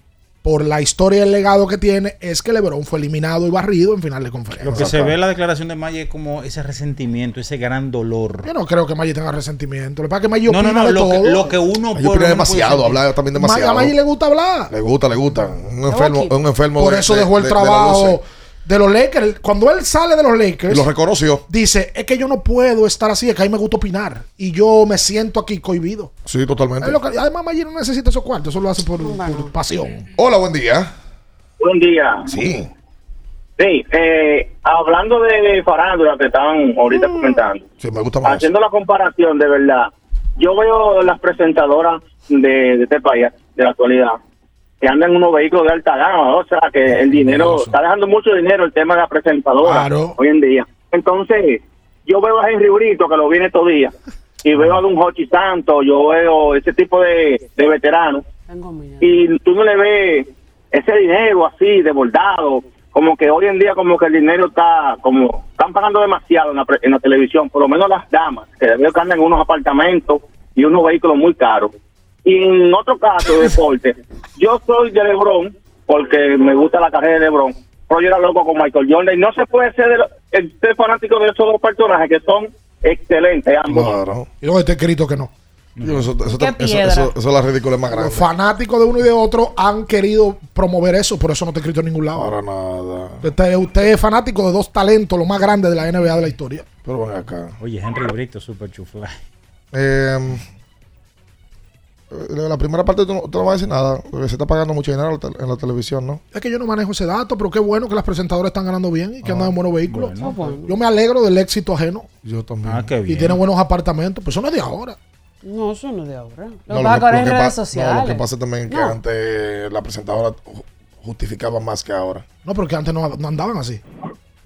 por la historia y el legado que tiene es que LeBron fue eliminado y barrido en final de conferencia. Lo que se ve en la declaración de Maggi es como ese resentimiento, ese gran dolor. Yo no creo que Maggi tenga resentimiento. Lo que pasa es que Maggi No, no, opina no, de lo todo. que, lo que uno Ellos opinan demasiado, habla también Ma- demasiado. A Maggi le gusta hablar. Le gusta, le gusta. Un enfermo, un enfermo Por de- eso de- dejó el de- de trabajo luce. De los Lakers. Cuando él sale de los Lakers, Y lo reconoció. dice, es que yo no puedo estar así, es que a mí me gusta opinar. Y yo me siento aquí cohibido. Sí, totalmente. Que- además, Maggi no necesita esos cuartos, eso lo hace por, por pasión. Hola, buen día. Buen día. Sí. Sí, eh, hablando de farándula que estaban ahorita comentando, Sí, me gusta más. haciendo la comparación de verdad, yo veo las presentadoras de, de este país, de la actualidad, que andan en unos vehículos de alta gama, o sea, que el dinero, está dejando mucho dinero el tema de la presentadora Claro. hoy en día. Entonces, yo veo a Henry Brito, que lo viene estos días, y veo a Don Hochi Santos, yo veo ese tipo de, de veteranos, y tú no le ves ese dinero así, desbordado, como que hoy en día como que el dinero está, como, están pagando demasiado en la, pre- en la televisión, por lo menos las damas, que veo que andan en unos apartamentos y unos vehículos muy caros. Y en otro caso de deporte, yo soy de Lebron, porque me gusta la carrera de Lebron, pero yo era loco con Michael Jordan, y no se puede ser, de lo- ser fanático de esos dos personajes que son excelentes ambos. Claro. Y luego está escrito que no. Yo, eso, eso, eso, eso- eso es la ridícula más grande. Los fanáticos de uno y de otro han querido promover eso, por eso no está escrito en ningún lado. Para nada. Usted, usted es fanático de dos talentos, los más grandes de la NBA de la historia. Pero ven acá. Oye, Henry Brito, super chufla. Eh, la primera parte tú no, tú no vas a decir nada, porque se está pagando mucho dinero en la televisión, ¿no? Es que yo no manejo ese dato, pero qué bueno que las presentadoras están ganando bien y que andan en buenos vehículos. Ah, bueno. Yo me alegro del éxito ajeno. Yo también. Ah, qué Y bien. tiene buenos apartamentos, pero eso no es de ahora. No, eso no es de ahora. Lo No, es que ahora lo en que redes sociales. no, lo que pasa también es que No. antes la presentadora ju- justificaba más que ahora. No, porque antes no, no andaban así.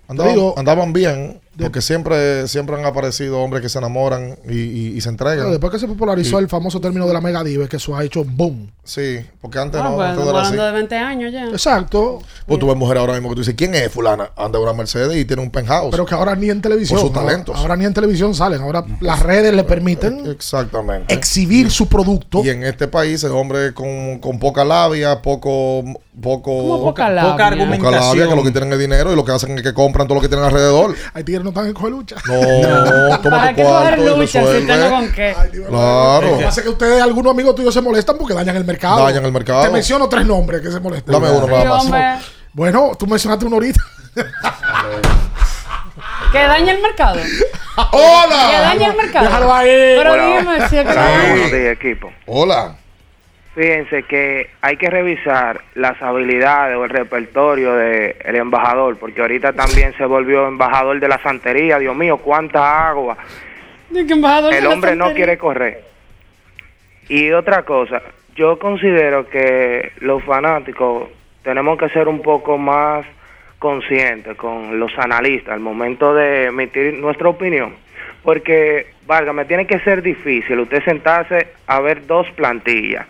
Andaban, digo- andaban bien, porque siempre, siempre han aparecido hombres que se enamoran y, y- y se entregan. Pero después que se popularizó el famoso término de la mega diva, que eso ha hecho boom. Sí, porque antes Ah, no, pues, antes estamos no era así. hablando de 20 años ya. Exacto. Pues tú ves mujer ahora mismo que tú dices, ¿quién es fulana? Anda una Mercedes y tiene un penthouse. Pero que ahora ni en televisión. Por sus ahora- talentos. Ahora, ni en televisión salen. Ahora las redes le permiten Exactamente. exhibir su producto. Y en este país el hombre con, con poca labia, poco... poco ¿Cómo poca labia? Poca argumentación. Poca labia, que lo que tienen es dinero y lo que hacen es que compran todo lo que tienen alrededor. Hay tigres no están en coger lucha. No, toma ¿Para tu cuarto y lucha si resuelve. tengo con qué? Claro. Lo que pasa es que ustedes, algunos amigos tuyos, se molestan porque dañan el mercado. Dañan el mercado. Te menciono tres nombres que se molestan. Dame uno nada más. hombre. Bueno, tú mencionaste uno ahorita. Que daña el mercado. ¡Hola! Que daña el mercado. Déjalo ahí. Pero Hola. dime si es que Saludos de equipo. Hola. Fíjense que hay que revisar las habilidades o el repertorio del embajador, porque ahorita también se volvió embajador de la santería. Dios mío, cuánta agua. De embajador de El hombre no quiere correr. Y otra cosa, yo considero que los fanáticos tenemos que ser un poco más conscientes con los analistas al momento de emitir nuestra opinión. Porque, válgame, tiene que ser difícil usted sentarse a ver dos plantillas,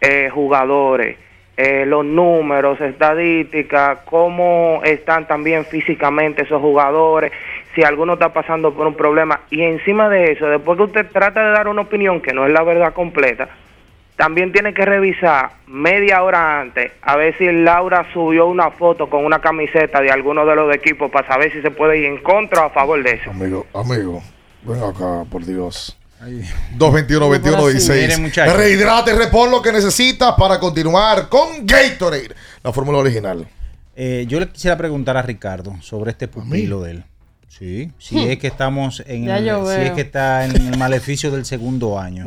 eh, jugadores, eh, los números, estadísticas, cómo están también físicamente esos jugadores, si alguno está pasando por un problema. Y encima de eso, después que usted trata de dar una opinión que no es la verdad completa, también tiene que revisar media hora antes a ver si Laura subió una foto con una camiseta de alguno de los equipos para saber si se puede ir en contra o a favor de eso. Amigo, amigo, ven acá, por Dios. Ay. 221 21 Mire, 16. muchacho. Rehidrate, repon lo que necesitas para continuar con Gatorade, la fórmula original. Eh, yo le quisiera preguntar a Ricardo sobre este pupilo de él. Sí, si Hmm. es que estamos en el, si es que está en el maleficio del segundo año.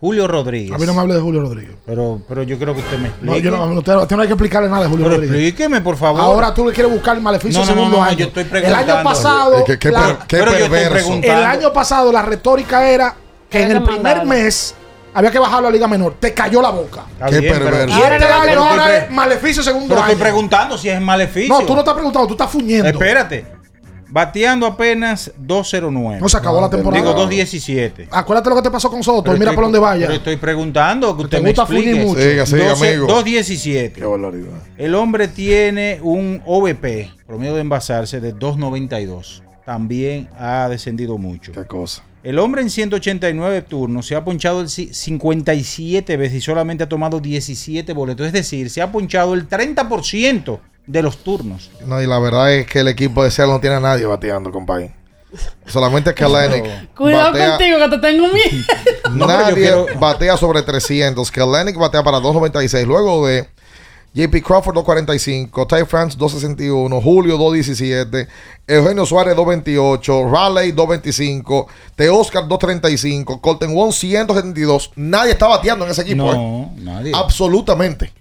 Julio Rodríguez. A mí no me hable de Julio Rodríguez. Pero, pero yo creo que usted me explique. No, yo no, usted, usted no hay que explicarle nada de Julio Pero Rodríguez. explíqueme, por favor. Ahora tú le quieres buscar el maleficio No, no, no, segundo no, año. yo estoy el preguntando. año pasado, Eh, qué- qué la- per- qué Pero yo estoy perverso. preguntando. el año pasado la retórica era que en el primer mes había que bajarlo a Liga Menor. Te cayó la boca. Está Qué bien, pero- perverso. Y Ahora este año Pero ahora es maleficio segundo Pero año. estoy preguntando si es maleficio. No, tú no estás preguntando, tú estás fuñendo. Espérate. Bateando apenas 209. No se acabó la temporada. Digo 217. Acuérdate lo que te pasó con Soto Pero mira estoy- por dónde vaya. Pero estoy preguntando que Te usted me gusta explique. mucho. Siga, siga, 12 amigo. 217. Qué barbaridad. El hombre tiene un OVP, promedio de envasarse, de 292. También ha descendido mucho. Qué cosa. El hombre en 189 turnos se ha ponchado el ci- 57 veces y solamente ha tomado 17 boletos. Es decir, se ha ponchado el 30% de los turnos. No, y la verdad es que el equipo de Seattle no tiene a nadie bateando, compadre. Solamente Kalenic. Cuidado batea- contigo que te tengo miedo. No, Nadie quiero- batea sobre 300. Kalenic batea para 296. Luego de JP Crawford 245, Ty France 261, Julio 217, Eugenio Suárez 228, Raleigh 225, Teoscar 235, Colton Wong 172. Nadie está bateando en ese equipo. No, eh. nadie. Absolutamente.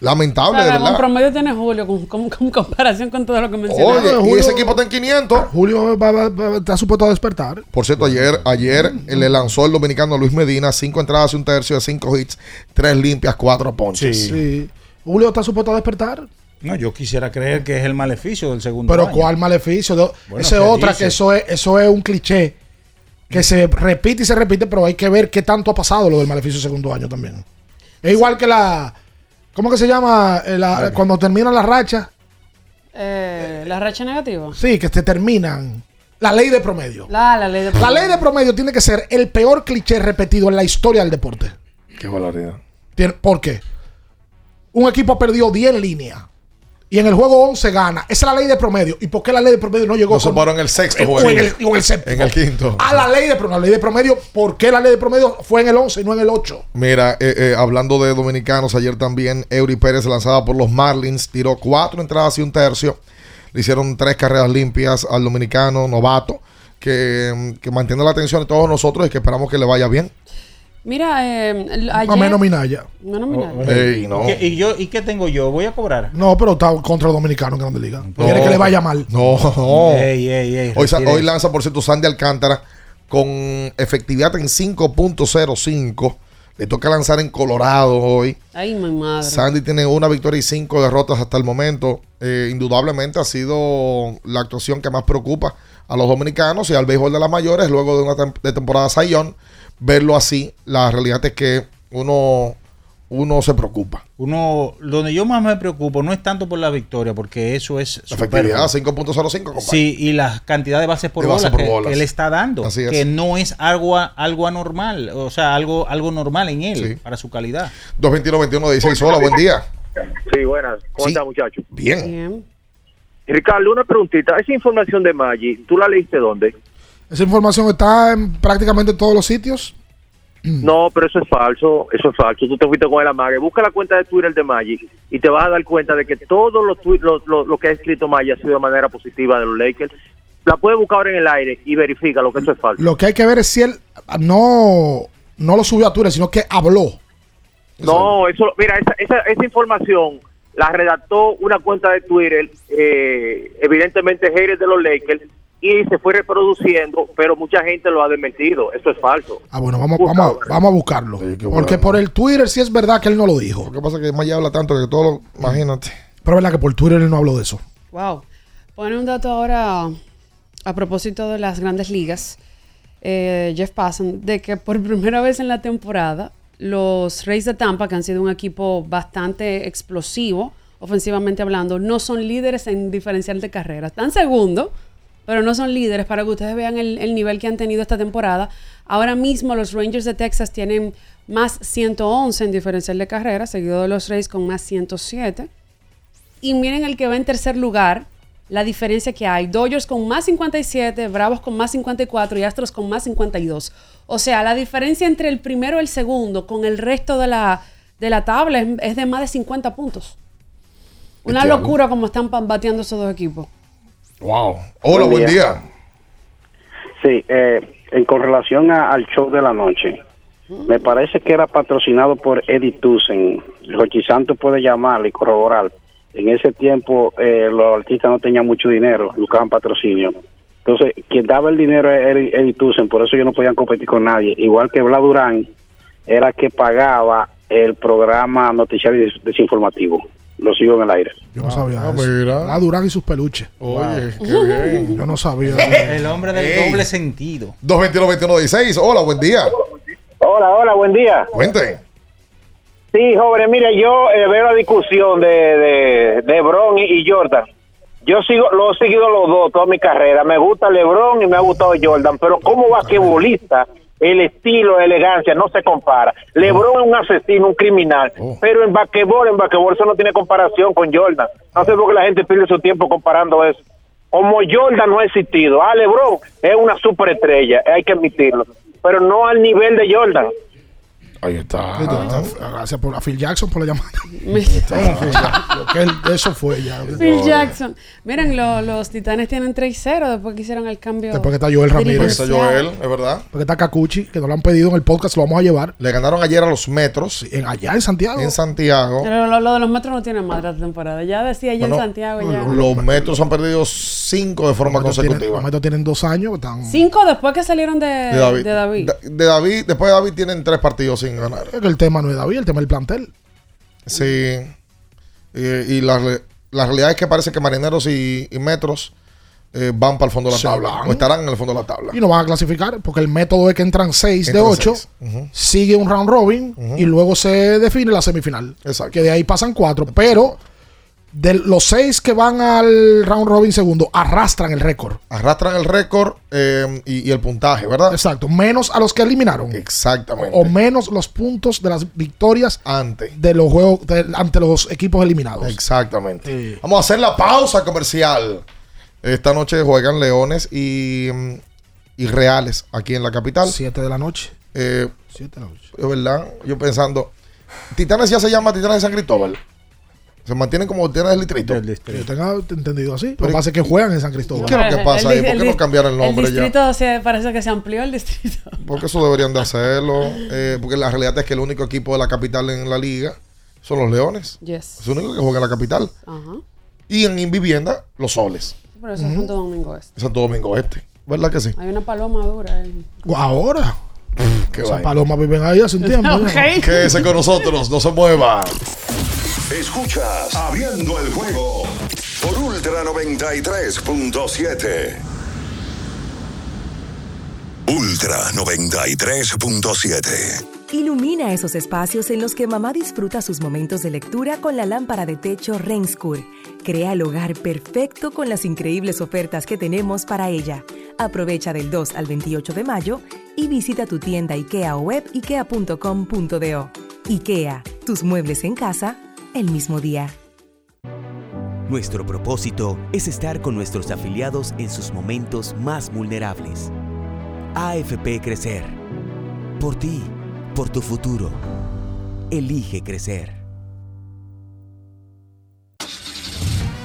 Lamentable, de verdad. promedio tiene Julio con, con- con comparación con todo lo que mencionaste. Oye, y Julio- ese equipo está en 500. Julio va, va- va- está supuesto a despertar. Por cierto, ayer, ayer le lanzó el dominicano Luis Medina cinco entradas y un tercio de cinco hits, tres limpias, cuatro ponches. Sí. Julio está supuesto a despertar. No, yo quisiera creer que es el maleficio del segundo Pero año. ¿cuál maleficio? De- Bueno, Esa es otra, dice. que eso es, eso es un cliché que se repite y se repite, pero hay que ver qué tanto ha pasado lo del maleficio segundo año también. Es igual que la. ¿Cómo que se llama? Eh, la- cuando terminan las rachas. Eh, la racha negativa. Sí, que te terminan. La ley de promedio. La, la ley de La ley de promedio tiene que ser el peor cliché repetido en la historia del deporte. Qué barbaridad. Tiene- ¿Por qué? Un equipo perdió 10 líneas y en el juego 11 gana. Esa es la ley de promedio. ¿Y por qué la ley de promedio no llegó No se con- paró en el sexto o juego. en el, o en el séptimo? En el quinto. A la ley de promedio. La ley de promedio, ¿por qué la ley de promedio fue en el 11 y no en el 8? Mira, eh, eh, hablando de dominicanos, ayer también Eury Pérez, lanzada por los Marlins, tiró cuatro entradas y un tercio. Le hicieron tres carreras limpias al dominicano novato, que, que mantiene la atención de todos nosotros y que esperamos que le vaya bien. Mira, eh, ayer... A menos Minaya. Menos Minaya. Ey, no. ¿Qué- ¿Y, yo, ¿Y qué tengo yo? ¿Voy a cobrar? No, pero está contra el dominicano en Grande Liga. Quiere que le vaya mal. No, no. Hoy, lanza, por cierto, Sandy Alcántara con efectividad en 5.05. Le toca lanzar en Colorado hoy. Ay, mi madre. Sandy tiene una victoria y cinco derrotas hasta el momento. Eh, indudablemente ha sido la actuación que más preocupa a los dominicanos y al béisbol de las mayores luego de una tem- de temporada Sayón. Verlo así, la realidad es que uno, uno se preocupa. Uno, donde yo más me preocupo no es tanto por la victoria, porque eso es Efectividad, superfluo. 5.05, compadre. Sí, y la cantidad de bases por De bases bola por que, bolas. que él está dando, Así es. que no es algo, algo anormal, o sea, algo, algo normal en él, Sí. para su calidad. 221-21-16, hola, buen día. Sí, buenas. ¿Cómo Sí. está, muchacho? Bien. Bien. Ricardo, una preguntita. Esa información de Maggi, ¿tú la leíste dónde? Esa información está en prácticamente todos los sitios. No, pero eso es falso. Eso es falso. Tú te fuiste con el amague. Busca la cuenta de Twitter de Maggi y te vas a dar cuenta de que todo lo, que ha escrito Maggi ha sido de manera positiva de los Lakers. La puedes buscar ahora en el aire y verifica lo que eso es falso. Lo que hay que ver es si él no, no lo subió a Twitter, sino que habló. No, eso, mira, esa, esa, esa información la redactó una cuenta de Twitter, eh, evidentemente haters de los Lakers, y se fue reproduciendo, pero mucha gente lo ha desmentido. Eso es falso. Ah, bueno, vamos, vamos, a- vamos a buscarlo. Porque bueno. por el Twitter sí es verdad que él no lo dijo. Lo que pasa es que Maya habla tanto que todo lo, imagínate. Pero es verdad que por Twitter él no habló de eso. Wow. Pone un dato ahora a propósito de las grandes ligas. eh, Jeff Passan, de que por primera vez en la temporada, los Rays de Tampa, que han sido un equipo bastante explosivo, ofensivamente hablando, no son líderes en diferencial de carreras. Están segundo, pero no son líderes para que ustedes vean el, el nivel que han tenido esta temporada. Ahora mismo los Rangers de Texas tienen más 111 en diferencial de carreras, seguido de los Rays con más 107. Y miren el que va en tercer lugar, la diferencia que hay. Dodgers con más 57, Bravos con más 54 y Astros con más 52. O sea, la diferencia entre el primero y el segundo con el resto de la, de la tabla es, es de más de 50 puntos. Una Este locura como están bateando esos dos equipos. Wow. Hola, buen día. Sí, eh, en con relación a- al show de la noche, me parece que era patrocinado por Eddie Tucson. Jochi Santos puede llamarle y corroborar. En ese tiempo eh, los artistas no tenían mucho dinero, buscaban patrocinio. Entonces, quien daba el dinero era Eddie, Tucson, por eso ellos no podían competir con nadie. Igual que Vlad Durán era que pagaba el programa noticiario des- desinformativo. Lo sigo en el aire. Yo no sabía Ah, eso. mira. La Durán y sus peluches. Oye, qué bien. Yo no sabía. El hombre del Ey. doble sentido. 221-2116. Hola, buen día. Hola, hola, buen día. Cuente. Sí, joven, mire, yo eh, veo la discusión de, de, de Bron y, y Jordan. Yo sigo, lo he seguido los dos toda mi carrera. Me gusta LeBron y me ha gustado Jordan, pero como basquetbolista, el estilo, la elegancia no se compara. LeBron es un asesino, un criminal, pero en basquetbol, en basquetbol eso no tiene comparación con Jordan. No sé por qué la gente pierde su tiempo comparando eso. Como Jordan no ha existido. Ah, LeBron es una superestrella, hay que admitirlo, pero no al nivel de Jordan. Ahí está. Gracias por a Phil Jackson por la llamada. Que eso fue ya. Phil Jackson. Miren, lo- los Titanes tienen 3-0 después que hicieron el cambio. Después que está Joel Ramírez. Está Joel, es verdad. Porque está Cacuchi, que nos lo han pedido en el podcast, lo vamos a llevar. Le ganaron ayer a los Metros. En, allá en Santiago. En Santiago. Pero lo, lo de los metros no tiene madre esta temporada. Ya decía Bueno, en Santiago. Ya. Los Metros han perdido cinco de forma Los Metos tienen- consecutiva. Los Metos tienen dos años. Están, Cinco después que salieron de, De David. de David. De, de David, después de David tienen tres partidos sin ganar. Es que el tema no es David, el tema es el plantel. Sí. Y, y la, la realidad es que parece que Marineros y, y Metros eh, van para el fondo de la Se tabla. van. O estarán en el fondo de la tabla. Y no van a clasificar porque el método es que entran seis de Entran ocho, seis. Ujú. sigue un round robin y luego se define la semifinal. Exacto. Que de ahí pasan cuatro. Pero de los seis que van al round robin segundo, arrastran el récord. Arrastran el récord eh, y, y el puntaje, ¿verdad? Exacto. Menos a los que eliminaron. Exactamente. O menos los puntos de las victorias Ante. de los juegos de- ante los equipos eliminados. Exactamente. Vamos a hacer la pausa comercial. Esta noche juegan Leones y, mm, y Reales aquí en la capital. Siete de la noche. Eh, Siete de la noche. es verdad. Yo pensando. Titanes ya se llama Titanes de San Cristóbal. Se mantienen como Titanes del Distrito. Que yo tenga entendido así. Lo que pasa es que juegan en San Cristóbal. ¿Qué es lo que pasa ahí? di- ¿Por qué no cambiaron el nombre ya? distrito se, parece que se amplió el distrito. Porque eso deberían de hacerlo. eh, porque la realidad es que el único equipo de la capital en la liga son los Leones. Yes. Es el único que juega en la capital. Ajá. Y en Invivienda, los Soles. Por eso es Santo Domingo Este. Santo Domingo Este. ¿Verdad que sí? Hay una paloma dura ahí. Ahora. Qué Esas palomas viven ahí hace un tiempo. Ok. ¿no? Quédese con nosotros, no se mueva. Escuchas Abriendo el juego por Ultra 93.7. Ultra 93.7. Ilumina esos espacios en los que mamá disfruta sus momentos de lectura con la lámpara de techo Renskur. Crea el hogar perfecto con las increíbles ofertas que tenemos para ella. Aprovecha del 2 al 28 de mayo y visita tu tienda IKEA o web ikea.com.do. IKEA, tus muebles en casa el mismo día. Nuestro propósito es estar con nuestros afiliados en sus momentos más vulnerables. AFP Crecer. Por ti, por tu futuro. Elige crecer.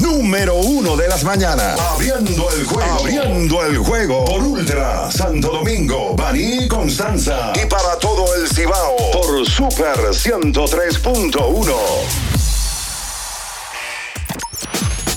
Número, uno de las mañanas. Abriendo el juego. Abriendo el juego por Ultra Santo Domingo, Baní Constanza. Y para todo el Cibao por Super 103.1.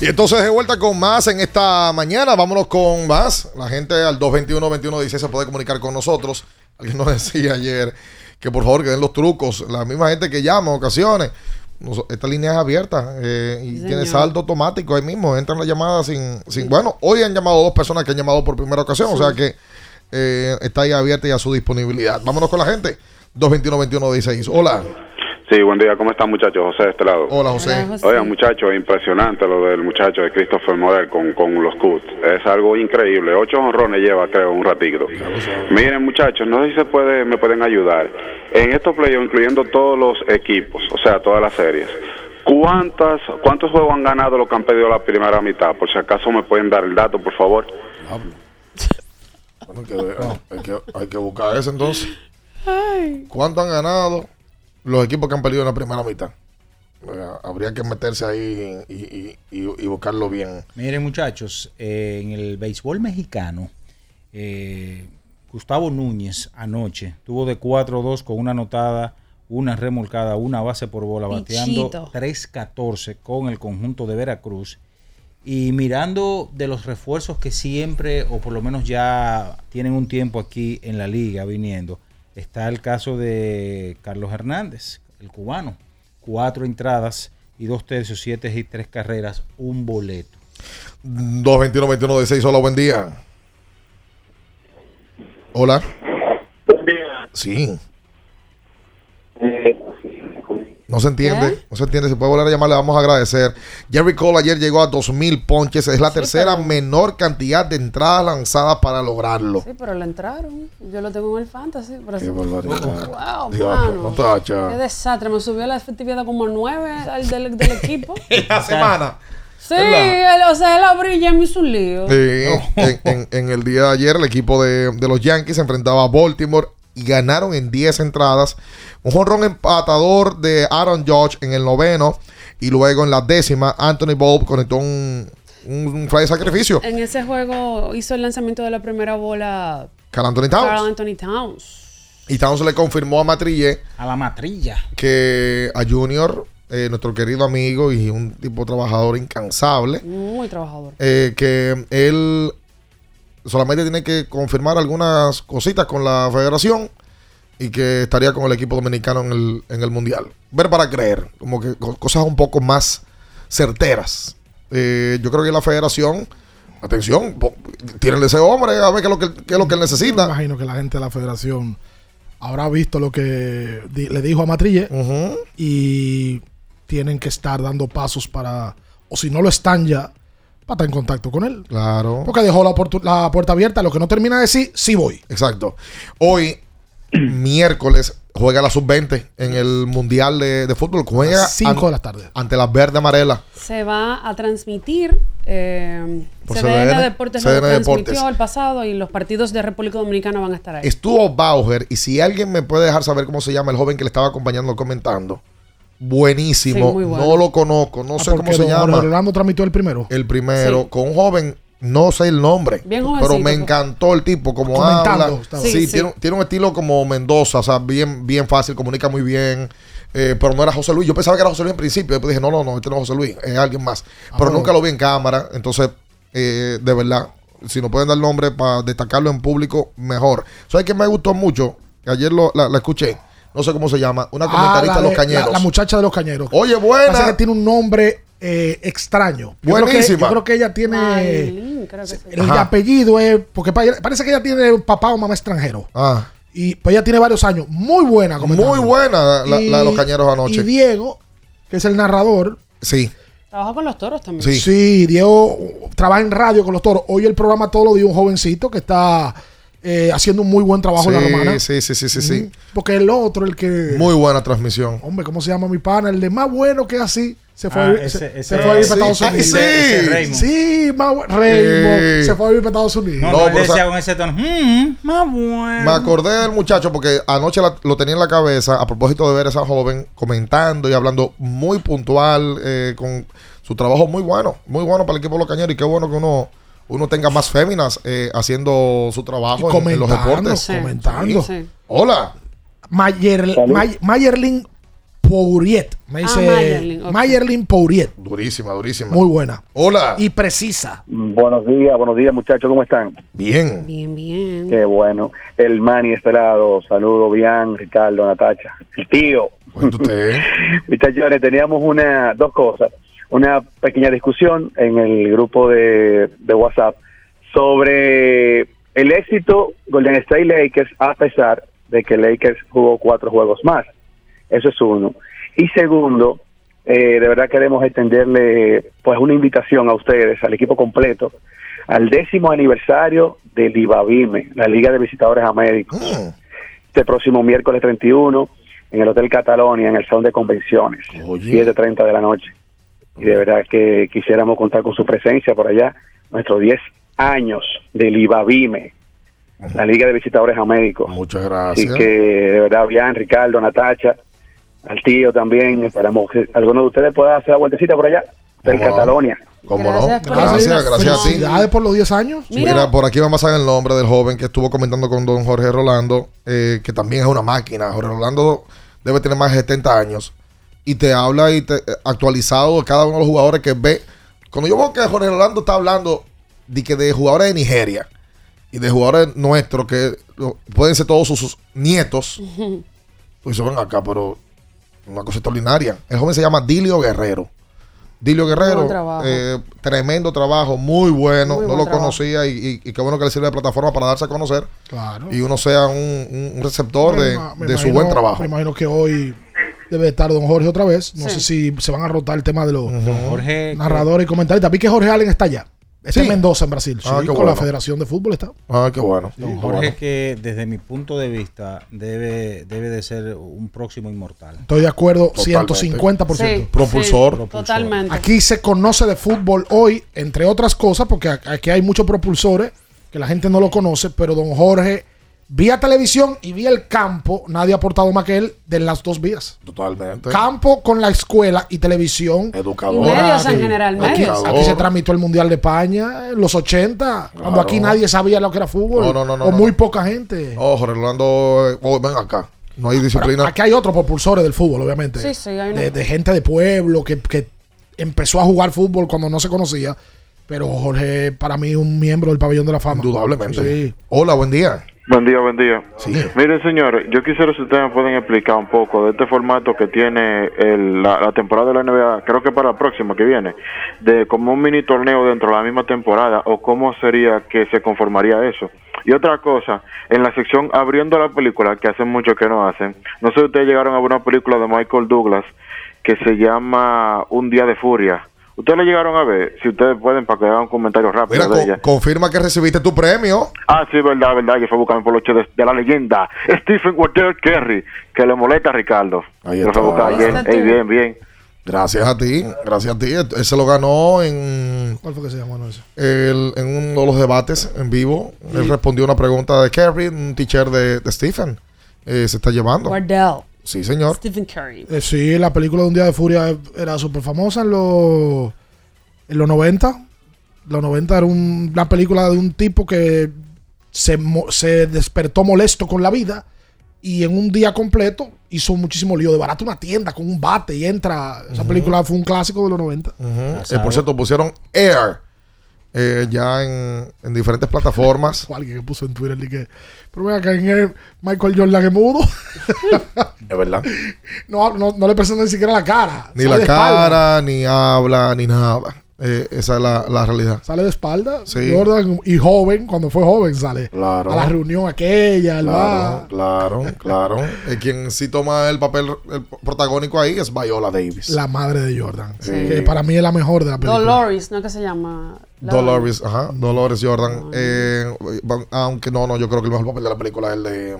Y entonces de vuelta con más en esta mañana. Vámonos con más. La gente al 221-2116 se puede comunicar con nosotros. Alguien nos decía ayer que por favor que den los trucos. La misma gente que llama en ocasiones. Nos- Esta línea es abierta eh, y señor. tiene saldo automático ahí mismo. Entran las llamadas sin, sin. Bueno, hoy han llamado dos personas que han llamado por primera ocasión. O sea que eh, está ahí abierta y a su disponibilidad. Vámonos con la gente. 221-2116. Hola. Sí, buen día, ¿cómo están muchachos? José de este lado. Hola, José. Hola, José. Oigan, muchachos, impresionante lo del muchacho de Christopher Morel con, con los Cubs. Es algo increíble. Ocho honrones lleva, creo, un ratito. Miren, muchachos, no sé si se puede, me pueden ayudar. En estos playoffs, incluyendo todos los equipos, o sea, todas las series, ¿cuántas, ¿cuántos juegos han ganado los que han perdido la primera mitad? Por si acaso me pueden dar el dato, por favor. Bueno, hay, que, hay, que, hay que buscar eso entonces. ¿Cuánto han ganado los equipos que han perdido en la primera mitad? Habría que meterse ahí y, y- y- y buscarlo bien. Miren muchachos, eh, en el béisbol mexicano, eh, Gustavo Núñez anoche tuvo de 4-2 con una anotada, una remolcada, una base por bola, bateando Pichito. 3-14 con el conjunto de Veracruz. Y mirando de los refuerzos que siempre, o por lo menos ya tienen un tiempo aquí en la liga viniendo, está el caso de Carlos Hernández, el cubano. Cuatro entradas y dos tercios, siete y tres carreras, un boleto. 221-2116, hola, buen día. Hola. Sí. No se entiende, no se entiende. Si puede volver a llamar, le vamos a agradecer. Jerry Cole ayer llegó a 2000 ponches. Es la tercera menor cantidad de entradas lanzadas para lograrlo. Sí, pero le entraron. Yo lo tengo en el fantasy. Pero Qué sí. Wow, Dios, mano. no. Qué desastre. Me subió la efectividad como 9 al del, del equipo. La semana. Sí, o sea, él abrió ya me hizo un lío. Sí, en, en- en el día de ayer el equipo de, de los Yankees se enfrentaba a Baltimore y ganaron en 10 entradas. Un jonrón empatador de Aaron Judge en el noveno y luego en la décima Anthony Bob conectó un, un, un fly de sacrificio. En ese juego hizo el lanzamiento de la primera bola Carl Anthony Towns. Carl Anthony Towns. Y Towns le confirmó a Matrille A la matrilla. que a Junior, eh, nuestro querido amigo y un tipo trabajador incansable, Muy trabajador. eh, que él solamente tiene que confirmar algunas cositas con la federación y que estaría con el equipo dominicano en el, en el mundial. Ver para creer, como que co- cosas un poco más certeras. Eh, yo creo que la federación, atención, tírenle ese hombre a ver qué es lo que, qué es lo que él Me necesita. imagino que la gente de la federación habrá visto lo que le dijo a Matrille y tienen que estar dando pasos para, o si no lo están ya, para estar en contacto con él. Claro. Porque dejó la, puerta abierta, lo que no termina de decir, sí voy. Exacto. Hoy, miércoles, juega la sub-20 en el Mundial de, de Fútbol. Juega Las cinco an- de la tarde. ante las verde amarelas. Se va a transmitir. Eh, Por CDN, CDN, Deportes lo CDN transmitió Deportes. el pasado y los partidos de República Dominicana van a estar ahí. Estuvo Bauer y si alguien me puede dejar saber cómo se llama el joven que le estaba acompañando comentando. Buenísimo. Sí, muy bueno. No lo conozco, no Ah, sé cómo se don llama. Orlando transmitió el primero. El primero, Sí. con un joven, no sé el nombre, Bien pero me pues. encantó el tipo, como habla. Sí, Sí, sí. Tiene, tiene un estilo como Mendoza, o sea, bien, bien fácil, comunica muy bien. eh, pero no era José Luis. Yo pensaba que era José Luis en principio. Después dije, no, no, no, este no es José Luis, es alguien más. pero Ah. nunca lo vi en cámara. Entonces, eh, de verdad, si nos pueden dar nombre para destacarlo en público, mejor. ¿Sabes que me gustó mucho? Ayer lo, la, la escuché. No sé cómo se llama. Una Ah, comentarista la de los cañeros. La, la muchacha de los cañeros. Oye, buena. Pasa que tiene un nombre eh, extraño. Yo creo, que, Buenísima. yo creo que ella tiene. Maylin, creo que sí. El Ajá. apellido es. Porque pa- parece que ella tiene un papá o mamá extranjero. Ah. Y pues ella tiene varios años. Muy buena. Muy buena la, la de los cañeros anoche. Y Diego, que es el narrador. Sí. Trabaja con los toros también. Sí. Diego uh, trabaja en radio con los toros. Hoy el programa todo lo dio un jovencito que está eh, haciendo un muy buen trabajo en la romana. Sí, sí, sí, sí, sí. Porque el otro, el que. Muy buena transmisión. Hombre, ¿cómo se llama mi pana? El de más bueno que así. Se fue, Ah, a vivir- ese- se, ese- se fue a vivir para sí, Estados Unidos. ese- ese Raymond. Sí, más bueno. Raymond. Sí. Se fue a vivir para Estados Unidos. No, No, no, él decía sa- con ese tono. "Mm, más bueno. Me acordé del muchacho porque anoche la- lo tenía en la cabeza a propósito de ver a esa joven comentando y hablando muy puntual, eh, con su trabajo muy bueno, muy bueno para el equipo de los cañeros y qué bueno que uno, uno tenga más féminas eh, haciendo su trabajo en- en, los deportes. sí. comentando. Sí. Hola. Mayer. May- Mayerlin Pouriet. Me Ah, dice Mayerlin, ok. Mayerlin Pouriet. Durísima, durísima. Muy buena. Hola. Y precisa. Buenos días, buenos días muchachos, ¿cómo están? Bien. Bien, bien. Qué bueno. El Mani este lado, saludo bien, Ricardo, Natacha, el tío. Muchachos, teníamos una, dos cosas. Una pequeña discusión en el grupo de, de WhatsApp sobre el éxito Golden State Lakers a pesar de que Lakers jugó cuatro juegos más. Eso es uno. Y segundo, eh, de verdad queremos extenderle pues una invitación a ustedes, al equipo completo, al décimo aniversario del IBABIME, la Liga de Visitadores Américos. Este próximo miércoles 31 en el Hotel Catalonia, en el Salón de Convenciones, 7.30 de la noche. Y de verdad que quisiéramos contar con su presencia por allá, nuestros 10 años del IBABIME, la Liga de Visitadores Américos. Muchas Así gracias. que de verdad, bien, Ricardo, Natacha, al tío también, esperamos que alguno de ustedes pueda hacer la vueltecita por allá, del ¿Cómo no? Gracias ¿Cómo no? por Gracias, gracias a ti. Felicidades por los 10 años. Mira, por aquí vamos a ver el nombre del joven que estuvo comentando con don Jorge Rolando, eh, que también es una máquina. Jorge Rolando debe tener más de 70 años y te habla y te eh, actualizado de cada uno de los jugadores que ve. Cuando yo veo que Jorge Rolando está hablando de que de jugadores de Nigeria y de jugadores nuestros que pueden ser todos sus, sus nietos, pues se ven acá, pero una cosa extraordinaria. El joven se llama Dilio Guerrero. Dilio Guerrero, trabajo. eh, tremendo trabajo, muy bueno. Muy no buen lo trabajo. conocía y, y- y qué bueno que le sirve de plataforma para darse a conocer. Claro. Y uno sea un, un- un receptor Me de, ima- me de su buen trabajo. Me imagino que hoy debe estar don Jorge otra vez. No sé si se van a rotar el tema de los Jorge, narradores y comentaristas. Vi que Jorge Allen está allá. Está Sí. en Mendoza, en Brasil. Ah, Sí, con la. Federación de Fútbol está. Ah, qué bueno. Don Jorge que desde mi punto de vista debe, debe de ser un próximo inmortal. Estoy de acuerdo, Totalmente. 150%. Sí, Propulsor. sí, totalmente. Aquí se conoce de fútbol hoy, entre otras cosas, porque aquí hay muchos propulsores que la gente no lo conoce, pero don Jorge, vía televisión y vía el campo, nadie ha aportado más que él de las dos vías. Totalmente. Campo con la escuela y televisión. Educador. Y medios en general, Aquí, medios. aquí se transmitió el Mundial de España en los 80, cuando aquí nadie sabía lo que era fútbol. No, no, no, no, o no. muy poca gente. Oh, Jorge Rolando, oh, ven acá. No hay disciplina. Aquí hay otros propulsores del fútbol, obviamente. Sí, sí, hay uno. de, de gente de pueblo que, que empezó a jugar fútbol cuando no se conocía. Pero Jorge, para mí, un miembro del pabellón de la fama. Indudablemente. Sí. Hola, buen día. Buen día, buen día. Miren, señor, yo quisiera si ustedes me pueden explicar un poco de este formato que tiene el- la, la temporada de la NBA, creo que para la próxima que viene, de como un mini torneo dentro de la misma temporada, o cómo sería que se conformaría eso. Y otra cosa, en la sección abriendo la película, que hacen mucho que no hacen, no sé si ustedes llegaron a ver una película de Michael Douglas que se llama Un Día de Furia Ustedes lo llegaron a ver, si ustedes pueden, para que hagan un comentario rápido Mira, de co- ella. confirma que recibiste tu premio. Ah, sí, verdad, verdad, que fue buscando por los ocho de, de la leyenda. Stephen Water Kerry, que le molesta a Ricardo. Ahí Lo fue está. ayer. Ey, bien, bien. Gracias a ti, gracias a ti. Él se lo ganó en, ¿Cuál fue que se llamó no, eso? el- en uno de los debates en vivo. Él respondió una pregunta de Kerry, un teacher de, de Stephen. Eh, se está llevando. Wardell. Sí, señor. Stephen Curry. Eh, sí, la película de Un Día de Furia era súper famosa en los, en los 90. Los 90 era un- una película de un tipo que se, se despertó molesto con la vida y en un día completo hizo muchísimo lío. De barato una tienda con un bate y entra. Esa película fue un clásico de los 90. Ujú. Eh, por cierto, pusieron Air eh, ya en, en diferentes plataformas. Alguien que puso en Twitter y que, pero vea que en el Michael Jordan es mudo. Es verdad. no, no, no le presenta ni siquiera la cara. Ni la cara, ni habla, ni nada. Eh, esa es la, la realidad. Sale de espalda. Sí. Jordan y joven, cuando fue joven, sale. Claro. A la reunión aquella, al bar. Claro, claro, claro. Eh, quien sí toma el papel el protagónico ahí es Viola Davis. La madre de Jordan. Sí. Que para mí es la mejor de la película. Dolores, ¿no? que se llama? La- Dolores, ajá, Dolores Jordan. Eh, van- aunque no, no, yo creo que el mejor papel de la película es el de,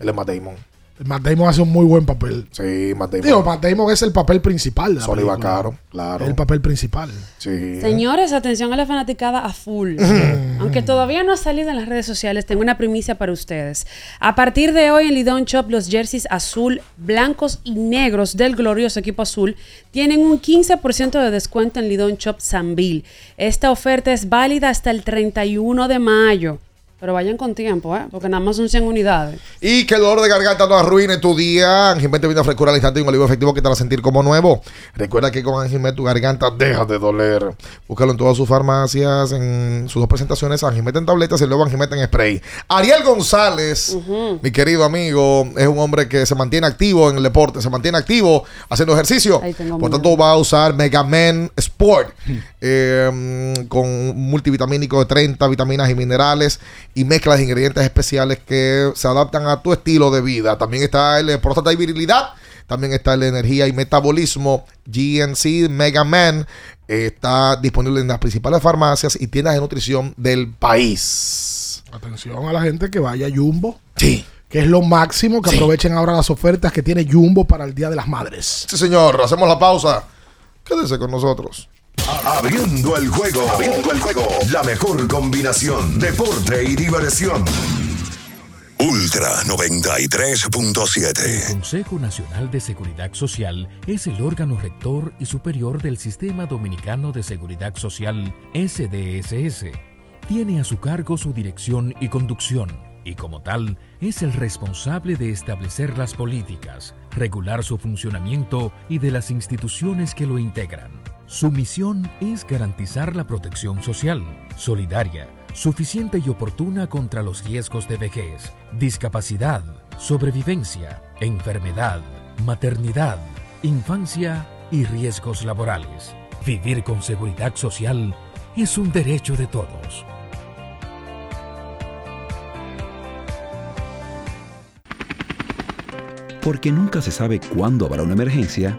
el de Matt Damon. Matt Damon hace un muy buen papel. Sí, Matt Damon. Digo, Matt Damon es el papel principal de la. Vaccaro, claro. El papel principal. Sí. Señores, atención a la fanaticada a full. Aunque todavía no ha salido en las redes sociales, tengo una primicia para ustedes. A partir de hoy en Lidón Shop, los jerseys azul, blancos y negros del glorioso equipo azul tienen un 15% de descuento en Lidón Shop Sanville. Esta oferta es válida hasta el 31 de mayo. Pero vayan con tiempo, ¿eh? Porque nada más son 100 unidades. Y que el dolor de garganta no arruine tu día. Anjimet te viene a frescura al instante y un alivio efectivo que te va a sentir como nuevo. Recuerda que con Anjimet tu garganta deja de doler. Búscalo en todas sus farmacias, en sus dos presentaciones, Anjimet en tabletas y luego Anjimet en spray. Ariel González, mi querido amigo, es un hombre que se mantiene activo en el deporte, se mantiene activo haciendo ejercicio. Ahí tengo Por miedo. tanto, va a usar Mega Man Sport eh, con un multivitamínico de 30 vitaminas y minerales y mezclas de ingredientes especiales que se adaptan a tu estilo de vida. También está el próstata y virilidad. También está el de energía y metabolismo GNC Mega Man. Eh, Está disponible en las principales farmacias y tiendas de nutrición del país. Atención a la gente que vaya a Jumbo. Sí. Que es lo máximo. Que aprovechen ahora las ofertas que tiene Jumbo para el Día de las Madres. Sí, señor. Hacemos la pausa. Quédese con nosotros. Abriendo el juego. Abriendo el juego. La mejor combinación. Deporte y diversión. Ultra 93.7. El Consejo Nacional de Seguridad Social es el órgano rector y superior del Sistema Dominicano de Seguridad Social SDSS. Tiene a su cargo su dirección y conducción y como tal es el responsable de establecer las políticas, regular su funcionamiento y de las instituciones que lo integran. Su misión es garantizar la protección social, solidaria, suficiente y oportuna contra los riesgos de vejez, discapacidad, sobrevivencia, enfermedad, maternidad, infancia y riesgos laborales. Vivir con seguridad social es un derecho de todos. Porque nunca se sabe cuándo habrá una emergencia,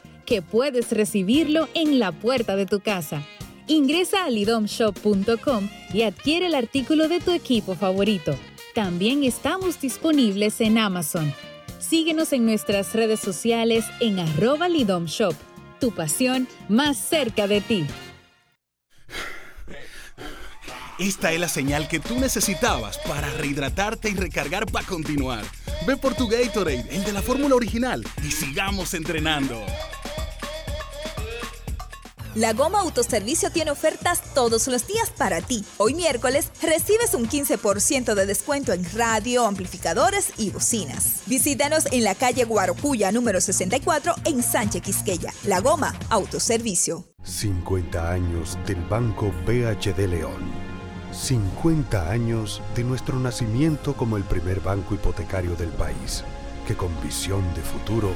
que puedes recibirlo en la puerta de tu casa. Ingresa a lidomshop.com y adquiere el artículo de tu equipo favorito. También estamos disponibles en Amazon. Síguenos en nuestras redes sociales en arroba Lidom Shop. Tu pasión más cerca de ti. Esta es la señal que tú necesitabas para rehidratarte y recargar para continuar. Ve por tu Gatorade, el de la fórmula original, y sigamos entrenando. La Goma Autoservicio tiene ofertas todos los días para ti. Hoy miércoles recibes un 15% de descuento en radio, amplificadores y bocinas. Visítanos en la calle Guarocuya número 64 en Sánchez Quisqueya. La Goma Autoservicio. 50 años del Banco BHD León. 50 años de nuestro nacimiento como el primer banco hipotecario del país, que con visión de futuro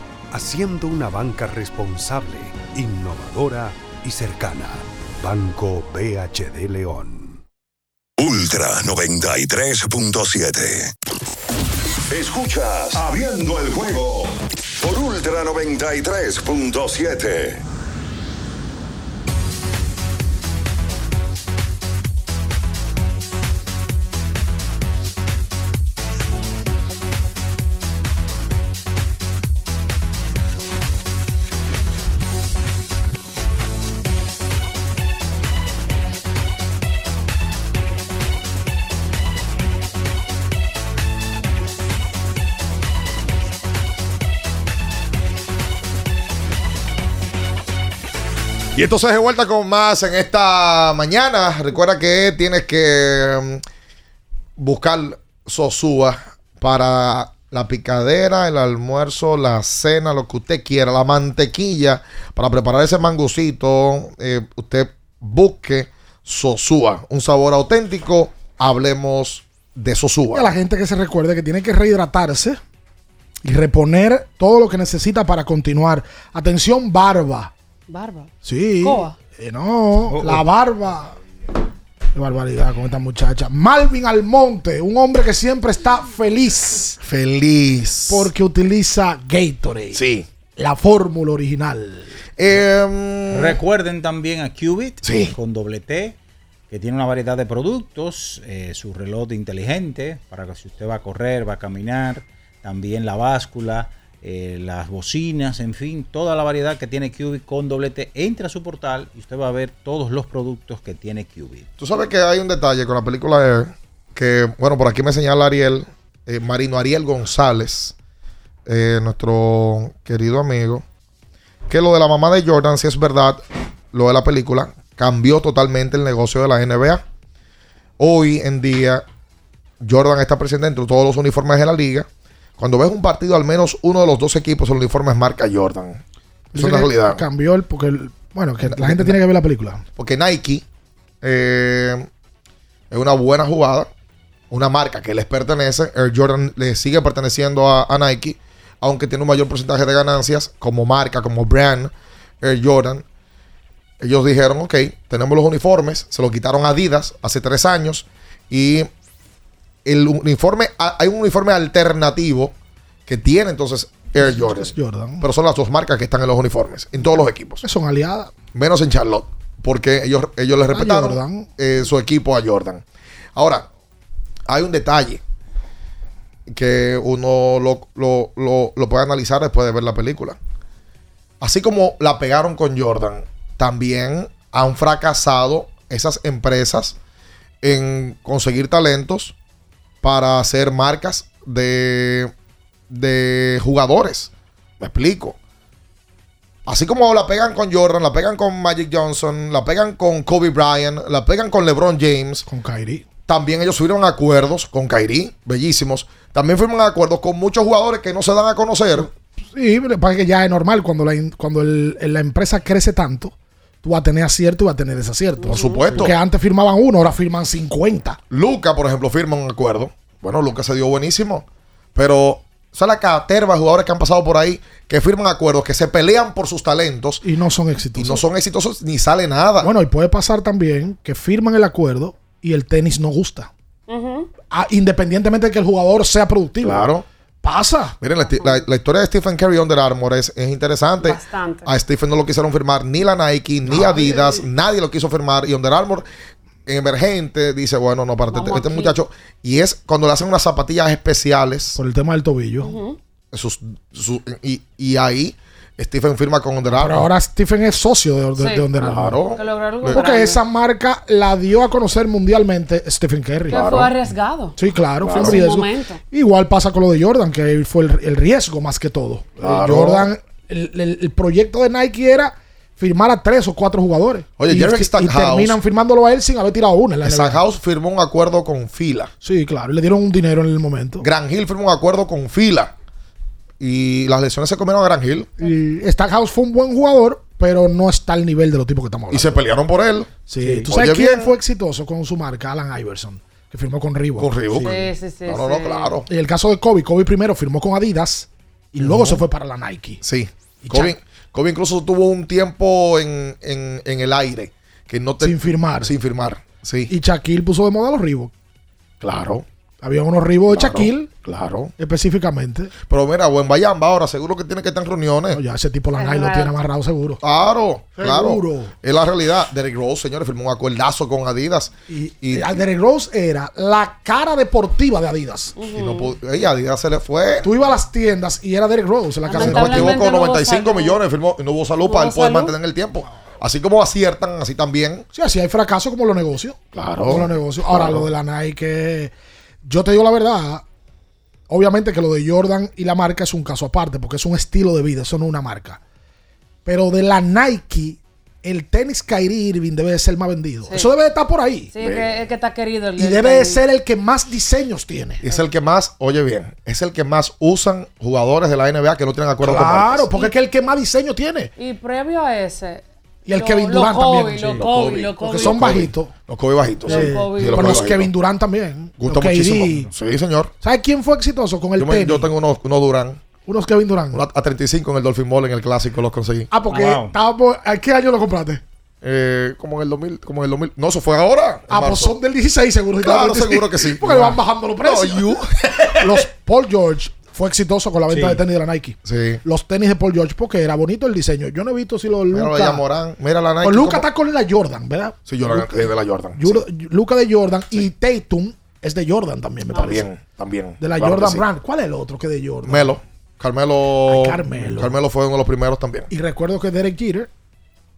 haciendo una banca responsable, innovadora y cercana. Banco BHD León. Ultra 93.7. Escuchas Abriendo el juego por Ultra 93.7. Y entonces de vuelta con más en esta mañana. Recuerda que tienes que mm, buscar Sosúa para la picadera, el almuerzo, la cena, lo que usted quiera, la mantequilla para preparar ese mangucito. eh, usted busque Sosúa, un sabor auténtico. Hablemos de Sosúa. a la gente que se recuerde que tiene que rehidratarse y reponer todo lo que necesita para continuar. Atención, barba. Barba. Sí. Coa. Eh, no, la barba. Qué barbaridad con esta muchacha. Malvin Almonte, un hombre que siempre está feliz. Feliz. Porque utiliza Gatorade. Sí. La fórmula original. Em, Recuerden también a Qubit Sí. con doble T, que tiene una variedad de productos, eh, su reloj inteligente para que si usted va a correr, va a caminar, también la báscula, eh, las bocinas, en fin, toda la variedad que tiene Qubit con doble T. Entra a su portal y usted va a ver todos los productos que tiene Qubit. Tú sabes que hay un detalle con la película que, bueno, por aquí me señala Ariel, eh, Marino Ariel González, eh, nuestro querido amigo, que lo de la mamá de Jordan, si es verdad, lo de la película, cambió totalmente el negocio de la NBA. Hoy en día, Jordan está presente entre todos los uniformes de la liga. Cuando ves un partido, al menos uno de los dos equipos, el uniforme es marca Jordan. Eso es una que realidad. Cambió el. Porque, el- bueno, que la gente tiene que ver la película. Porque Nike eh, es una buena jugada, una marca que les pertenece. Air Jordan le sigue perteneciendo a, a Nike, aunque tiene un mayor porcentaje de ganancias como marca, como brand. Air Jordan. Ellos dijeron, ok, tenemos los uniformes, se lo quitaron a Adidas hace tres años y el uniforme, hay un uniforme alternativo que tiene entonces Air Jordan. Pero son las dos marcas que están en los uniformes, en todos los equipos. Son aliadas. Menos en Charlotte. Porque ellos, ellos le respetaron eh, su equipo a Jordan. Ahora, hay un detalle que uno lo, lo- lo- lo puede analizar después de ver la película. Así como la pegaron con Jordan, también han fracasado esas empresas en conseguir talentos para hacer marcas de, de jugadores. Me explico. Así como la pegan con Jordan, la pegan con Magic Johnson, la pegan con Kobe Bryant, la pegan con LeBron James. Con Kyrie. También ellos firman acuerdos con Kyrie, bellísimos. También firman acuerdos con muchos jugadores que no se dan a conocer. Sí, pasa que ya es normal cuando la, cuando el- la empresa crece tanto, tú vas a tener acierto y vas a tener desacierto. Por supuesto. Porque antes firmaban uno, ahora firman 50. Luca, por ejemplo, firma un acuerdo. Bueno, Luca se dio buenísimo. Pero son la caterva de jugadores que han pasado por ahí que firman acuerdos, que se pelean por sus talentos. Y no son exitosos. Y no son exitosos ni sale nada. Bueno, y puede pasar también que firman el acuerdo y el tenis no gusta. Ah, independientemente de que el jugador sea productivo. Claro. Pasa. Miren, la, la- la historia de Stephen Curry Under Armour es, es interesante. Bastante. A Stephen no lo quisieron firmar ni la Nike, ni Adidas, nadie lo quiso firmar. Y Under Armour emergente, dice, bueno, no, para este, este aquí. muchacho. Y es cuando le hacen unas zapatillas especiales. Por el tema del tobillo. sus- su- y, y ahí Stephen firma con Under Armour. Pero ahora Stephen es socio de, de, Sí. de Under Armour. Claro. Porque esa marca la dio a conocer mundialmente Stephen Curry. Que fue arriesgado. Sí, claro, fue un riesgo. Igual pasa con lo de Jordan, que fue el, el riesgo más que todo. Claro. Jordan, el, el- el proyecto de Nike era firmar a tres o cuatro jugadores. Oye, y, Jerry y Stackhouse- terminan firmándolo a él sin haber tirado una. en la NBA. House firmó un acuerdo con Fila. Sí, claro, y le dieron un dinero en el momento. Gran Hill firmó un acuerdo con Fila. Y las lesiones se comieron a Gran Hill. Y Stackhouse fue un buen jugador, pero no está al nivel de los tipos que estamos Y hablando. se pelearon por él. Sí, ¿tú Oye, sabes quién bien. fue exitoso con su marca? Alan Iverson, que firmó con Reebok. Con Reebok. Sí, sí, sí. No, no, no, claro. Y el caso de Kobe, Kobe primero firmó con Adidas y luego se fue para la Nike. Sí. Y Kobe, Kobe incluso tuvo un tiempo en, en- en el aire. Que no te- Sin firmar. Sin firmar. Sí. Y Shaquille puso de moda los Reebok. Claro. Había unos Reebok de Claro, Shaquille Claro. específicamente. Pero mira, buen Bayamba ahora, seguro que tiene que estar en reuniones. No, ya ese tipo la Nike lo tiene amarrado seguro. Claro, claro. Seguro. Es la realidad. Derrick Rose, señores, firmó un acuerdazo con Adidas. Y, Y- y Derrick Rose era la cara deportiva de Adidas. Y no pudo- ey, Adidas se le fue. Tú ibas a las tiendas y era Derrick Rose en la casa Si de no me equivoco, no hubo 95 salud. millones firmó y no hubo salud No para él poder salud. mantener el tiempo. Así como aciertan, así también. Sí, así hay fracaso como los negocios. Claro. Como los negocios. Ahora, Claro. lo de la Nike, yo te digo la verdad. Obviamente que lo de Jordan y la marca es un caso aparte, porque es un estilo de vida, eso no es una marca. Pero de la Nike, el tenis Kyrie Irving debe de ser el más vendido. Sí. Eso debe de estar por ahí. Sí, que, es que está querido. el Y debe de ser el que más diseños tiene. Es el que más, oye bien, es el que más usan jugadores de la NBA que no tienen acuerdo con Claro, porque es que el que más diseño tiene. Y previo a ese. Y el lo- Kevin los Durant Kobe, también. Los Sí, Kobe, Kobe. los Kobe. Porque son Kobe. bajitos. Los Kobe bajitos. Los sí. Kobe. Sí, Pero Kobe los bajitos. Kevin Durant también. Gusta Los KD. muchísimo. Sí, señor. ¿Sabes quién fue exitoso con el Yo, me- tenis? yo tengo unos, unos Durán. Unos Kevin Durant. Una- a 35 en el Dolphin Mall en el clásico los conseguí. Ah, porque Wow. estábamos. ¿A qué año lo compraste? Eh, como en el 2000, como en el 2000. No, eso fue ahora. Ah, pues son del 16 seguro. Claro, seguro que sí. Porque le van bajando los precios. No, you. Los Paul George fue exitoso con la venta Sí. de tenis de la Nike. Sí. Los tenis de Paul George porque era bonito el diseño. Yo no he visto si los Mira, Luca. Morán. Mira la Nike. Pues Luca está con la Jordan, ¿verdad? Sí, yo la de la Jordan. Yur- Luca de Jordan y Tatum es de Jordan también, me parece. También, también. De la Claro Jordan. Brand. ¿Cuál es el otro que de Jordan? Melo. Carmelo. Ay, Carmelo. Carmelo fue uno de los primeros también. Y recuerdo que Derek Jeter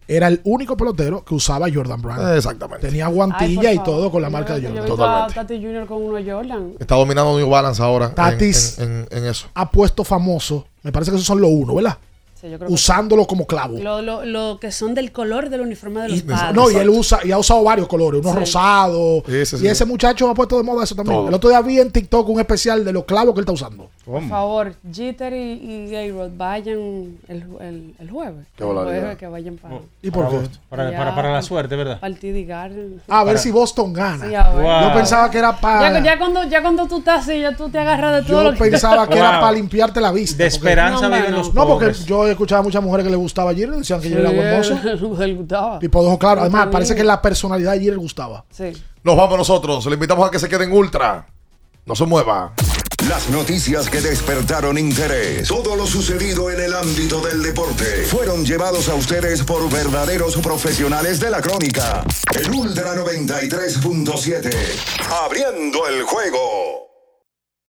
era el único pelotero que usaba Jordan Brand. Exactamente. Tenía guantilla y todo con la Yo- marca de Yo Jordan. visto Totalmente. a Tati Junior con uno Jordan. Está dominando New Balance ahora. en- Tatis. En, en- en eso. Ha puesto famoso. Me parece que esos son los uno, ¿verdad? Sí, yo creo que Usándolo como clavo. Lo, lo, lo que son del color del uniforme de los Y- padres. no, y él usa, y ha usado varios colores, unos Sí. rosados. Ese y ese muchacho ha puesto de moda eso también. Todo. El otro día vi en TikTok un especial de los clavos que él está usando. Por favor, Jeter y, y A-Rod vayan el, el, el jueves. Qué el jueves que vayan para, ¿Y por qué? Para, para, para la suerte, ¿verdad? A ver si Boston gana. Sí, a ver. Wow. Yo pensaba que era para. Ya, ya cuando, ya cuando tú estás así, ya tú te agarras de todo yo lo que... pensaba que era para limpiarte la vista. De porque- esperanza No, viven mano. los No, porque pobres. yo he escuchado a muchas mujeres que le gustaba Jeter, decían que Jeter era buen mozo. Le gustaba. Tipo de ojo claro. Además, También. parece que la personalidad de Jeter gustaba. Sí. Nos vamos nosotros. Le invitamos a que se quede en Ultra. No se mueva. Las noticias que despertaron interés, todo lo sucedido en el ámbito del deporte, fueron llevados a ustedes por verdaderos profesionales de la crónica. El Ultra 93.7, abriendo el juego.